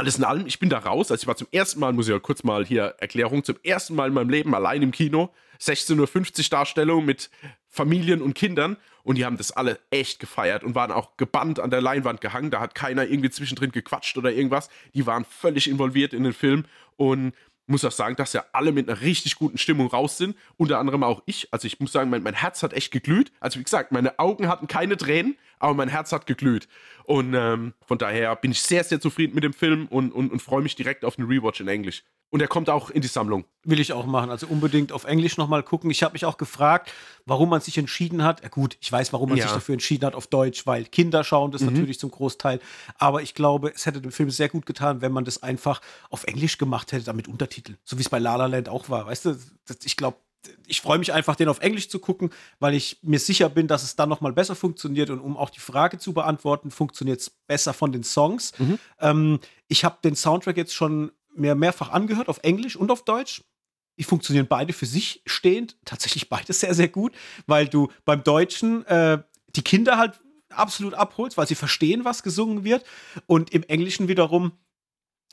alles in allem, ich bin da raus. Also ich war zum ersten Mal, muss ich ja kurz mal hier Erklärung, zum ersten Mal in meinem Leben allein im Kino. 16.50 Uhr Darstellung mit Familien und Kindern. Und die haben das alle echt gefeiert und waren auch gebannt an der Leinwand gehangen. Da hat keiner irgendwie zwischendrin gequatscht oder irgendwas. Die waren völlig involviert in den Film. Und muss auch sagen, dass ja alle mit einer richtig guten Stimmung raus sind. Unter anderem auch ich. Also ich muss sagen, mein, mein Herz hat echt geglüht. Also wie gesagt, meine Augen hatten keine Tränen, aber mein Herz hat geglüht. Und ähm, von daher bin ich sehr, sehr zufrieden mit dem Film und, und, und freue mich direkt auf den Rewatch in Englisch. Und er kommt auch in die Sammlung. Will ich auch machen. Also unbedingt auf Englisch nochmal gucken. Ich habe mich auch gefragt, warum man sich entschieden hat. Ja, gut, ich weiß, warum man ja. sich dafür entschieden hat auf Deutsch, weil Kinder schauen das mhm. natürlich zum Großteil. Aber ich glaube, es hätte dem Film sehr gut getan, wenn man das einfach auf Englisch gemacht hätte, damit Untertiteln. So wie es bei La La Land auch war. Weißt du, ich glaube, ich freue mich einfach, den auf Englisch zu gucken, weil ich mir sicher bin, dass es dann noch mal besser funktioniert. Und um auch die Frage zu beantworten, funktioniert es besser von den Songs. Mhm. Ähm, ich habe den Soundtrack jetzt schon mir mehrfach angehört, auf Englisch und auf Deutsch. Die funktionieren beide für sich stehend, tatsächlich beide sehr, sehr gut, weil du beim Deutschen äh, die Kinder halt absolut abholst, weil sie verstehen, was gesungen wird. Und im Englischen wiederum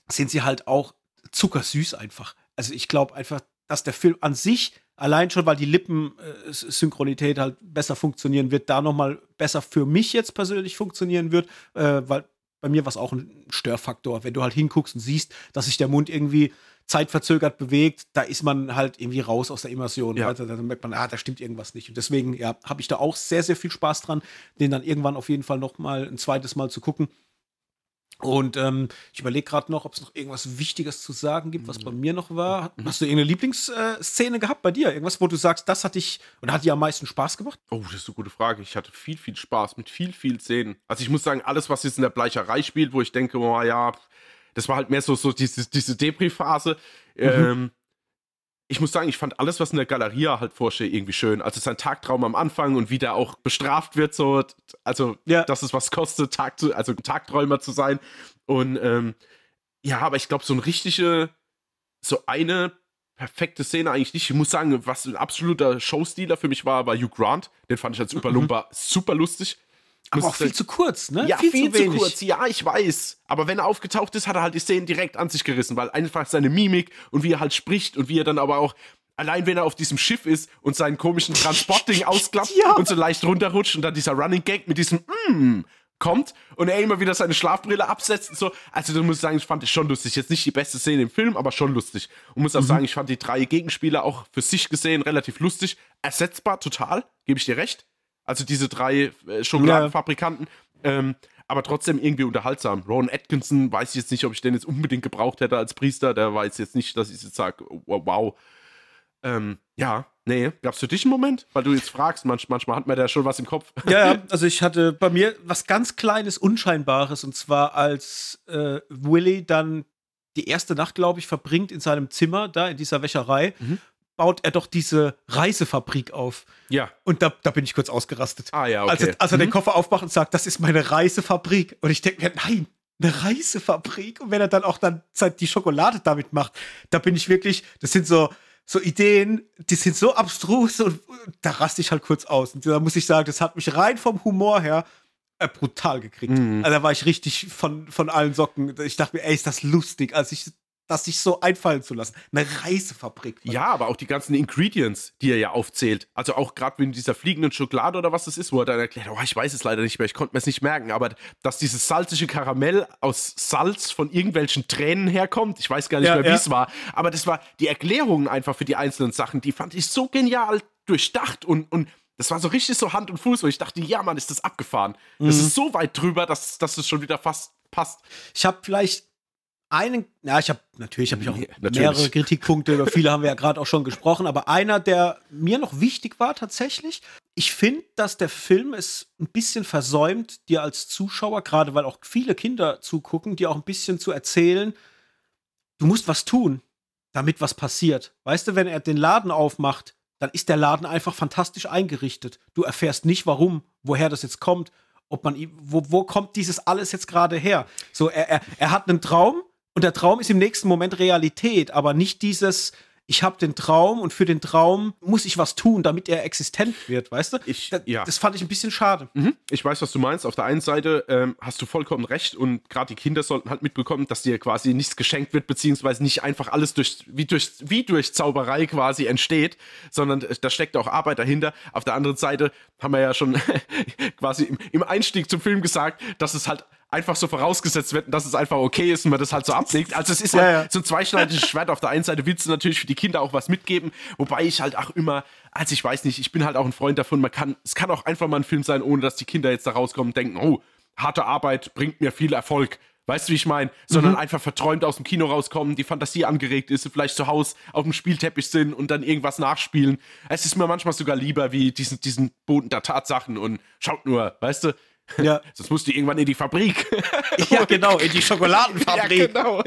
sind sie halt auch zuckersüß einfach. Also ich glaube einfach, dass der Film an sich allein schon, weil die Lippensynchronität halt besser funktionieren wird, da noch mal besser für mich jetzt persönlich funktionieren wird, äh, weil bei mir war es auch ein Störfaktor. Wenn du halt hinguckst und siehst, dass sich der Mund irgendwie zeitverzögert bewegt, da ist man halt irgendwie raus aus der Immersion. Ja. Dann merkt man, ah, da stimmt irgendwas nicht. Und deswegen, ja, habe ich da auch sehr, sehr viel Spaß dran, den dann irgendwann auf jeden Fall noch mal ein zweites Mal zu gucken. Und ähm, ich überlege gerade noch, ob es noch irgendwas Wichtiges zu sagen gibt, was bei mir noch war. Mhm. Hast du irgendeine Lieblingsszene gehabt bei dir? Irgendwas, wo du sagst, das hat dich oder hat dir am meisten Spaß gemacht? Oh, das ist eine gute Frage. Ich hatte viel, viel Spaß mit viel, viel Szenen. Also ich muss sagen, alles, was jetzt in der Bleicherei spielt, wo ich denke, oh ja, das war halt mehr so, so diese, diese Depri-Phase. Mhm. Ähm, ich muss sagen, ich fand alles, was in der Galeria halt vorsteht, irgendwie schön. Also sein Tagtraum am Anfang und wie der auch bestraft wird, so, also, ja. dass es was kostet, Tag zu, also Tagträumer zu sein. Und ähm, ja, aber ich glaube, so ein richtige, so eine perfekte Szene eigentlich nicht. Ich muss sagen, was ein absoluter Showstealer für mich war, war Hugh Grant. Den fand ich als Überlumper mhm. super lustig. Aber auch viel zu kurz, ne? Ja, viel, viel zu, zu, kurz. Ja, ich weiß. Aber wenn er aufgetaucht ist, hat er halt die Szenen direkt an sich gerissen, weil einfach seine Mimik und wie er halt spricht und wie er dann aber auch allein wenn er auf diesem Schiff ist und seinen komischen Transportding ausklappt ja. und so leicht runterrutscht und dann dieser Running Gag mit diesem mm kommt und er immer wieder seine Schlafbrille absetzt und so. Also, da muss ich sagen, ich fand es schon lustig. Jetzt nicht die beste Szene im Film, aber schon lustig. Und muss auch mhm. sagen, ich fand die drei Gegenspieler auch für sich gesehen relativ lustig. Ersetzbar total, gebe ich dir recht. Also diese drei äh, Schokoladenfabrikanten. Ja. Ähm, aber trotzdem irgendwie unterhaltsam. Ron Atkinson, weiß ich jetzt nicht, ob ich den jetzt unbedingt gebraucht hätte als Priester. Der weiß jetzt nicht, dass ich jetzt sage, wow. Ähm, ja, nee. Gab es für dich einen Moment? Weil du jetzt fragst, manch, manchmal hat man da schon was im Kopf. Ja, ja, also ich hatte bei mir was ganz Kleines, Unscheinbares. Und zwar als äh, Willy dann die erste Nacht, glaube ich, verbringt in seinem Zimmer, da in dieser Wäscherei. Mhm baut er doch diese Reisefabrik auf. Ja. Und da, da bin ich kurz ausgerastet. Ah ja, okay. Als er, als er mhm. den Koffer aufmacht und sagt, das ist meine Reisefabrik. Und ich denke mir, nein, eine Reisefabrik. Und wenn er dann auch dann die Schokolade damit macht, da bin ich wirklich, das sind so, so Ideen, die sind so abstrus und da raste ich halt kurz aus. Und da muss ich sagen, das hat mich rein vom Humor her äh, brutal gekriegt. Mhm. Also da war ich richtig von, von allen Socken. Ich dachte mir, ey, ist das lustig, als ich das sich so einfallen zu lassen. Eine Reisefabrik. Ja, aber auch die ganzen Ingredients, die er ja aufzählt. Also auch gerade mit dieser fliegenden Schokolade oder was das ist, wo er dann erklärt, oh, ich weiß es leider nicht mehr, ich konnte mir es nicht merken, aber dass dieses salzige Karamell aus Salz von irgendwelchen Tränen herkommt, ich weiß gar nicht ja, mehr, wie ja. es war, aber das war die Erklärungen einfach für die einzelnen Sachen, die fand ich so genial durchdacht und, und das war so richtig so Hand und Fuß, wo ich dachte, ja, Mann, ist das abgefahren. Mhm. Das ist so weit drüber, dass, dass es schon wieder fast passt. Ich habe vielleicht einen, ja, ich habe natürlich habe ich auch nee, mehrere Kritikpunkte, über viele haben wir ja gerade auch schon gesprochen, aber einer, der mir noch wichtig war tatsächlich, ich finde, dass der Film es ein bisschen versäumt, dir als Zuschauer, gerade weil auch viele Kinder zugucken, dir auch ein bisschen zu erzählen, du musst was tun, damit was passiert. Weißt du, wenn er den Laden aufmacht, dann ist der Laden einfach fantastisch eingerichtet. Du erfährst nicht, warum, woher das jetzt kommt, ob man wo, wo kommt dieses alles jetzt gerade her? So, er, er, er hat einen Traum, und der Traum ist im nächsten Moment Realität, aber nicht dieses, ich habe den Traum und für den Traum muss ich was tun, damit er existent wird, weißt du? Ich, das, ja. das fand ich ein bisschen schade. Mhm. Ich weiß, was du meinst. Auf der einen Seite ähm, hast du vollkommen recht und gerade die Kinder sollten halt mitbekommen, dass dir quasi nichts geschenkt wird, beziehungsweise nicht einfach alles durch, wie, durch, wie durch Zauberei quasi entsteht, sondern da steckt auch Arbeit dahinter. Auf der anderen Seite haben wir ja schon quasi im, im Einstieg zum Film gesagt, dass es halt einfach so vorausgesetzt wird, dass es einfach okay ist und man das halt so ablegt. Also es ist ja, halt ja. so ein zweischneidiges Schwert. Auf der einen Seite willst du natürlich für die Kinder auch was mitgeben, wobei ich halt auch immer, also ich weiß nicht, ich bin halt auch ein Freund davon, man kann, es kann auch einfach mal ein Film sein, ohne dass die Kinder jetzt da rauskommen und denken, oh, harte Arbeit bringt mir viel Erfolg. Weißt du, wie ich meine? Sondern mhm. einfach verträumt aus dem Kino rauskommen, die Fantasie angeregt ist, vielleicht zu Hause auf dem Spielteppich sind und dann irgendwas nachspielen. Es ist mir manchmal sogar lieber wie diesen, diesen Boden der Tatsachen und schaut nur, weißt du? Ja. Sonst musst du irgendwann in die Fabrik. ja, genau, in die Schokoladenfabrik. ja, genau.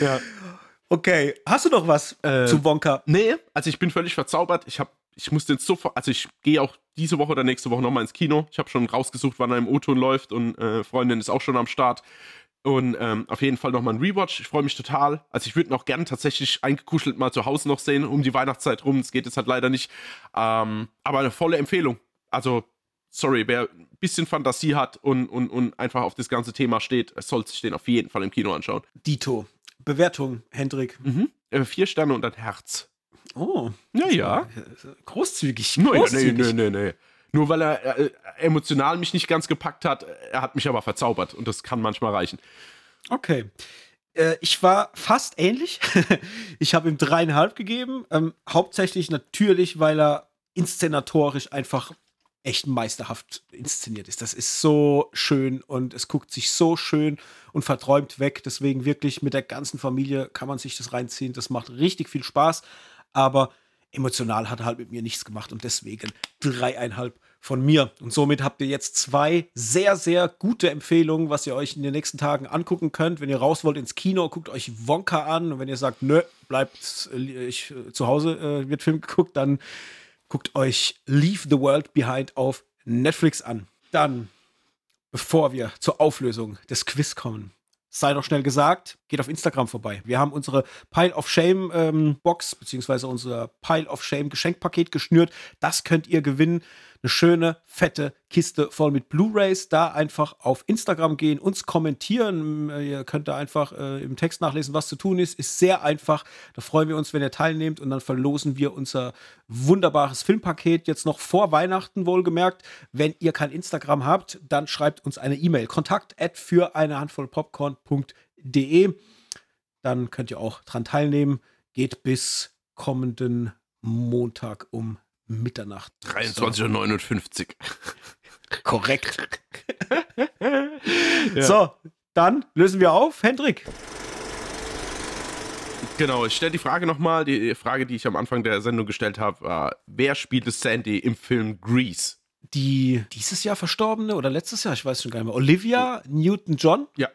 ja. Okay, hast du noch was äh, zu Wonka? Nee, also ich bin völlig verzaubert. Ich habe ich muss den sofort, also ich gehe auch diese Woche oder nächste Woche nochmal ins Kino. Ich habe schon rausgesucht, wann er im O-Ton läuft und äh, Freundin ist auch schon am Start. Und ähm, auf jeden Fall nochmal ein Rewatch. Ich freue mich total. Also ich würde noch gern tatsächlich eingekuschelt mal zu Hause noch sehen, um die Weihnachtszeit rum. Es geht jetzt halt leider nicht. Ähm, aber eine volle Empfehlung. Also sorry, wer ein bisschen Fantasie hat und, und, und einfach auf das ganze Thema steht, soll sich den auf jeden Fall im Kino anschauen. Dito. Bewertung, Hendrik. Mhm. Äh, vier Sterne und ein Herz. Oh. Ja, ja. Großzügig. No, großzügig. Ja, nee, nee, nee, Nur weil er äh, emotional mich nicht ganz gepackt hat, er hat mich aber verzaubert und das kann manchmal reichen. Okay. Äh, ich war fast ähnlich. ich habe ihm dreieinhalb gegeben. Ähm, hauptsächlich natürlich, weil er inszenatorisch einfach echt meisterhaft inszeniert ist. Das ist so schön und es guckt sich so schön und verträumt weg. Deswegen wirklich mit der ganzen Familie kann man sich das reinziehen. Das macht richtig viel Spaß. Aber emotional hat er halt mit mir nichts gemacht und deswegen dreieinhalb von mir. Und somit habt ihr jetzt zwei sehr, sehr gute Empfehlungen, was ihr euch in den nächsten Tagen angucken könnt. Wenn ihr raus wollt ins Kino, guckt euch Wonka an. Und wenn ihr sagt, nö, bleibt äh, ich, äh, zu Hause, äh, wird Film geguckt, dann guckt euch Leave the World Behind auf Netflix an. Dann, bevor wir zur Auflösung des Quiz kommen, sei doch schnell gesagt, geht auf Instagram vorbei. Wir haben unsere Pile of Shame ähm, Box, beziehungsweise unser Pile of Shame Geschenkpaket geschnürt. Das könnt ihr gewinnen eine schöne, fette Kiste voll mit Blu-rays. Da einfach auf Instagram gehen, uns kommentieren. Ihr könnt da einfach äh, im Text nachlesen, was zu tun ist. Ist sehr einfach. Da freuen wir uns, wenn ihr teilnehmt. Und dann verlosen wir unser wunderbares Filmpaket jetzt noch vor Weihnachten wohlgemerkt. Wenn ihr kein Instagram habt, dann schreibt uns eine E-Mail. Kontakt für eine Handvoll Popcorn.de. Dann könnt ihr auch dran teilnehmen. Geht bis kommenden Montag um Mitternacht. 23.59 Uhr. Korrekt. ja. So, dann lösen wir auf. Hendrik. Genau, ich stelle die Frage nochmal. Die Frage, die ich am Anfang der Sendung gestellt habe, war: Wer spielte Sandy im Film Grease? Die dieses Jahr verstorbene oder letztes Jahr, ich weiß schon gar nicht mehr. Olivia Newton-John? Ja.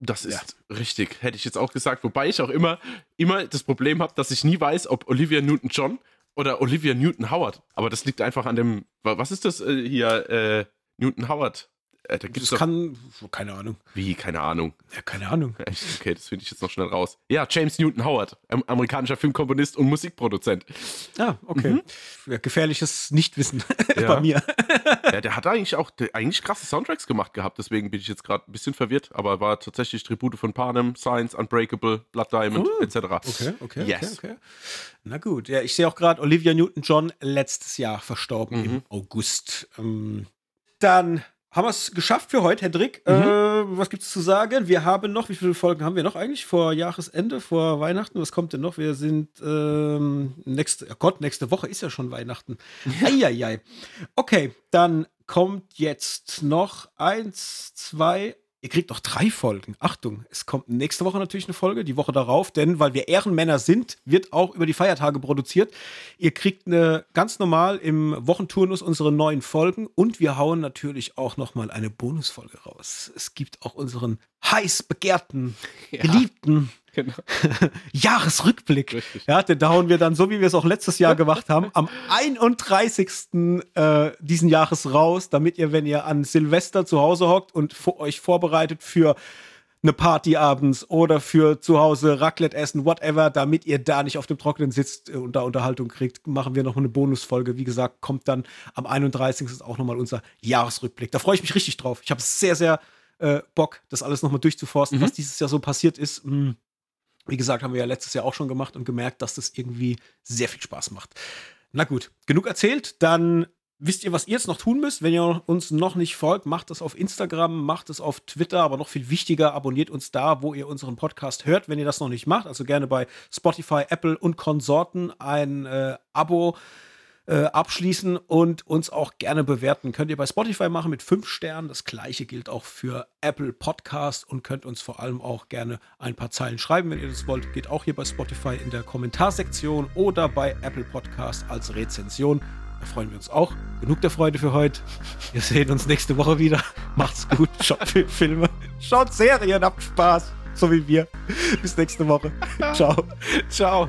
Das ist ja. richtig, hätte ich jetzt auch gesagt. Wobei ich auch immer, immer das Problem habe, dass ich nie weiß, ob Olivia Newton-John oder Olivia Newton-Howard. Aber das liegt einfach an dem, was ist das äh, hier, äh, Newton-Howard? Äh, da gibt's das kann, keine Ahnung. Wie, keine Ahnung? Ja, keine Ahnung. Okay, das finde ich jetzt noch schnell raus. Ja, James Newton Howard, amerikanischer Filmkomponist und Musikproduzent. Ah, okay. Mhm. Ja, gefährliches Nichtwissen ja. bei mir. ja, der hat eigentlich auch der, eigentlich krasse Soundtracks gemacht gehabt, deswegen bin ich jetzt gerade ein bisschen verwirrt, aber war tatsächlich Tribute von Panem, Science, Unbreakable, Blood Diamond, uh, etc. Okay, okay, yes. okay, okay. Na gut, ja, ich sehe auch gerade Olivia Newton-John letztes Jahr verstorben mhm. im August. Ähm, dann haben wir es geschafft für heute, Hendrik. Mhm. Äh, was gibt es zu sagen? Wir haben noch, wie viele Folgen haben wir noch eigentlich vor Jahresende, vor Weihnachten? Was kommt denn noch? Wir sind ähm, nächste, oh Gott, nächste Woche ist ja schon Weihnachten. Eieiei. Okay, dann kommt jetzt noch eins, zwei, Ihr kriegt noch drei Folgen. Achtung, es kommt nächste Woche natürlich eine Folge, die Woche darauf, denn weil wir Ehrenmänner sind, wird auch über die Feiertage produziert. Ihr kriegt eine ganz normal im Wochenturnus unsere neuen Folgen und wir hauen natürlich auch noch mal eine Bonusfolge raus. Es gibt auch unseren heiß begehrten, ja. Genau. Jahresrückblick. Richtig. Ja, den hauen wir dann, so wie wir es auch letztes Jahr gemacht haben, am 31. Äh, diesen Jahres raus, damit ihr, wenn ihr an Silvester zu Hause hockt und euch vorbereitet für eine Party abends oder für zu Hause Raclette essen, whatever, damit ihr da nicht auf dem Trockenen sitzt und da Unterhaltung kriegt, machen wir noch eine Bonusfolge. Wie gesagt, kommt dann am 31. ist auch nochmal unser Jahresrückblick. Da freue ich mich richtig drauf. Ich habe sehr, sehr äh, Bock, das alles nochmal durchzuforsten, mhm. was dieses Jahr so passiert ist. Mh, hm. Wie gesagt, haben wir ja letztes Jahr auch schon gemacht und gemerkt, dass das irgendwie sehr viel Spaß macht. Na gut, genug erzählt. Dann wisst ihr, was ihr jetzt noch tun müsst. Wenn ihr uns noch nicht folgt, macht es auf Instagram, macht es auf Twitter, aber noch viel wichtiger, abonniert uns da, wo ihr unseren Podcast hört, wenn ihr das noch nicht macht. Also gerne bei Spotify, Apple und Konsorten ein äh, Abo äh, abschließen und uns auch gerne bewerten. Könnt ihr bei Spotify machen mit fünf Sternen. Das gleiche gilt auch für Apple Podcast und könnt uns vor allem auch gerne ein paar Zeilen schreiben, wenn ihr das wollt. Geht auch hier bei Spotify in der Kommentarsektion oder bei Apple Podcast als Rezension. Da freuen wir uns auch. Genug der Freude für heute. Wir sehen uns nächste Woche wieder. Macht's gut. Schaut Filme. Schaut Serien. Habt Spaß. So wie wir. Bis nächste Woche. Ciao. Ciao.